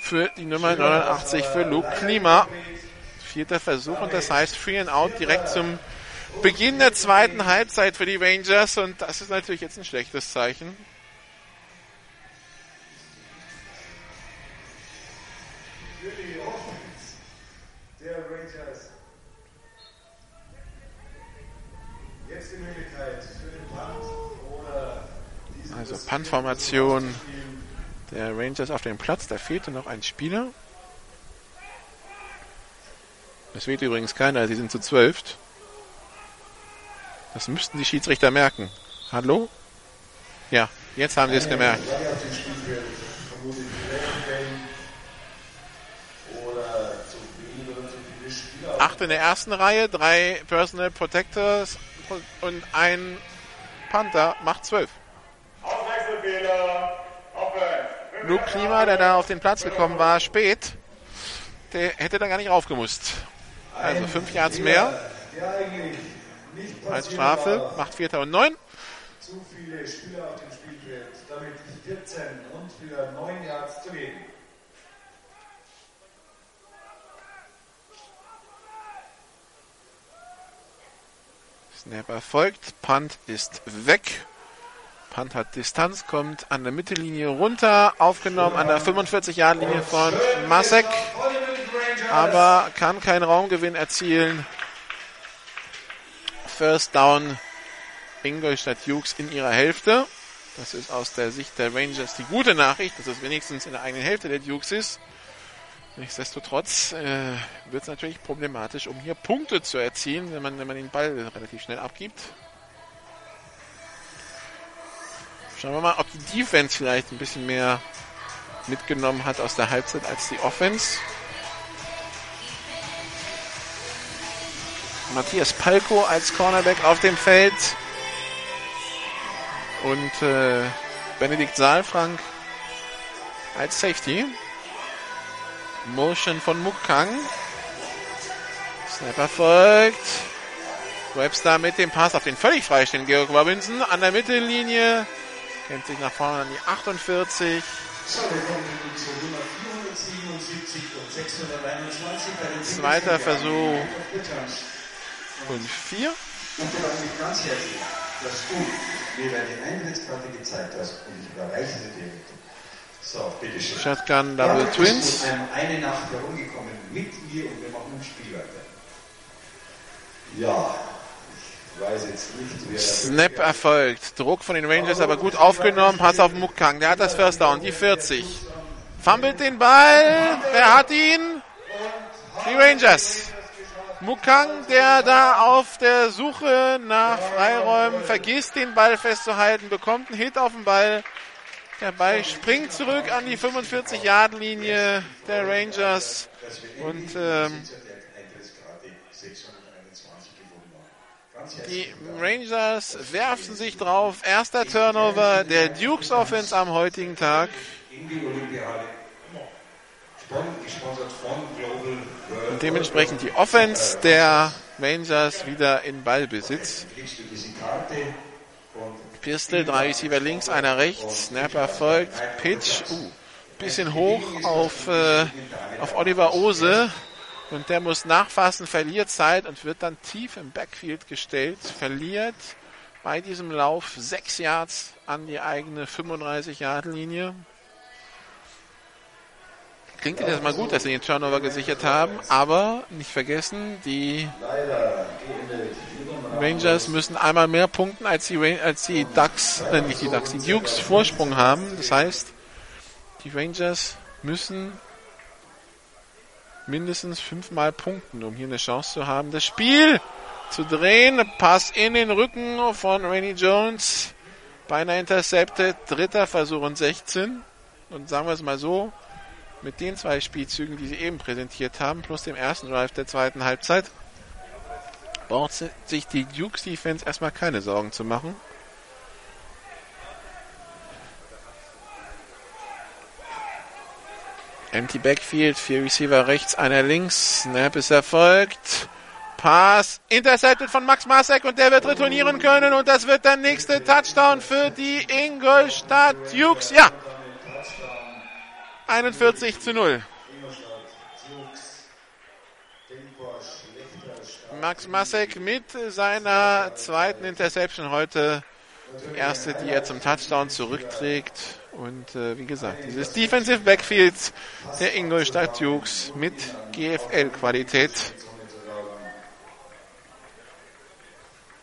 Speaker 4: für die Nummer 89 für Luke Klima. Vierter Versuch und das heißt Free and Out direkt zum Beginn der zweiten Halbzeit für die Rangers und das ist natürlich jetzt ein schlechtes Zeichen. Also Punt-Formation der Rangers auf dem Platz. Da fehlte noch ein Spieler. Es fehlt übrigens keiner, sie sind zu zwölf. Das müssten die Schiedsrichter merken. Hallo? Ja, jetzt haben sie es gemerkt. Acht in der ersten Reihe, drei Personal Protectors und ein Panther macht zwölf. Luke Klima, der da auf den Platz gekommen war, spät, der hätte da gar nicht raufgemusst. Also fünf Yards mehr als Strafe, macht Vierter und Neun.
Speaker 12: Zu viele Spieler auf dem Spielfeld, damit 14 und für 9 Yards zu gehen.
Speaker 4: Snap erfolgt, Punt ist weg. Punt hat Distanz, kommt an der Mittellinie runter, aufgenommen an der 45-Yard-Linie von Masek, aber kann keinen Raumgewinn erzielen. First Down, Ingolstadt Jukes in ihrer Hälfte. Das ist aus der Sicht der Rangers die gute Nachricht, dass es wenigstens in der eigenen Hälfte der Dukes ist. Nichtsdestotrotz äh, wird es natürlich problematisch, um hier Punkte zu erzielen, wenn man, wenn man den Ball relativ schnell abgibt. Schauen wir mal, ob die Defense vielleicht ein bisschen mehr mitgenommen hat aus der Halbzeit als die Offense. Matthias Palko als Cornerback auf dem Feld. Und äh, Benedikt Saalfrank als Safety. Motion von Mukang. Snapper folgt. Webster mit dem Pass auf den völlig freistehenden Georg Robinson an der Mittellinie. Kennt sich nach vorne an die 48.
Speaker 12: So, wir kommen nun zur Nummer 477 und 621 bei den
Speaker 4: Zweiter Versuch und vier.
Speaker 13: Und bedanke mich ganz herzlich, dass du mir deine Eintrittskarte gezeigt hast und ich überreiche sie dir. So, bitteschön.
Speaker 4: Shotgun
Speaker 13: Ja,
Speaker 4: Double
Speaker 13: bist
Speaker 4: Twins.
Speaker 13: um ein- eine Nacht herumgekommen mit mir und wir machen ein Spiel weiter. Ja, ich weiß jetzt nicht, wer
Speaker 4: Snap erfolgt. Druck von den Rangers, aber gut aufgenommen. Pass auf Mukang. Der hat das First Down. Die 40. Fummelt den Ball. Wer hat ihn? Die Rangers. Mukang, der da auf der Suche nach Freiräumen vergisst, den Ball festzuhalten, bekommt einen Hit auf den Ball. Der Ball springt zurück an die 45-Yard-Linie der Rangers. Und ähm,
Speaker 13: Eintrittskarte 621 gefunden haben.
Speaker 4: Die Rangers werfen sich drauf. Erster Turnover der Dukes Offense am heutigen Tag. Und dementsprechend die Offense der Rangers wieder in Ballbesitz. Pistol, drei Receiver links, einer rechts. Snapper folgt. Pitch. Uh, bisschen hoch auf, äh, auf Oliver Ose. Und der muss nachfassen, verliert Zeit und wird dann tief im Backfield gestellt. Verliert bei diesem Lauf sechs Yards an die eigene 35-Yard-Linie. Klingt jetzt mal gut, dass sie den Turnover gesichert haben, aber nicht vergessen, die Rangers müssen einmal mehr punkten, als die, als die Ducks, äh, nicht die Ducks, die Dukes Vorsprung haben. Das heißt, die Rangers müssen mindestens fünfmal punkten, um hier eine Chance zu haben, das Spiel zu drehen. Pass in den Rücken von Rainy Jones. Beinahe intercepted. Dritter Versuch und 16. Und sagen wir es mal so, mit den zwei Spielzügen, die sie eben präsentiert haben, plus dem ersten Drive der zweiten Halbzeit, braucht sich die Dukes Defense erstmal keine Sorgen zu machen. Empty Backfield, vier Receiver rechts, einer links. Snap ist erfolgt. Pass intercepted von Max Masek und der wird retournieren können und das wird der nächste Touchdown für die Ingolstadt Dukes. Ja. 41 zu 0. Max Masek mit seiner zweiten Interception heute. Die erste, die er zum Touchdown zurückträgt. Und äh, wie gesagt, dieses Defensive Backfield der Ingolstadt Dukes mit GFL-Qualität.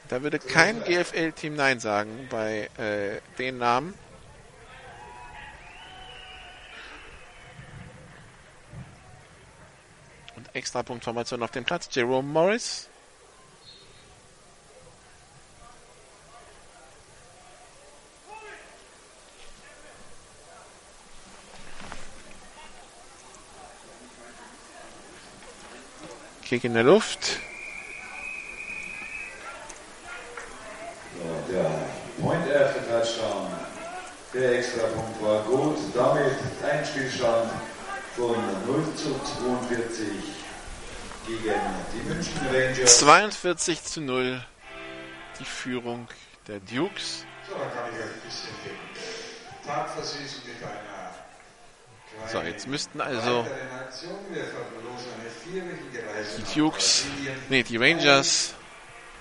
Speaker 4: Da würde kein GFL-Team Nein sagen bei äh, den Namen. Und Extrapunktformation auf dem Platz. Jerome Morris. Kick in der Luft.
Speaker 12: So, der Point after Touchdown. Der Extrapunkt war gut. Damit ein Spielstand von 0 zu 42 gegen die München Rangers.
Speaker 4: 42 zu 0 die Führung der Dukes.
Speaker 13: so, dann kann ich euch ein bisschen den Tag versüßen mit einer
Speaker 4: So, jetzt müssten also die Dukes, nee, die Rangers,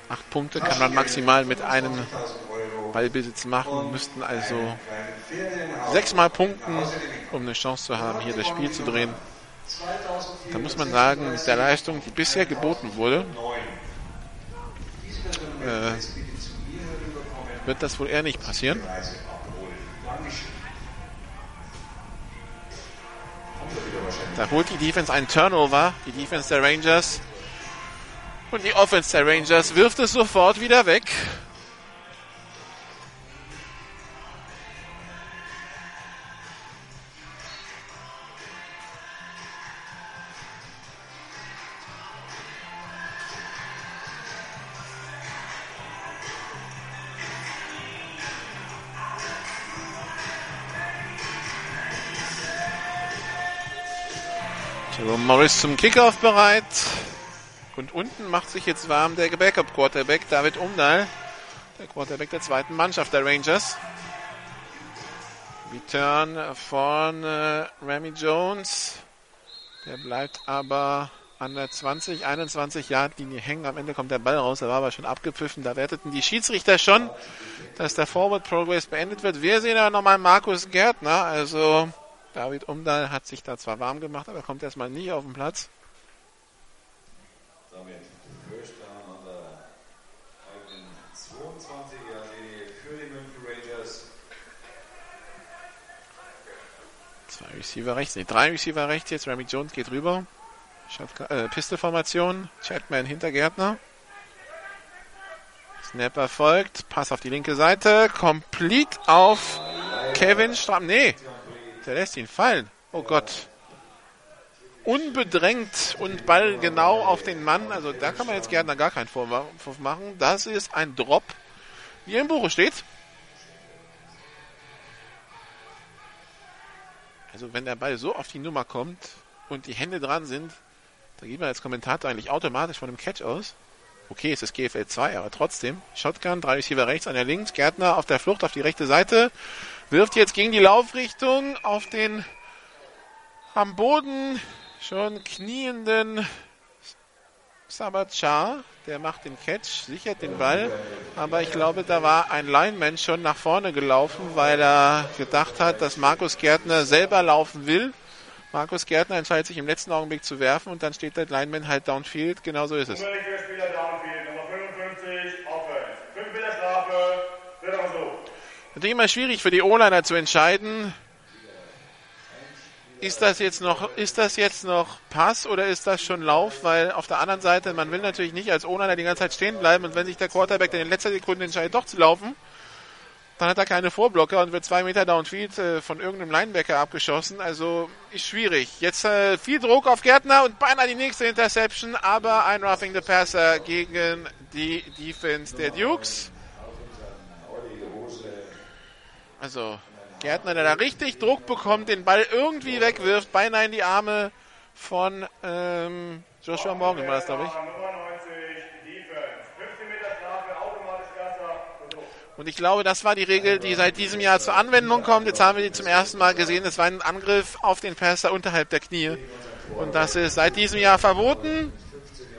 Speaker 4: acht Punkte kann man maximal mit einem Ballbesitz machen, müssten also sechsmal punkten, um eine Chance zu haben, hier das Spiel zu drehen. Da muss man sagen, mit der Leistung, die bisher geboten wurde, äh, wird das wohl eher nicht passieren. Da holt die Defense einen Turnover, die Defense der Rangers. Und die Offense der Rangers wirft es sofort wieder weg. Morris zum Kickoff bereit. Und unten macht sich jetzt warm der Backup-Quarterback David Umdahl, der Quarterback der zweiten Mannschaft der Rangers. Return von äh, Remy Jones. Der bleibt aber an der 20, 21 Yard Linie hängen. Am Ende kommt der Ball raus. Er war aber schon abgepfiffen. Da werteten die Schiedsrichter schon, dass der Forward Progress beendet wird. Wir sehen aber nochmal Markus Gärtner. Also David Umdahl hat sich da zwar warm gemacht, aber kommt erstmal nie auf den Platz.
Speaker 12: Damit First Down an der eigenen 22 Jahre für die München Rangers.
Speaker 4: Zwei Receiver rechts, nee, drei Receiver rechts jetzt. Remy Jones geht rüber. Äh, Pistolformation. Chatman hinter Gärtner. Snapper folgt. Pass auf die linke Seite. Complete auf Kevin Strahm. Nee, der lässt ihn fallen. Oh Gott. unbedrängt und Ball genau auf den Mann. Also da kann man jetzt gerne gar keinen Vorwurf machen. Das ist ein Drop, wie er im Buche steht. Also wenn der Ball so auf die Nummer kommt und die Hände dran sind, da geht man als Kommentator eigentlich automatisch von dem Catch aus. Okay, es ist GFL 2, aber trotzdem. Shotgun, drei Receiver rechts, einer links. Gärtner auf der Flucht auf die rechte Seite. Wirft jetzt gegen die Laufrichtung auf den am Boden schon knienden Sabachar. Der macht den Catch, sichert den Ball. Aber ich glaube, da war ein Lineman schon nach vorne gelaufen, weil er gedacht hat, dass Markus Gärtner selber laufen will. Markus Gärtner entscheidet sich im letzten Augenblick zu werfen und dann steht der Lineman halt downfield. Genau so ist es. Natürlich immer schwierig für die O-Liner zu entscheiden, ist das jetzt noch, ist das jetzt noch Pass oder ist das schon Lauf? Weil auf der anderen Seite, man will natürlich nicht als O-Liner die ganze Zeit stehen bleiben und wenn sich der Quarterback dann in letzter Sekunde entscheidet, doch zu laufen, dann hat er keine Vorblocker und wird zwei Meter downfield äh, von irgendeinem Linebacker abgeschossen. Also ist schwierig. Jetzt äh, viel Druck auf Gärtner und beinahe die nächste Interception, aber ein Roughing the Passer gegen die Defense der Dukes. Also Gärtner, der da richtig Druck bekommt, den Ball irgendwie wegwirft, beinahe in die Arme von ähm, Joshua Morgan war das, glaube ich. Und ich glaube, das war die Regel, die seit diesem Jahr zur Anwendung kommt. Jetzt haben wir die zum ersten Mal gesehen. Es war ein Angriff auf den Passer unterhalb der Knie. Und das ist seit diesem Jahr verboten.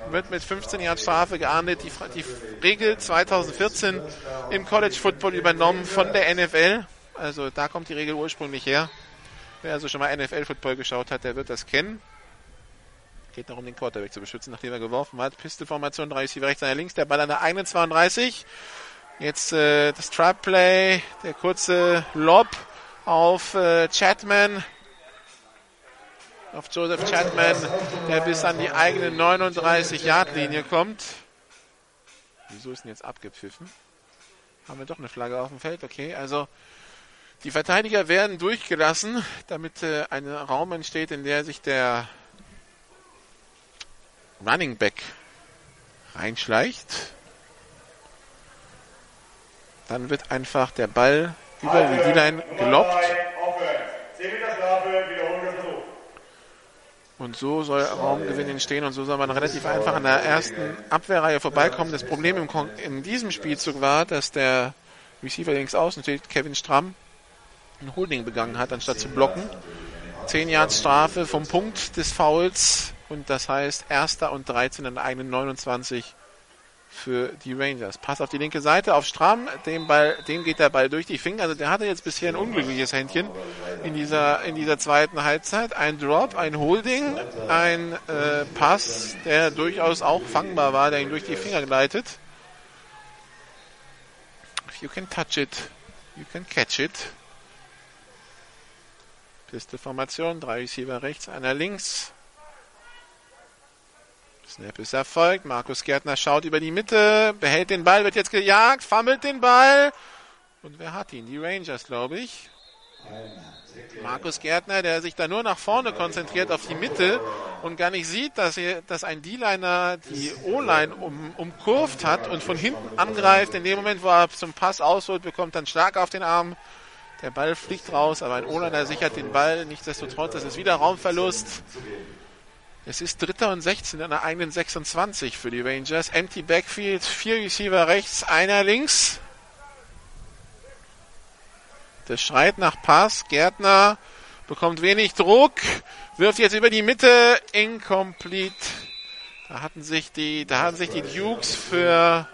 Speaker 4: Wird mit 15 Jahren Strafe geahndet. Die, die Regel 2014 im College Football übernommen von der NFL. Also da kommt die Regel ursprünglich her. Wer also schon mal NFL-Football geschaut hat, der wird das kennen. Geht darum, den Quarterback zu beschützen, nachdem er geworfen hat. Pistolformation, 3 Receiver rechts, einer links. Der Ball an der eigenen 32. Jetzt äh, das Trap Play, der kurze Lob auf äh, Chatman. Auf Joseph Chatman, der bis an die eigene 39-Yard-Linie kommt. Wieso ist denn jetzt abgepfiffen? Haben wir doch eine Flagge auf dem Feld? Okay, also die Verteidiger werden durchgelassen, damit äh, ein Raum entsteht, in der sich der Running Back reinschleicht. Dann wird einfach der Ball über die D-Line gelockt. Und so soll Raumgewinn entstehen und so soll man relativ einfach an der ersten Abwehrreihe vorbeikommen. Das Problem in diesem Spielzug war, dass der Receiver links außen steht, Kevin Stramm, ein Holding begangen hat, anstatt zu blocken. 10 Yards Strafe vom Punkt des Fouls und das heißt erster und 13 an der eigenen 29 für die Rangers. Pass auf die linke Seite auf Stramm, dem Ball, dem geht der Ball durch die Finger. Also der hatte jetzt bisher ein unglückliches Händchen in dieser in dieser zweiten Halbzeit. Ein Drop, ein Holding, ein äh, Pass, der durchaus auch fangbar war, der ihn durch die Finger gleitet. If you can touch it, you can catch it. Pistolformation, drei Receiver rechts, einer links. Snap ist erfolgt. Markus Gärtner schaut über die Mitte, behält den Ball, wird jetzt gejagt, fummelt den Ball. Und wer hat ihn? Die Rangers, glaube ich. Markus Gärtner, der sich da nur nach vorne konzentriert auf die Mitte und gar nicht sieht, dass, er, dass ein D-Liner die O-Line um, umkurvt hat und von hinten angreift. In dem Moment, wo er zum Pass ausholt, bekommt dann Schlag auf den Arm. Der Ball fliegt raus, aber ein O-Liner sichert den Ball. Nichtsdestotrotz, es ist wieder Raumverlust. Es ist Dritter und 16 an der eigenen 26 für die Rangers. Empty Backfield, vier Receiver rechts, einer links. Der schreit nach Pass. Gärtner bekommt wenig Druck, wirft jetzt über die Mitte, incomplete. Da hatten sich die, da hatten sich die Dukes für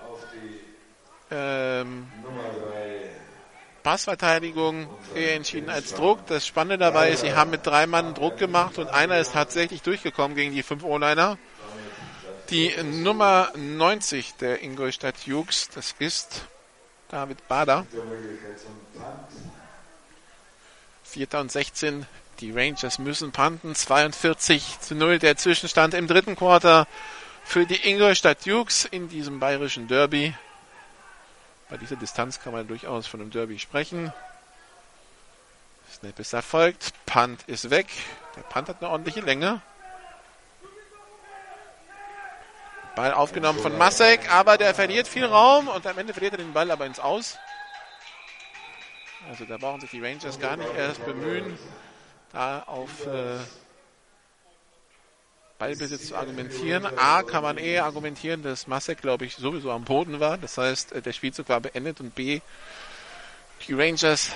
Speaker 4: ähm, Passverteidigung entschieden als Druck. Das Spannende dabei ist, sie haben mit drei Mann Druck gemacht und einer ist tatsächlich durchgekommen gegen die fünf O-Liner. Die Nummer 90 der Ingolstadt Jukes, das ist David Bader. Vierter und 16. Die Rangers müssen panten. 42 zu 0 der Zwischenstand im dritten Quarter für die Ingolstadt Dukes in diesem bayerischen Derby. Bei dieser Distanz kann man durchaus von einem Derby sprechen. Snap ist erfolgt. Punt ist weg. Der Punt hat eine ordentliche Länge. Ball aufgenommen von Masek, aber der verliert viel Raum und am Ende verliert er den Ball aber ins Aus. Also da brauchen sich die Rangers gar nicht erst bemühen, da auf äh, Ballbesitz zu argumentieren. A kann man eher argumentieren, dass Masek, glaube ich, sowieso am Boden war. Das heißt, äh, der Spielzug war beendet und B, die Rangers,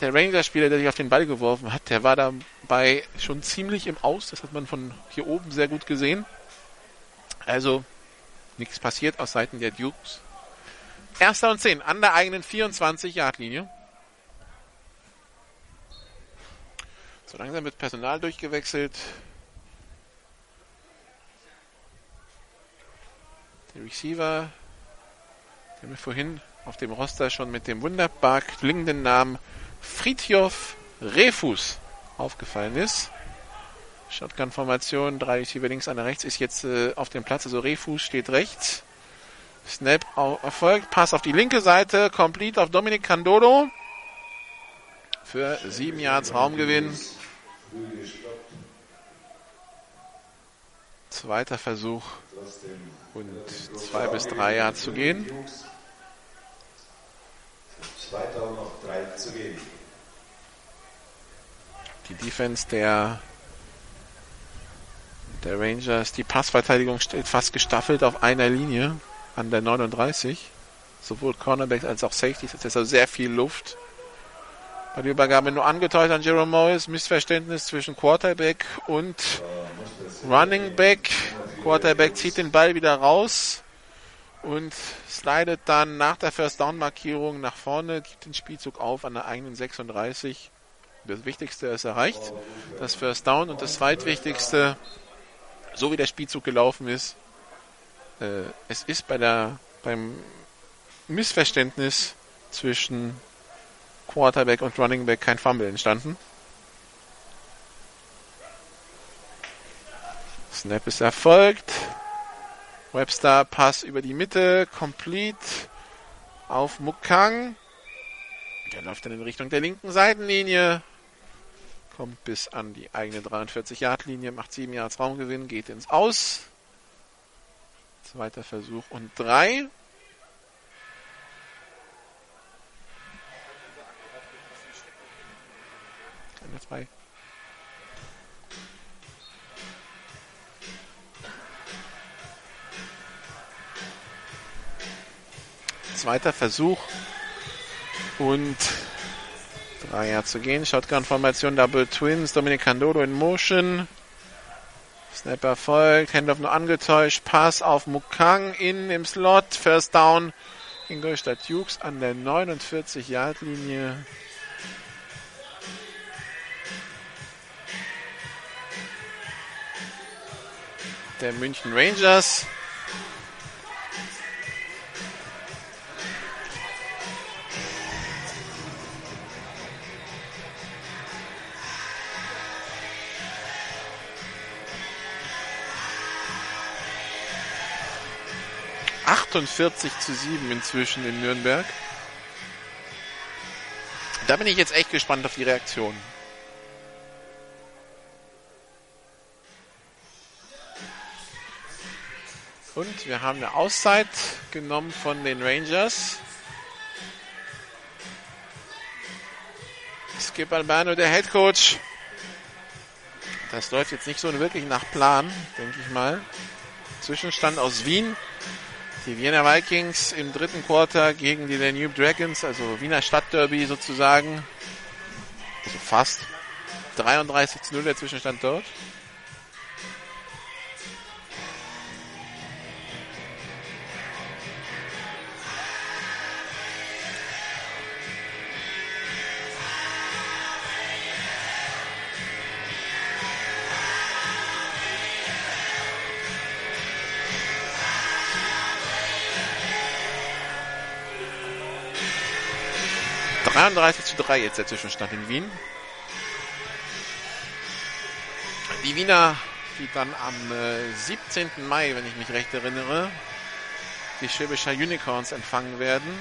Speaker 4: der Rangers-Spieler, der sich auf den Ball geworfen hat, der war dabei schon ziemlich im Aus. Das hat man von hier oben sehr gut gesehen. Also nichts passiert aus Seiten der Dukes. Erster und 10 an der eigenen 24-Yard-Linie. So langsam wird Personal durchgewechselt. Der Receiver, der mir vorhin auf dem Roster schon mit dem wunderbar klingenden Namen Fritjof Refus aufgefallen ist. Shotgun-Formation, drei Receiver links, einer rechts, ist jetzt äh, auf dem Platz. Also Refus steht rechts. Snap erfolgt. Pass auf die linke Seite. Complete auf Dominic Candolo. Für sieben Yards Raumgewinn. Zweiter Versuch und zwei bis drei Yards zu gehen. Die Defense der, der Rangers, die Passverteidigung steht fast gestaffelt auf einer Linie an der 39. Sowohl Cornerbacks als auch Safeties. Das ist also sehr viel Luft. Bei der Übergabe nur angetäuscht an Jerome Morris. Missverständnis zwischen Quarterback und Running Back. Quarterback zieht den Ball wieder raus und slidet dann nach der First Down Markierung nach vorne, gibt den Spielzug auf an der eigenen 36. Das Wichtigste ist erreicht, das First Down und das zweitwichtigste, so wie der Spielzug gelaufen ist, äh, es ist bei der beim Missverständnis zwischen Quarterback und Running Back kein Fumble entstanden. Snap ist erfolgt. Webster Pass über die Mitte, complete auf Mukang. Der läuft dann in Richtung der linken Seitenlinie. Kommt bis an die eigene 43-Yard-Linie, macht 7 Yards Raumgewinn, geht ins Aus. Zweiter Versuch und drei. Keine frei. Zweiter Versuch und drei Jahre zu gehen. Shotgun-Formation, Double Twins, Dominic Candolo in Motion. Snap erfolgt, Handoff nur angetäuscht, Pass auf Mukang in im Slot, First Down Ingolstadt Dukes an der 49-Yard-Linie. Der München Rangers. Achtundvierzig zu sieben inzwischen in Nürnberg. Da bin ich jetzt echt gespannt auf die Reaktion. Und wir haben eine Auszeit genommen von den Rangers. Skip Albano, der Head Coach. Das läuft jetzt nicht so wirklich nach Plan, denke ich mal. Zwischenstand aus Wien. Die Wiener Vikings im dritten Quarter gegen die Danube Dragons, also Wiener Stadtderby sozusagen. Also fast. 33 zu 0 der Zwischenstand dort. ...33 zu 3 jetzt der Zwischenstand in Wien. Die Wiener, die dann am äh, 17. Mai, wenn ich mich recht erinnere, die Schwäbischer Unicorns empfangen werden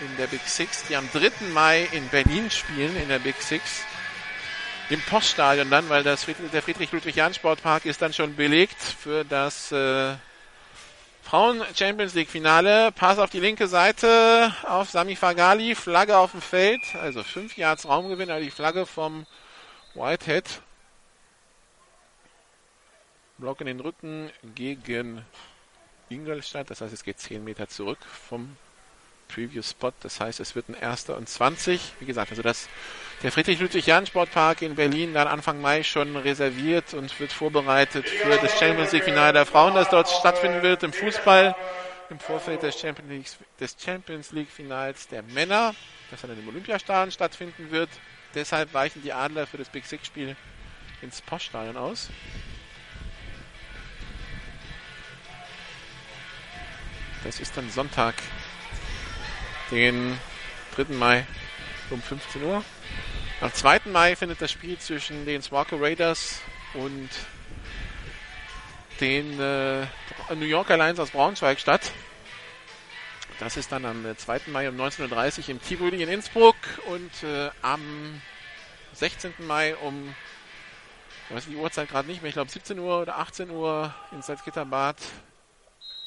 Speaker 4: in der Big Six, die am 3. Mai in Berlin spielen, in der Big Six. Im Poststadion dann, weil das der Friedrich-Ludwig-Jahn-Sportpark ist dann schon belegt für das äh, Frauen Champions League Finale. Pass auf die linke Seite auf Sami Fagali. Flagge auf dem Feld. Also 5 Yards Raumgewinn, also die Flagge vom Whitehead. Block in den Rücken gegen Ingolstadt. Das heißt, es geht 10 Meter zurück vom Previous Spot. Das heißt, es wird ein erster und 20. Wie gesagt, also das, der Friedrich-Ludwig-Jahn-Sportpark in Berlin dann Anfang Mai schon reserviert und wird vorbereitet für das Champions League-Finale der Frauen, das dort stattfinden wird im Fußball. Im Vorfeld des Champions League, des Champions League Finals der Männer, das dann im Olympiastadion stattfinden wird. Deshalb weichen die Adler für das Big Six Spiel ins Poststadion aus. Das ist dann Sonntag, den 3. Mai um 15 Uhr. Am 2. Mai findet das Spiel zwischen den Swarco Raiders und den äh, New Yorker Lions aus Braunschweig statt. Das ist dann am 2. Mai um 19.30 Uhr im Tivoli in Innsbruck und äh, am 16. Mai um, ich weiß die Uhrzeit gerade nicht mehr, ich glaube 17 Uhr oder 18 Uhr in Salzgitterbad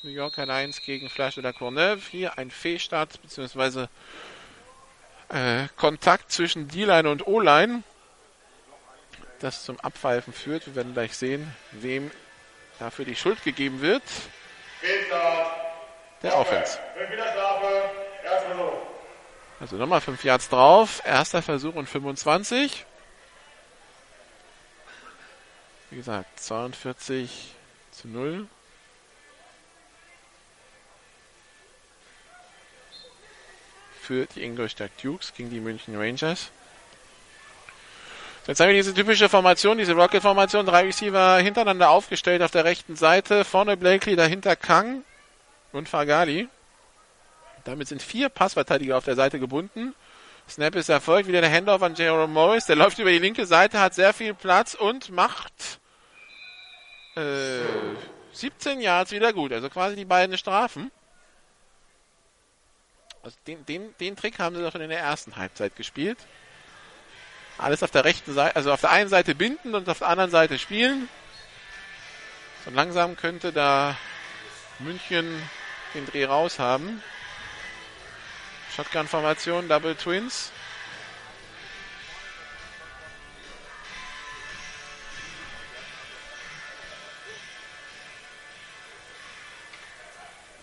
Speaker 4: New Yorker Lions gegen Flash de la Courneuve. Hier ein Fehlstart bzw. Äh, Kontakt zwischen D-Line und O-Line, das zum Abpfeifen führt. Wir werden gleich sehen, wem dafür die Schuld gegeben wird. Der Offense. Also nochmal 5 Yards drauf. Erster Versuch und 25. Wie gesagt, 42 zu 0. für die Ingolstadt Dukes gegen die München Rangers. Jetzt haben wir diese typische Formation, diese Rocket-Formation, drei Receiver hintereinander aufgestellt auf der rechten Seite. Vorne Blakely, dahinter Kang und Fagali. Damit sind vier Passverteidiger auf der Seite gebunden. Snap ist erfolgt, wieder der Handoff an Jerome Morris. Der läuft über die linke Seite, hat sehr viel Platz und macht äh, 17 Yards wieder gut. Also quasi die beiden Strafen. Also den, den, den Trick haben sie doch schon in der ersten Halbzeit gespielt. Alles auf der rechten Seite, also auf der einen Seite binden und auf der anderen Seite spielen. So langsam könnte da München den Dreh raus haben. Shotgun-Formation, Double Twins.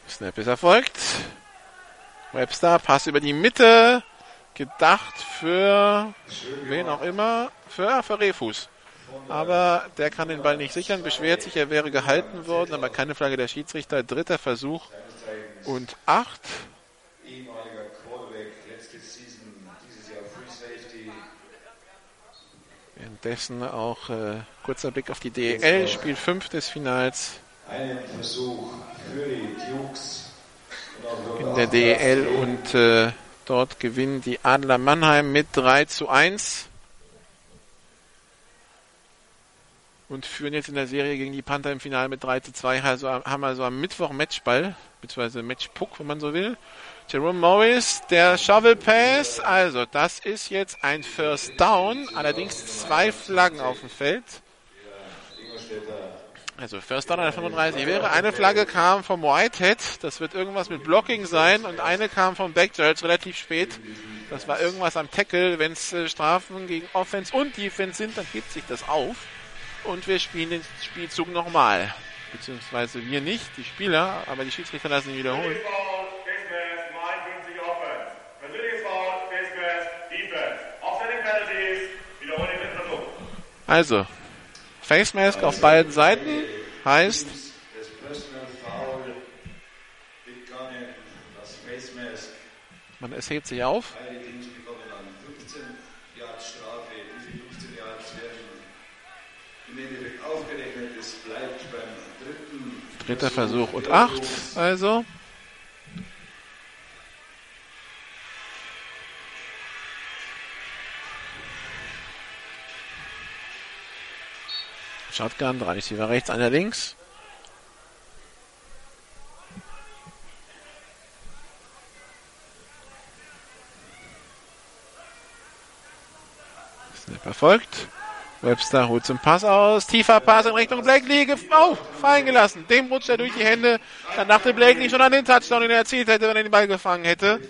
Speaker 4: Snap ist erfolgt. Webster, Pass über die Mitte. Gedacht für wen auch immer. Für, für Refus. Aber der kann den Ball nicht sichern, beschwert sich, er wäre gehalten worden, aber keine Flagge der Schiedsrichter. Dritter Versuch und acht. Währenddessen auch äh, kurzer Blick auf die DEL, Spiel 5 des Finals.
Speaker 12: Einen Versuch für die Dukes
Speaker 4: in der DEL und äh, dort gewinnen die Adler Mannheim mit 3 zu 1 und führen jetzt in der Serie gegen die Panther im Finale mit 3 zu 2. Also haben also am Mittwoch Matchball, beziehungsweise Matchpuck, wenn man so will. Jerome Morris, der Shovel Pass, also das ist jetzt ein First Down, allerdings zwei Flaggen auf dem Feld. Also First Down an der 35 wäre. Eine Flagge kam vom Whitehead. Das wird irgendwas mit Blocking sein. Und eine kam vom Backjudge relativ spät. Das war irgendwas am Tackle. Wenn es äh, Strafen gegen Offense und Defense sind, dann hebt sich das auf. Und wir spielen den Spielzug nochmal. Beziehungsweise wir nicht, die Spieler, aber die Schiedsrichter lassen ihn wiederholen. Also, Face Mask auf beiden Seiten heißt. Man es hebt sich auf. Dritter Versuch und acht, also. Shotgun, drei Receiver rechts, einer links. Snap erfolgt. Webster holt zum Pass aus. Tiefer Pass in Richtung Blakely. Oh, fallen gelassen. Dem rutscht er durch die Hände. Dann dachte Blakely schon an den Touchdown, den er erzielt hätte, wenn er den Ball gefangen hätte.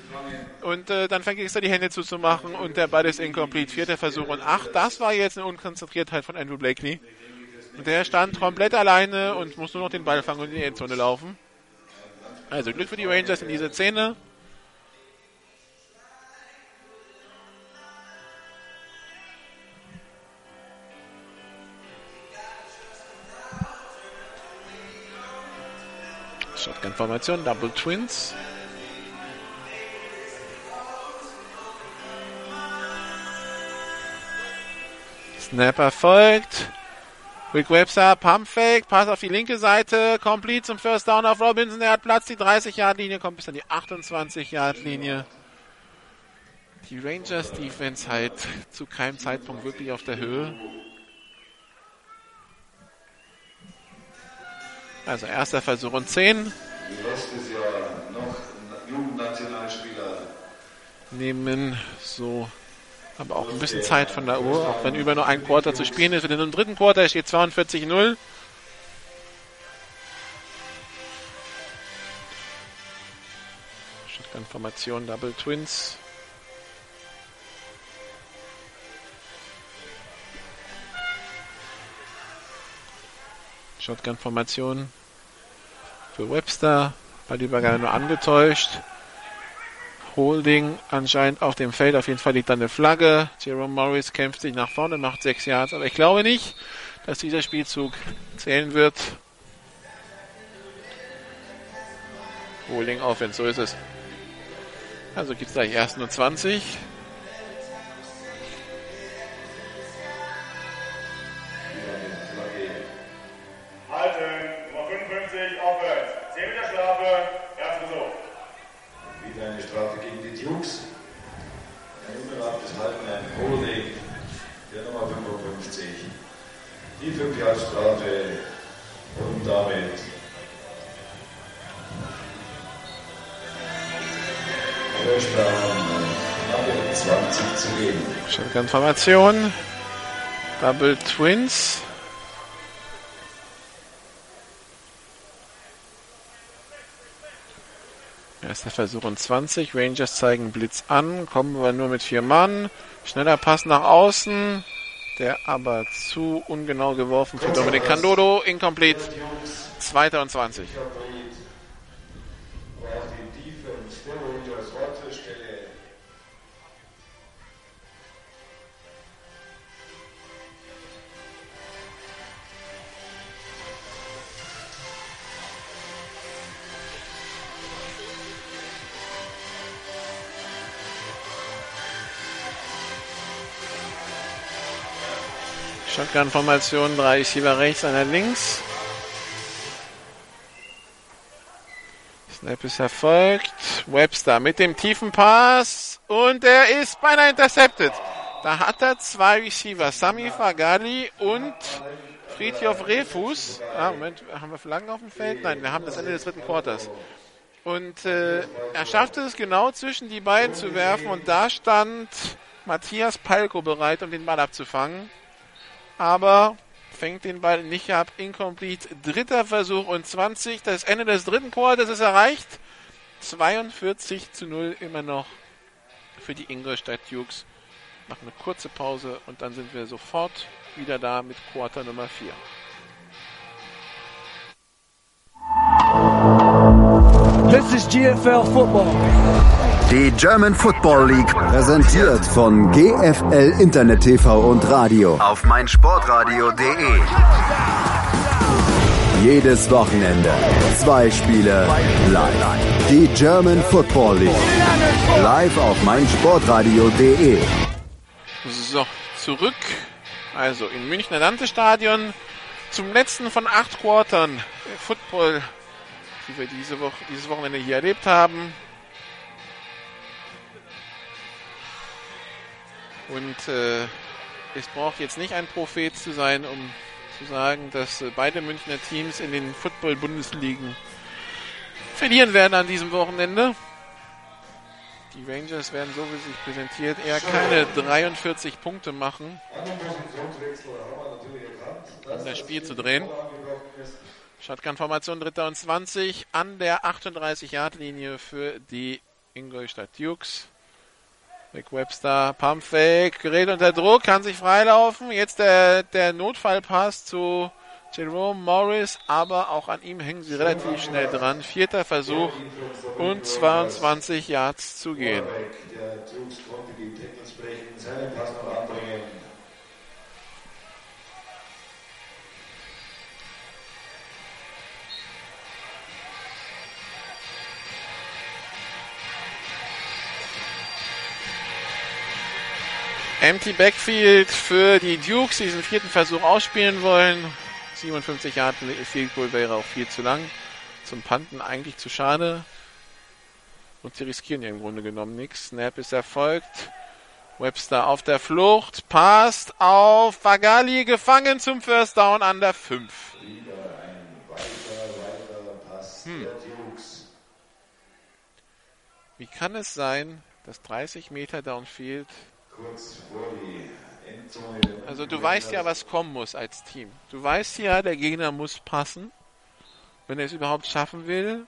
Speaker 4: Und äh, dann fängt er die Hände zuzumachen und der Ball ist incomplete. Vierter Versuch und acht. Das war jetzt eine Unkonzentriertheit von Andrew Blakely. Der stand komplett alleine und muss nur noch den Ball fangen und in die Endzone laufen. Also Glück für die Rangers in dieser Szene. Shotgun-Formation, Double Twins. Snap erfolgt. Rick Webster, Pump Fake, Pass auf die linke Seite, complete zum First Down auf Robinson, er hat Platz, die 30-Yard-Linie, kommt bis an die 28-Yard-Linie. Die Rangers Defense halt zu keinem Zeitpunkt wirklich auf der Höhe. Also erster Versuch und 10.
Speaker 12: Du hast es ja noch Jugendnationalspieler.
Speaker 4: Nehmen so aber auch ein bisschen Zeit von der Uhr, auch wenn über nur ein Quarter zu spielen ist. In dem dritten Quarter steht 42-0. Shotgun-Formation, Double Twins. Shotgun-Formation für Webster. Ballübergabe nur angetäuscht. Holding anscheinend auf dem Feld. Auf jeden Fall liegt da eine Flagge. Jerome Morris kämpft sich nach vorne, macht sechs Yards. Aber ich glaube nicht, dass dieser Spielzug zählen wird. Holding Offense, so ist es. Also gibt es gleich erst nur 20.
Speaker 12: und damit Touchdown 20 zu gehen.
Speaker 4: Shotgun-Formation. Double Twins. Erster Versuch und 20. Rangers zeigen Blitz an, kommen aber nur mit vier Mann. Schneller Pass nach außen, der aber zu ungenau geworfen für Dominic Candodo. Incomplete. Zweiter und 20. Shotgun-Formation, drei Receiver rechts, einer links. Snap ist erfolgt. Webster mit dem tiefen Pass und er ist beinahe intercepted. Da hat er zwei Receiver, Sami Fagali und Friedhof Refus. Ah, Moment, haben wir Flaggen auf dem Feld? Nein, wir haben das Ende des dritten Quarters. Und äh, er schaffte es genau zwischen die beiden zu werfen und da stand Matthias Palko bereit, um den Ball abzufangen. Aber fängt den Ball nicht ab. Incomplete. Dritter Versuch und 20. Das Ende des dritten Quarters ist erreicht. 42 zu 0 immer noch für die Ingolstadt Dukes. Machen eine kurze Pause und dann sind wir sofort wieder da mit Quarter Nummer 4.
Speaker 2: This is GFL Football.
Speaker 3: Die German Football League präsentiert von GFL Internet TV und Radio auf meinsportradio.de. Jedes Wochenende zwei Spiele live. Die German Football League live auf meinsportradio.de.
Speaker 4: So, zurück. Also im Münchner Landesstadion zum letzten von acht Quartern Football, die wir diese Woche, dieses Wochenende hier erlebt haben. Und äh, es braucht jetzt nicht ein Prophet zu sein, um zu sagen, dass äh, beide Münchner Teams in den Football-Bundesligen verlieren werden an diesem Wochenende. Die Rangers werden so wie sich präsentiert eher keine 43 Punkte machen, um das Spiel zu drehen. Shotgun-Formation dritter und 20 an der 38-Yard-Linie für die Ingolstadt Dukes. Rick Webster, Pumpfake, gerät unter Druck, kann sich freilaufen. Jetzt der, der Notfallpass zu Jerome Morris, aber auch an ihm hängen sie relativ schnell dran. Vierter Versuch und 22 Yards zu gehen.
Speaker 12: Der Dukes konnte die Tackles brechen, seinen Pass noch anbringen.
Speaker 4: Empty Backfield für die Dukes, die diesen vierten Versuch ausspielen wollen. 57 Yard Field Goal wäre auch viel zu lang. Zum Panten eigentlich zu schade. Und sie riskieren ja im Grunde genommen nichts. Snap ist erfolgt. Webster auf der Flucht, passt auf Fagali, gefangen zum First Down an der 5.
Speaker 12: Wieder ein weiter, weiter Pass
Speaker 4: Hm. Wie kann es sein, dass 30 Meter Downfield Also du weißt ja, was kommen muss als Team. Du weißt ja, der Gegner muss passen, wenn er es überhaupt schaffen will.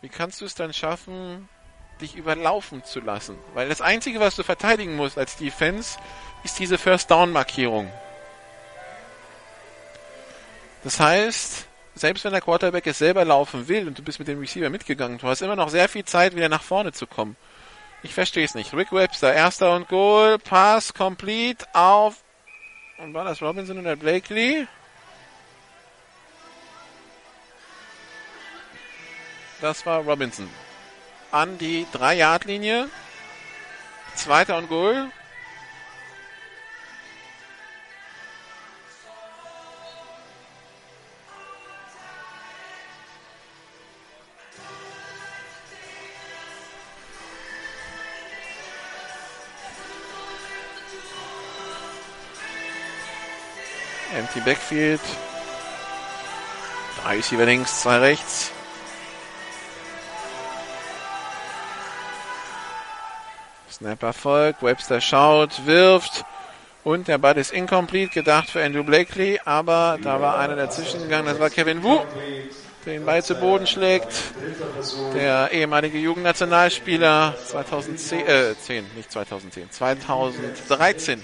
Speaker 4: Wie kannst du es dann schaffen, dich überlaufen zu lassen? Weil das Einzige, was du verteidigen musst als Defense, ist diese First Down Markierung. Das heißt, selbst wenn der Quarterback es selber laufen will und du bist mit dem Receiver mitgegangen, du hast immer noch sehr viel Zeit, wieder nach vorne zu kommen. Ich verstehe es nicht. Rick Webster, erster und Goal, Pass complete auf. Und war das Robinson oder Blakely? Das war Robinson. An die 3-Yard-Linie. Zweiter und Goal. Empty Backfield. Drei Receiver links, zwei rechts. Snap Erfolg. Webster schaut, wirft. Und der Ball ist incomplete, gedacht für Andrew Blakely. Aber da war einer dazwischen gegangen. Das war Kevin Wu, der den Ball zu Boden schlägt. Der ehemalige Jugendnationalspieler 2010, äh, 10, nicht 2010, 2013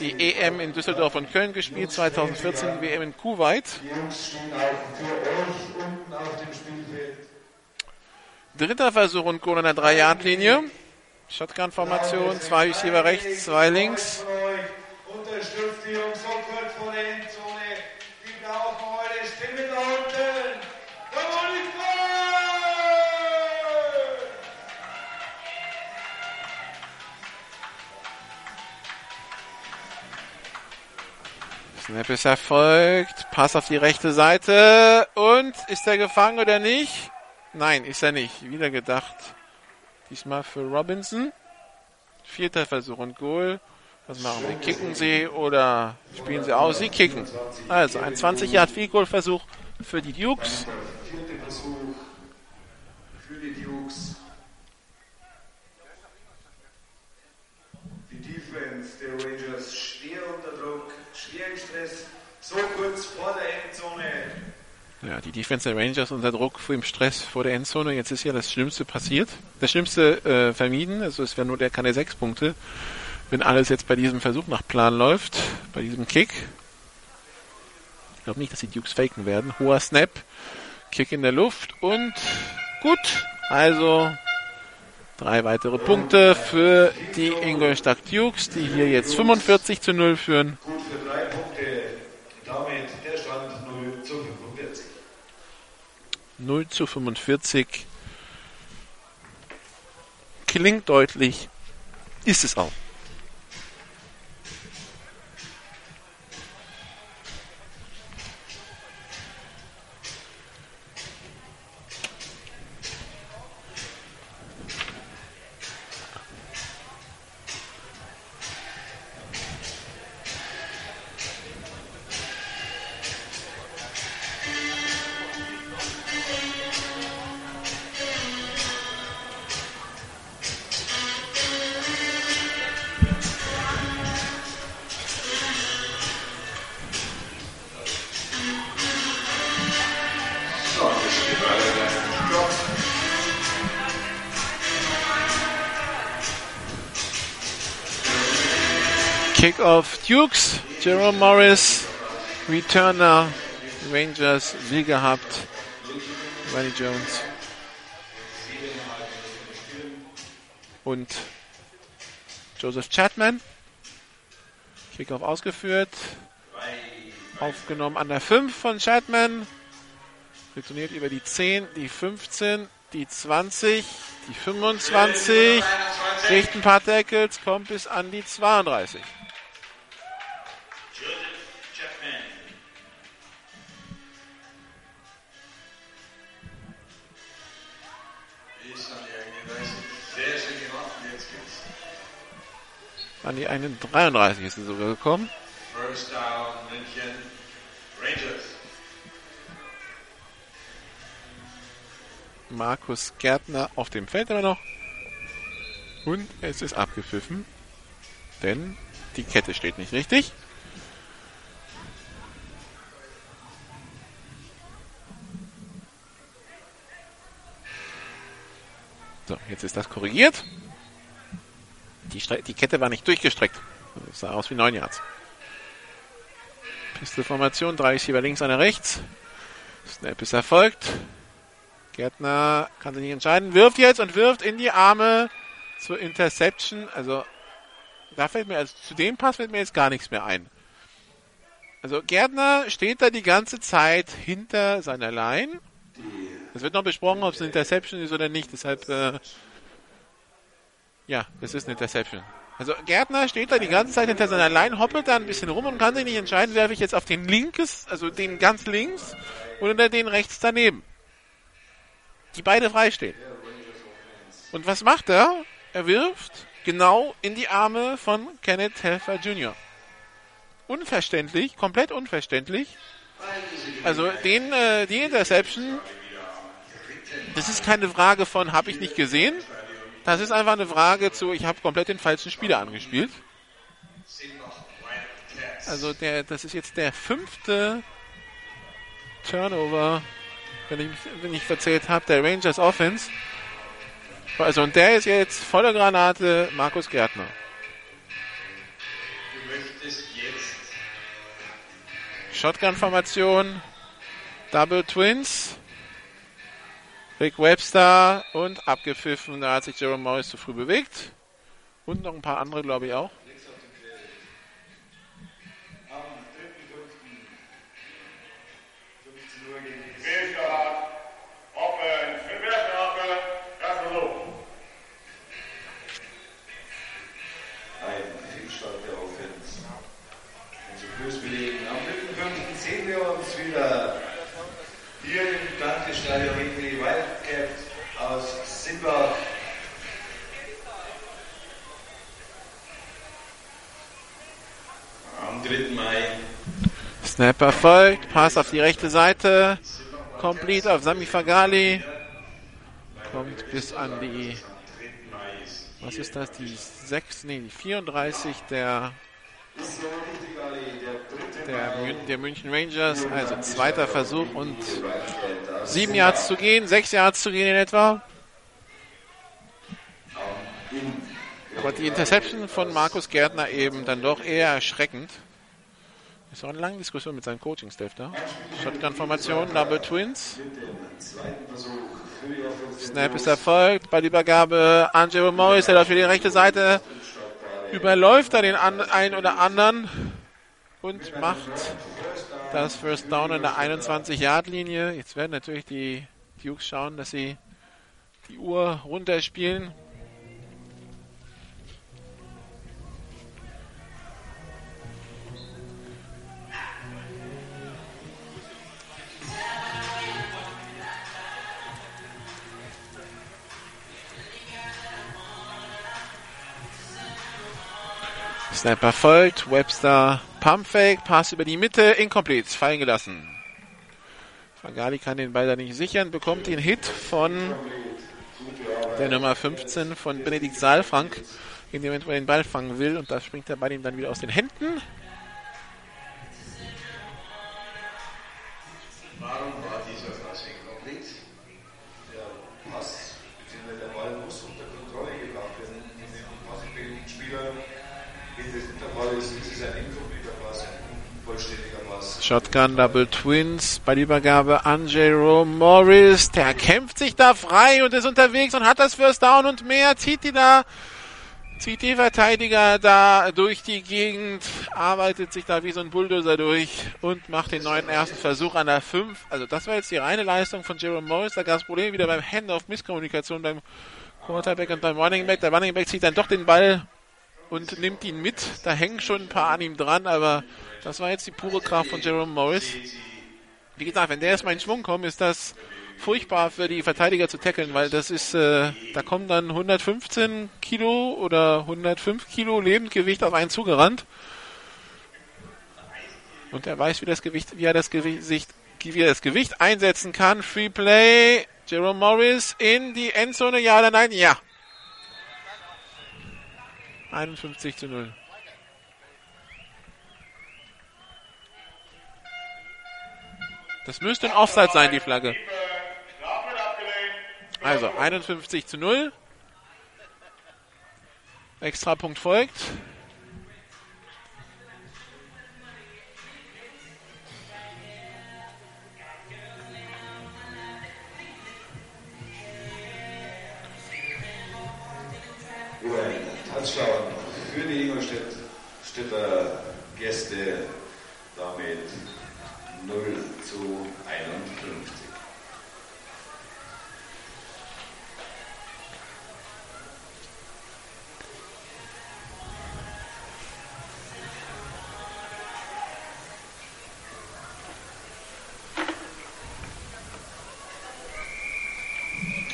Speaker 4: die EM in Düsseldorf und Köln gespielt, 2014 die WM in Kuwait.
Speaker 12: Die Jungs stehen auch für euch unten auf dem Spielfeld.
Speaker 4: Dritter Versuch und Goal an der 3-Yard-Linie. Shotgun-Formation, zwei Receiver rechts, zwei links.
Speaker 12: Von Unterstützt die Jungs so kurz
Speaker 4: Snap ist erfolgt. Pass auf die rechte Seite. Und ist er gefangen oder nicht? Nein, ist er nicht. Wieder gedacht. Diesmal für Robinson. Vierter Versuch und Goal. Was machen sie? Kicken sie oder spielen sie aus? Sie kicken. Also ein 20 Yard Field Goal Versuch für die Dukes.
Speaker 12: Vierte Versuch für die Dukes. Die Defense der Rangers schwer unter Druck, schwer im Stress, so kurz vor der Endzone.
Speaker 4: Ja, die Defense der Rangers unter Druck vor dem Stress vor der Endzone. Jetzt ist ja das Schlimmste passiert. Das Schlimmste äh, vermieden. Also es wäre nur der keine sechs Punkte, wenn alles jetzt bei diesem Versuch nach Plan läuft, bei diesem Kick. Ich glaube nicht, dass die Dukes faken werden. Hoher Snap, Kick in der Luft und gut. Also drei weitere Punkte für die Ingolstadt Dukes, die hier jetzt 45 zu 0 führen.
Speaker 12: Gut für drei Punkte. Damit der Stand 0 zu 45.
Speaker 4: 0 zu 45. Klingt deutlich. Ist es auch. Dukes, Jerome Morris, Returner, Rangers, wie gehabt, Ronnie Jones. Und Joseph Chapman. Kickoff ausgeführt. Aufgenommen an der 5 von Chapman. Retourniert über die 10, die 15, die 20, die 25. Kriegt ein paar Tackles, kommt bis an die 32. An die 31 ist sie sogar gekommen.
Speaker 10: First Down München Rangers.
Speaker 4: Markus Gärtner auf dem Feld immer noch. Und es ist abgepfiffen. Denn die Kette steht nicht richtig. So, jetzt ist das korrigiert. Die, die Kette war nicht durchgestreckt. Das sah aus wie 9 Yards. Pistolformation, drei Receiver links, einer rechts. Snap ist erfolgt. Gärtner kann sich nicht entscheiden, wirft jetzt und wirft in die Arme zur Interception. Also, da fällt mir, also zu dem Pass fällt mir jetzt gar nichts mehr ein. Also, Gärtner steht da die ganze Zeit hinter seiner Line. Es wird noch besprochen, ob es eine Interception ist oder nicht, deshalb, äh, ja, es ist eine Interception. Also, Gärtner steht da die ganze Zeit hinter seiner Line, hoppelt da ein bisschen rum und kann sich nicht entscheiden, werfe ich jetzt auf den linkes, also den ganz links oder den rechts daneben die beide freistehen. Und was macht er? Er wirft genau in die Arme von Kenneth Helfer Jr. Unverständlich, komplett unverständlich. Also den, äh, die Interception, das ist keine Frage von, habe ich nicht gesehen. Das ist einfach eine Frage zu, ich habe komplett den falschen Spieler angespielt. Also der, das ist jetzt der fünfte Turnover wenn ich mich wenn ich verzählt habe, der Rangers Offense. Also und der ist jetzt voller Granate Markus Gärtner. Shotgun-Formation, Double Twins, Rick Webster und abgepfiffen. Da hat sich Jerome Morris zu früh bewegt. Und noch ein paar andere, glaube ich, auch. Snap erfolgt, Pass auf die rechte Seite, complete auf Sami Fagali, kommt bis an die, was ist das, die 6, nee, die 34 der, der, der München Rangers, also zweiter Versuch und sieben Yards zu gehen, sechs Yards zu gehen in etwa. Aber die Interception von Markus Gärtner eben dann doch eher erschreckend. Ist auch eine lange Diskussion mit seinem Coaching-Staff da. Shotgun-Formation, Double Twins. Snap ist erfolgt. Bei der Übergabe an Jerome Morris, der läuft für die rechte Seite. Überläuft da den einen oder anderen und macht das First Down an der 21-Yard-Linie. Jetzt werden natürlich die Dukes schauen, dass sie die Uhr runterspielen. Snap erfolgt. Webster Pumpfake. Pass über die Mitte. Incomplete. Fallen gelassen. Fagali kann den Ball da nicht sichern. Bekommt den Hit von der Nummer 15 von Benedikt Saalfrank. In dem Moment, er den Ball fangen will. Und da springt der Ball ihm dann wieder aus den Händen. Shotgun Double Twins bei der Übergabe an Jerome Morris. Der kämpft sich da frei und ist unterwegs und hat das First Down und mehr. Zieht die da, zieht die Verteidiger da durch die Gegend, arbeitet sich da wie so ein Bulldozer durch und macht den neuen ersten Versuch an der 5. Also das war jetzt die reine Leistung von Jerome Morris. Da gab es Probleme wieder beim Handoff, Misskommunikation beim Quarterback und beim Running Back. Der Running Back zieht dann doch den Ball und nimmt ihn mit. Da hängen schon ein paar an ihm dran, aber das war jetzt die pure Kraft von Jerome Morris. Wie gesagt, wenn der erstmal in Schwung kommt, ist das furchtbar für die Verteidiger zu tackeln, weil das ist, äh, da kommen dann 115 Kilo oder 105 Kilo Lebendgewicht auf einen zugerannt. Und er weiß, wie, das Gewicht, wie er das Gewicht, wie er das Gewicht einsetzen kann. Free Play. Jerome Morris in die Endzone. Ja oder nein? Ja. 51 zu 0. Das müsste ein Offside sein, die Flagge. Also 51 zu 0. Extrapunkt folgt.
Speaker 12: Touchdown für die Ingolstädter Gäste, damit 0 zu 51.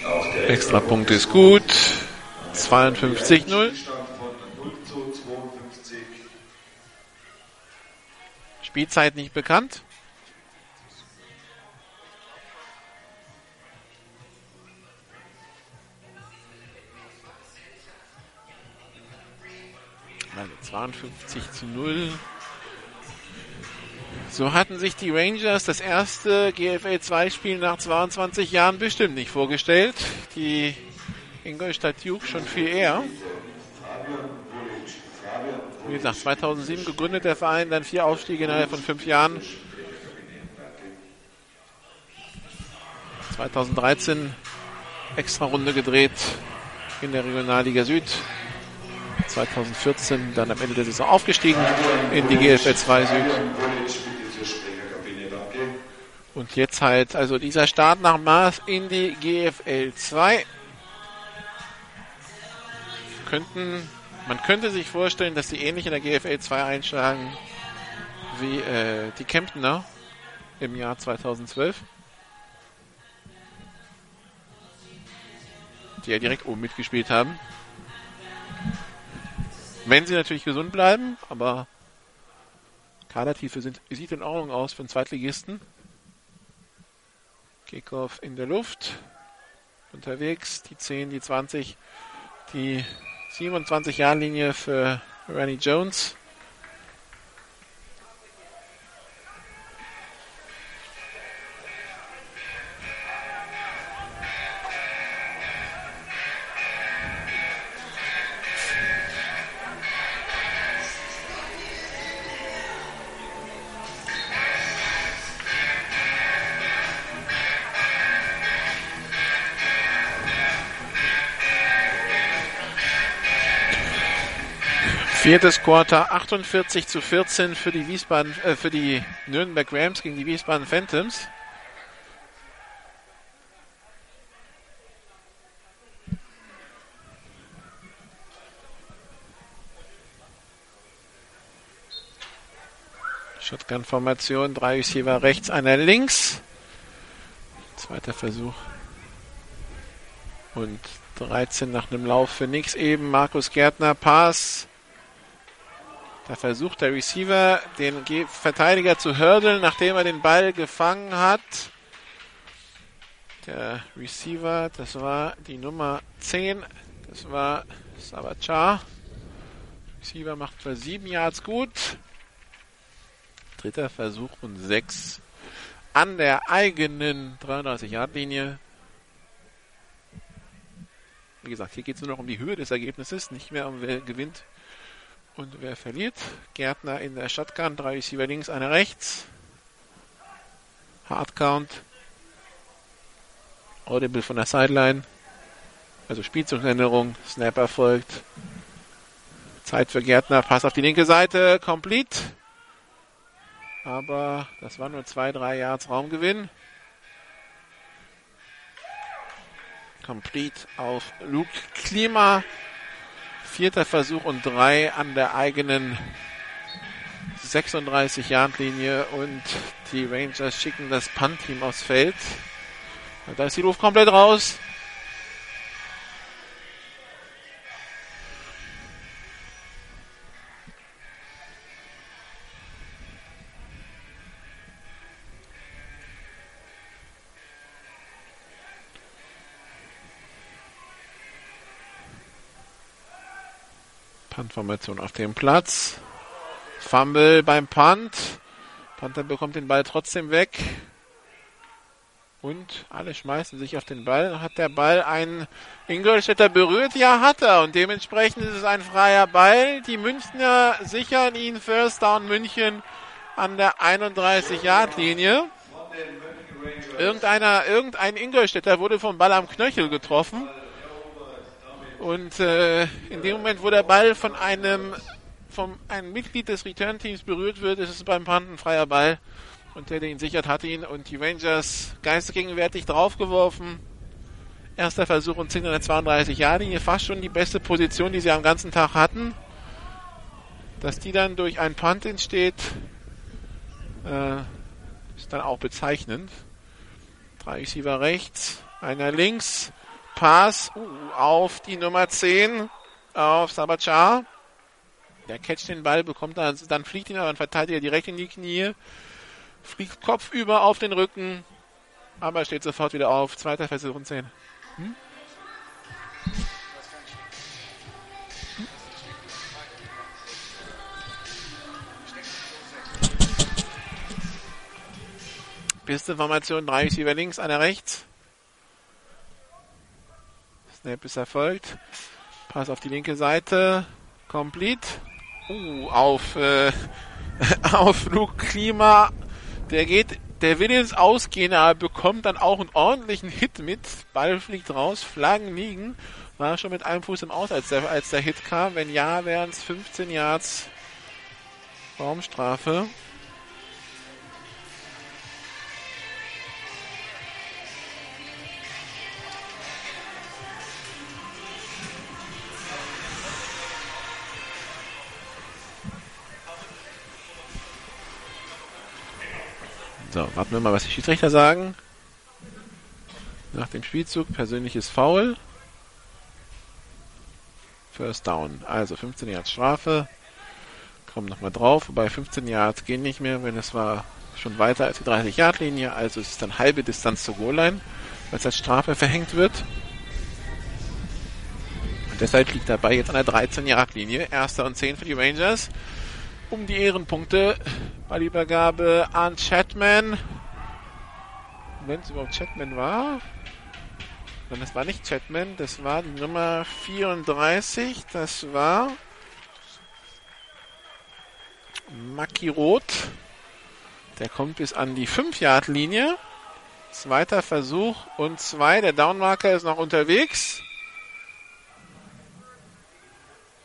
Speaker 12: Auch der
Speaker 4: Extrapunkt ist gut. 52-0.
Speaker 12: Stand von 0 zu 52.
Speaker 4: Spielzeit nicht bekannt. 52 zu 0. So hatten sich die Rangers das erste GFL 2 Spiel nach 22 Jahren bestimmt nicht vorgestellt. Die Ingolstadt Duke schon viel eher. Wie gesagt, 2007 gegründet der Verein, dann vier Aufstiege innerhalb von fünf Jahren. 2013 extra Runde gedreht in der Regionalliga Süd. 2014 dann am Ende der Saison aufgestiegen in die GFL 2 Süd. Und jetzt halt, also dieser Start nach Maß in die GFL 2. Könnten, man könnte sich vorstellen, dass die ähnlich in der GFL 2 einschlagen wie äh, die Kemptener im Jahr 2012. Die ja direkt oben mitgespielt haben. Wenn sie natürlich gesund bleiben, aber Kadertiefe sind, sieht in Ordnung aus für einen Zweitligisten. Kickoff in der Luft. Unterwegs. Die 10, die 20, die 27 Jahr Linie für Randy Jones. Viertes Quarter 48 zu 14 für die Wiesbaden, äh, für die Nürnberg Rams gegen die Wiesbaden Phantoms. Shotgun-Formation, drei Receiver rechts, einer links. Zweiter Versuch. Und 13 nach einem Lauf für nix eben. Markus Gärtner, Pass. Da versucht der Receiver, den Verteidiger zu hürdeln, nachdem er den Ball gefangen hat. Der Receiver, das war die Nummer 10, das war Savachar. Receiver macht für 7 Yards gut. Dritter Versuch und 6 an der eigenen 33-Yard-Linie. Wie gesagt, hier geht es nur noch um die Höhe des Ergebnisses, nicht mehr um wer gewinnt Und wer verliert? Gärtner in der Shotgun, drei Receiver links, einer rechts. Hardcount. Audible von der Sideline. Also Spielzugänderung. Snap erfolgt. Zeit für Gärtner. Pass auf die linke Seite. Complete. Aber das war nur zwei, drei Yards Raumgewinn. Complete auf Luke Klima. Vierter Versuch und drei an der eigenen 36 Yard Linie und die Rangers schicken das Punt-Team aufs Feld. Da ist die Luft komplett raus. Punt-Formation auf dem Platz. Fumble beim Punt. Panther bekommt den Ball trotzdem weg. Und alle schmeißen sich auf den Ball. Hat der Ball einen Ingolstädter berührt? Ja, hat er. Und dementsprechend ist es ein freier Ball. Die Münchner sichern ihn First Down München an der 31-Yard-Linie. Irgendeiner, irgendein Ingolstädter wurde vom Ball am Knöchel getroffen. Und äh, in dem Moment, wo der Ball von einem vom einem Mitglied des Return-Teams berührt wird, ist es beim Punt ein freier Ball. Und der, der ihn sichert, hat ihn. Und die Rangers geistgegenwärtig draufgeworfen. Erster Versuch und 10 an 32 Jahre. Hier fast schon die beste Position, die sie am ganzen Tag hatten. Dass die dann durch einen Punt entsteht, äh, ist dann auch bezeichnend. Drei Receiver rechts, einer links. Pass auf die Nummer 10, auf Sabachar. Der catcht den Ball, bekommt dann, dann fliegt ihn aber ein Verteidiger direkt in die Knie. Fliegt kopfüber auf den Rücken, aber steht sofort wieder auf. Zweiter Versuch und 10. Hm? Beste Formation, drei Receiver links, einer rechts. Snap ist erfolgt. Pass auf die linke Seite. Complete. Uh, auf, äh, auf Luke Klima. Der geht, der will ins Ausgehen, aber bekommt dann auch einen ordentlichen Hit mit. Ball fliegt raus, Flaggen liegen. War schon mit einem Fuß im Aus, als der, als der Hit kam. Wenn ja, wären es 15 Yards Raumstrafe. So, warten wir mal, was die Schiedsrichter sagen. Nach dem Spielzug persönliches Foul. First Down. Also 15 Yards Strafe. Kommen nochmal drauf. Wobei 15 Yards gehen nicht mehr, wenn es war schon weiter als die 30 Yard Linie. Also es ist dann halbe Distanz zur Goal-Line, es als Strafe verhängt wird. Und deshalb liegt dabei jetzt an der 13 Yard Linie. Erster und 10 für die Rangers um die Ehrenpunkte bei der Übergabe an Chatman. Wenn es überhaupt Chatman war. Nein, das war nicht Chatman, das war die Nummer 34. Das war Maki Roth. Der kommt bis an die 5-Yard-Linie. Zweiter Versuch und zwei. Der Downmarker ist noch unterwegs.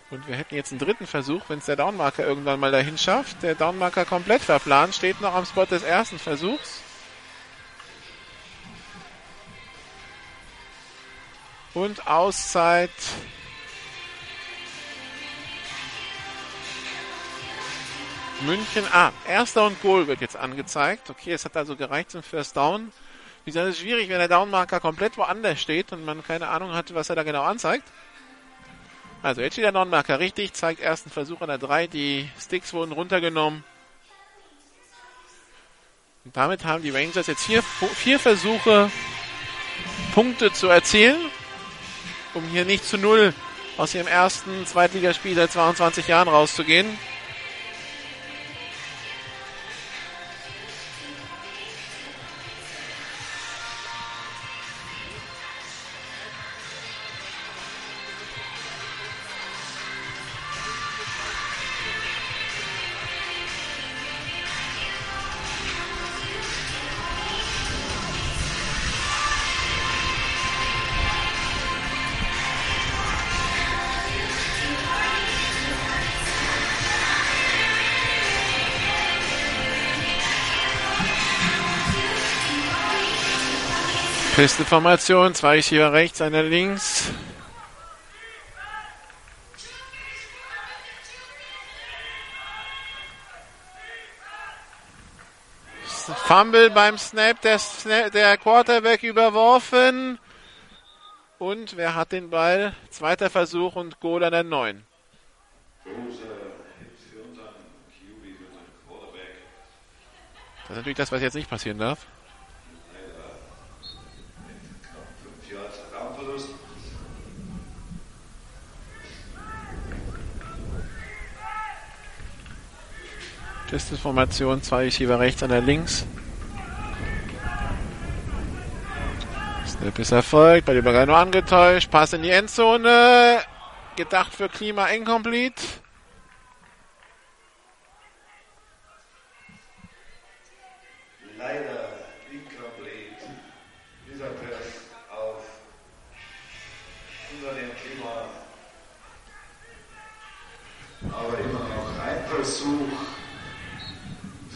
Speaker 4: Und wir hätten jetzt einen dritten Versuch, wenn es der Downmarker irgendwann mal dahin schafft. Der Downmarker komplett verplant, steht noch am Spot des ersten Versuchs. Und Auszeit. München. Ah, erster und Goal wird jetzt angezeigt. Okay, es hat also gereicht zum First Down. Wie gesagt, es ist schwierig, wenn der Downmarker komplett woanders steht und man keine Ahnung hat, was er da genau anzeigt. Also jetzt steht der Non-Marker richtig, zeigt ersten Versuch an der 3. Die Sticks wurden runtergenommen. Und damit haben die Rangers jetzt vier, vier Versuche, Punkte zu erzielen, um hier nicht zu null aus ihrem ersten Zweitligaspiel seit 22 Jahren rauszugehen. Pisteformation, zwei Schieber rechts, einer links. Fumble beim Snap, der, Snap, der Quarterback überworfen. Und wer hat den Ball? Zweiter Versuch und Goal an der 9. Das ist natürlich das, was jetzt nicht passieren darf. Pisteformation, zwei Receiver rechts, einer links. Snap ist erfolgt, bei der nur angetäuscht. Pass in die Endzone. Gedacht für Klima incomplete.
Speaker 12: Leider incomplete. Dieser auf unter dem Klima. Aber immer noch ein Versuch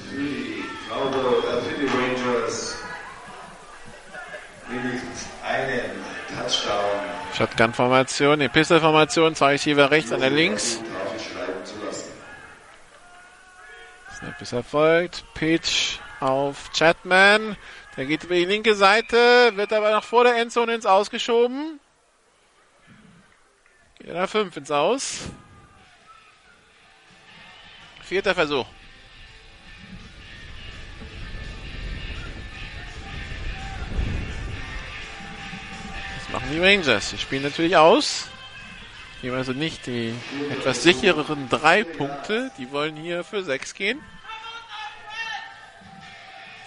Speaker 12: für die Cowboy, äh, für die Rangers. Wenigstens einen Touchdown
Speaker 4: Shotgun-Formation, die Pistol-Formation, zwei Receiver rechts, links.
Speaker 12: draufschreiben zu lassen.
Speaker 4: Snap ist erfolgt. Pitch auf Chatman. Der geht über die linke Seite, wird aber noch vor der Endzone ins Ausgeschoben. Geht nach 5 ins Aus. Vierter Versuch. Machen die Rangers. Sie spielen natürlich aus. Nehmen also nicht die etwas sichereren drei Punkte. Die wollen hier für sechs gehen.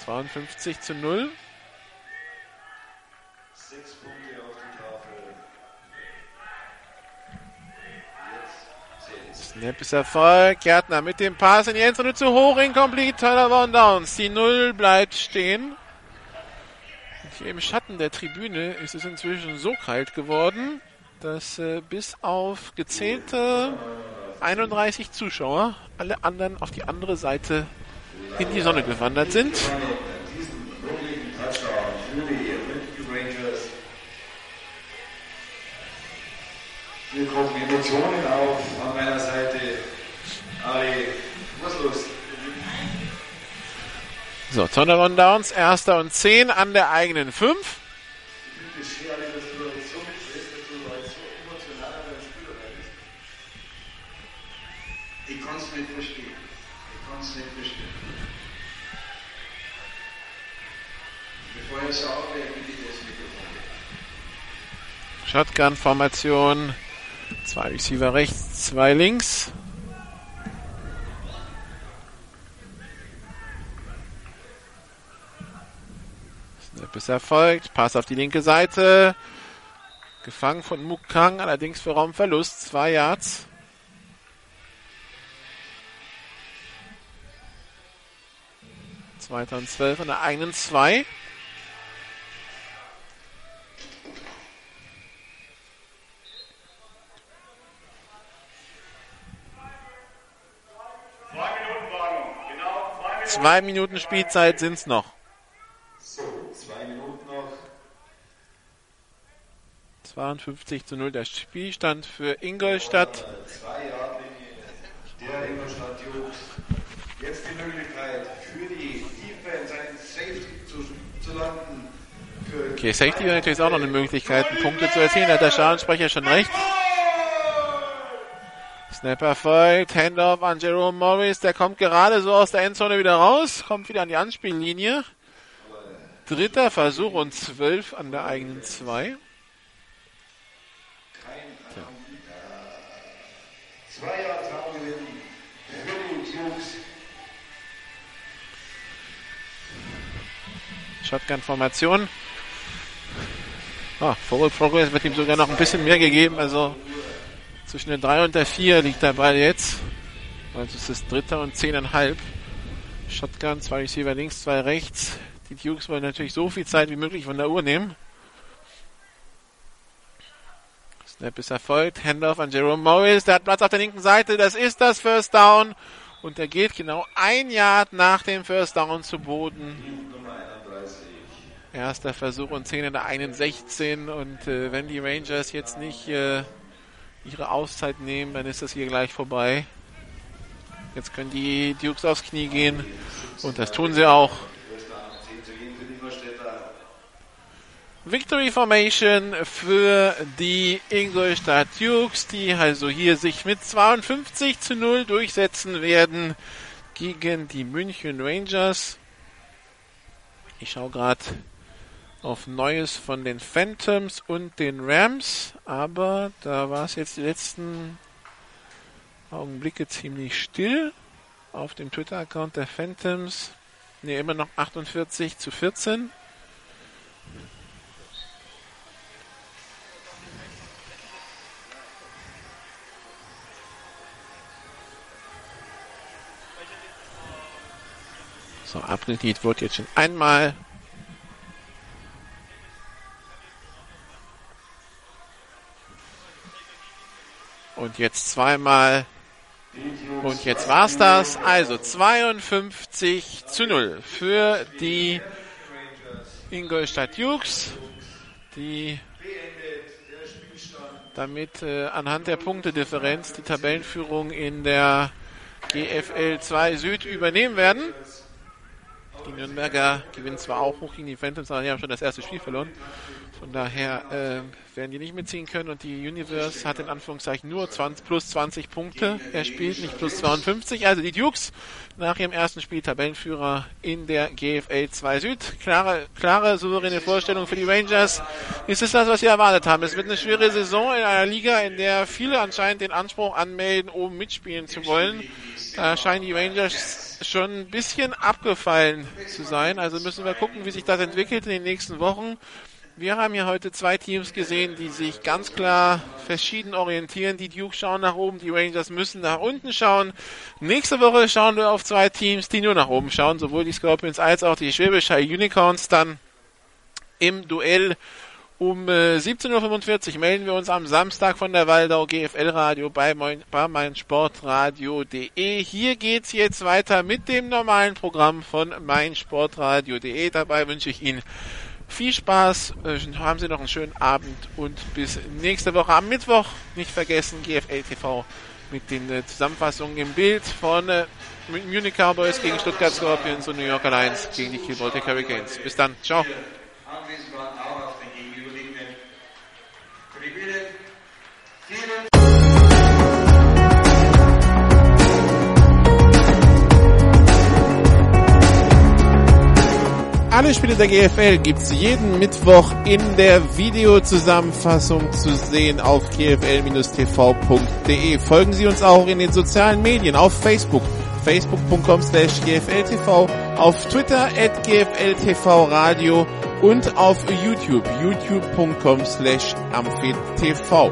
Speaker 4: 52 zu 0.
Speaker 12: Sechs Punkte auf die Tafel. Jetzt zählt's.
Speaker 4: Snap ist Erfolg. Gärtner mit dem Pass in die Endzone zu hoch. Incomplete. Tyler Von Downs. Die Null bleibt stehen. Im Schatten der Tribüne ist es inzwischen so kalt geworden, dass äh, bis auf gezählte 31 Zuschauer alle anderen auf die andere Seite in die Sonne gewandert sind.
Speaker 12: Hier kommen Emotionen auf an meiner Seite. Ali,
Speaker 4: So, Turnaround Downs, erster und 10 an der eigenen 5.
Speaker 12: Ich es kann es nicht verstehen. Ich kann es nicht verstehen. Bevor ich schaue, wer bitte das Mikrofon.
Speaker 4: Shotgun-Formation. Zwei Receiver rechts, zwei links. Ist erfolgt. Pass auf die linke Seite. Gefangen von Mukang, allerdings für Raumverlust. Zwei Yards. Zweiter und zwölf an der eigenen zwei.
Speaker 9: Zwei Minuten. Genau
Speaker 4: Spielzeit sind's noch.
Speaker 12: So, zwei Minuten noch.
Speaker 4: 52 zu 0 der Spielstand für Ingolstadt.
Speaker 12: Zwei Yardlinie der Ingolstadt Jugend. Jetzt die Möglichkeit für die Defense einen Safety zu, zu landen.
Speaker 4: Okay, Safety wäre natürlich auch noch eine Möglichkeit, Punkte zu erzielen. Da hat der Schadensprecher schon recht. Snap erfolgt, Handoff an Jerome Morris, der kommt gerade so aus der Endzone wieder raus, kommt wieder an die Anspiellinie. Dritter Versuch und 12 an der eigenen 2.
Speaker 12: zwei Die Jungs.
Speaker 4: Shotgun-Formation. Ah, Forward Progress wird ihm sogar noch ein bisschen mehr gegeben. Also zwischen der 3 und der 4 liegt der Ball jetzt. Also es ist dritter und 10,5. Shotgun, zwei Receiver links, zwei rechts. Die Dukes wollen natürlich so viel Zeit wie möglich von der Uhr nehmen. Snap ist erfolgt. Handoff an Jerome Morris. Der hat Platz auf der linken Seite. Das ist das First Down. Und er geht genau ein Yard nach dem First Down zu Boden.
Speaker 12: Nummer 31.
Speaker 4: Erster Versuch und 10 in der 61 und äh, wenn die Rangers jetzt nicht äh, ihre Auszeit nehmen, dann ist das hier gleich vorbei. Jetzt können die Dukes aufs Knie gehen und das tun sie auch. Victory Formation für die Ingolstadt Dukes, die also hier sich mit 52 zu 0 durchsetzen werden gegen die München Rangers. Ich schaue gerade auf Neues von den Phantoms und den Rams, aber da war es jetzt die letzten Augenblicke ziemlich still auf dem Twitter-Account der Phantoms. Ne, immer noch 48 zu 14. So, Abdellied wird jetzt schon einmal und jetzt zweimal und jetzt war's das. Also 52 zu 0 für die Ingolstadt Dukes, die damit äh, anhand der Punktedifferenz die Tabellenführung in der GFL 2 Süd übernehmen werden. Die Nürnberger gewinnen zwar auch hoch gegen die Phantoms, aber die haben schon das erste Spiel verloren. Von daher äh, werden die nicht mitziehen können und die Universe hat in Anführungszeichen nur 20, plus 20 Punkte erspielt, nicht plus 52. Also die Dukes nach ihrem ersten Spiel Tabellenführer in der GFL 2 Süd. Klare, klare, souveräne Vorstellung für die Rangers. Ist es das, was sie erwartet haben? Es wird eine schwere Saison in einer Liga, in der viele anscheinend den Anspruch anmelden, oben mitspielen zu wollen. Da scheinen die Rangers schon ein bisschen abgefallen zu sein. Also müssen wir gucken, wie sich das entwickelt in den nächsten Wochen. Wir haben hier heute zwei Teams gesehen, die sich ganz klar verschieden orientieren. Die Duke schauen nach oben, die Rangers müssen nach unten schauen. Nächste Woche schauen wir auf zwei Teams, die nur nach oben schauen, sowohl die Scorpions als auch die Schwäbisch High Unicorns dann im Duell um 17.45 Uhr melden wir uns am Samstag von der Waldau GFL Radio bei, mein, bei meinsportradio.de. Hier geht's jetzt weiter mit dem normalen Programm von meinsportradio.de. Dabei wünsche ich Ihnen viel Spaß, äh, haben Sie noch einen schönen Abend und bis nächste Woche am Mittwoch. Nicht vergessen, GFL TV mit den äh, Zusammenfassungen im Bild von äh, Munich Cowboys gegen Stuttgart Scorpions und New York Alliance gegen die Baltic Hurricanes. Bis dann, ciao. Alle Spiele der GFL gibt's jeden Mittwoch in der Videozusammenfassung zu sehen auf gfl-tv.de. Folgen Sie uns auch in den sozialen Medien auf Facebook, facebook.com slash gfltv, auf Twitter at gfltvradio und auf YouTube, youtube.com slash amfetv.